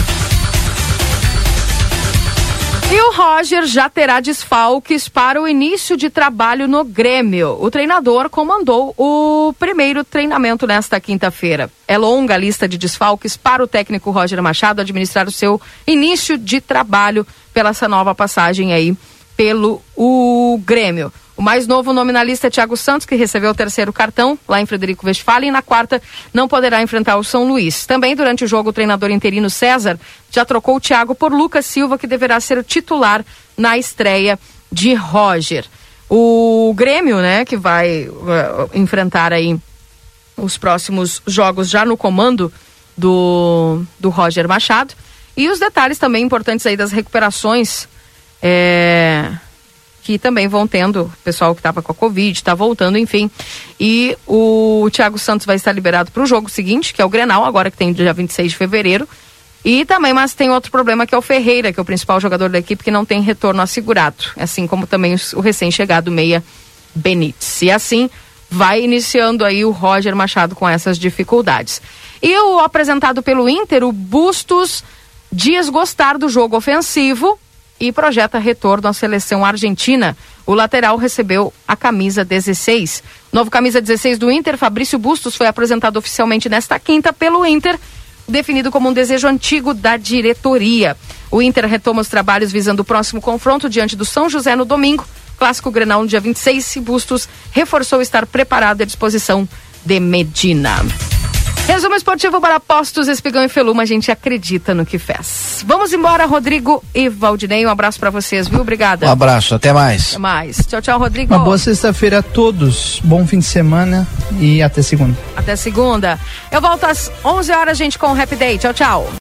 E o Roger já terá desfalques para o início de trabalho no Grêmio. O treinador comandou o primeiro treinamento nesta quinta-feira. É longa a lista de desfalques para o técnico Roger Machado administrar o seu início de trabalho pela essa nova passagem aí pelo o Grêmio. O mais novo nome na lista é Thiago Santos, que recebeu o terceiro cartão lá em Frederico Westphalen, e na quarta não poderá enfrentar o São Luís. Também durante o jogo, o treinador interino César já trocou o Thiago por Lucas Silva, que deverá ser o titular na estreia de Roger. O Grêmio, né, que vai eh, enfrentar aí os próximos jogos já no comando do, do Roger Machado. E os detalhes também importantes aí das recuperações é, que também vão tendo, pessoal que estava com a Covid, está voltando, enfim. E o Thiago Santos vai estar liberado para o jogo seguinte, que é o Grenal, agora que tem dia 26 de fevereiro. E também, mas tem outro problema que é o Ferreira, que é o principal jogador da equipe, que não tem retorno assegurado. Assim como também o recém-chegado Meia Benítez. E assim vai iniciando aí o Roger Machado com essas dificuldades. E o apresentado pelo Inter, o Bustos, diz gostar do jogo ofensivo e projeta retorno à seleção argentina. O lateral recebeu a camisa 16. Novo camisa 16 do Inter, Fabrício Bustos, foi apresentado oficialmente nesta quinta pelo Inter, definido como um desejo antigo da diretoria. O Inter retoma os trabalhos visando o próximo confronto diante do São José no domingo. Clássico Grenal no dia 26. Bustos reforçou estar preparado à disposição de Medina. Resumo esportivo para Postos, Espigão e Feluma, a gente acredita no que fez. Vamos embora, Rodrigo e Valdinei, um abraço para vocês, viu? Obrigada. Um abraço, até mais. Até mais. Tchau, tchau, Rodrigo. Uma boa sexta-feira a todos, bom fim de semana e até segunda. Até segunda. Eu volto às 11 horas, gente, com o Happy Day. Tchau, tchau.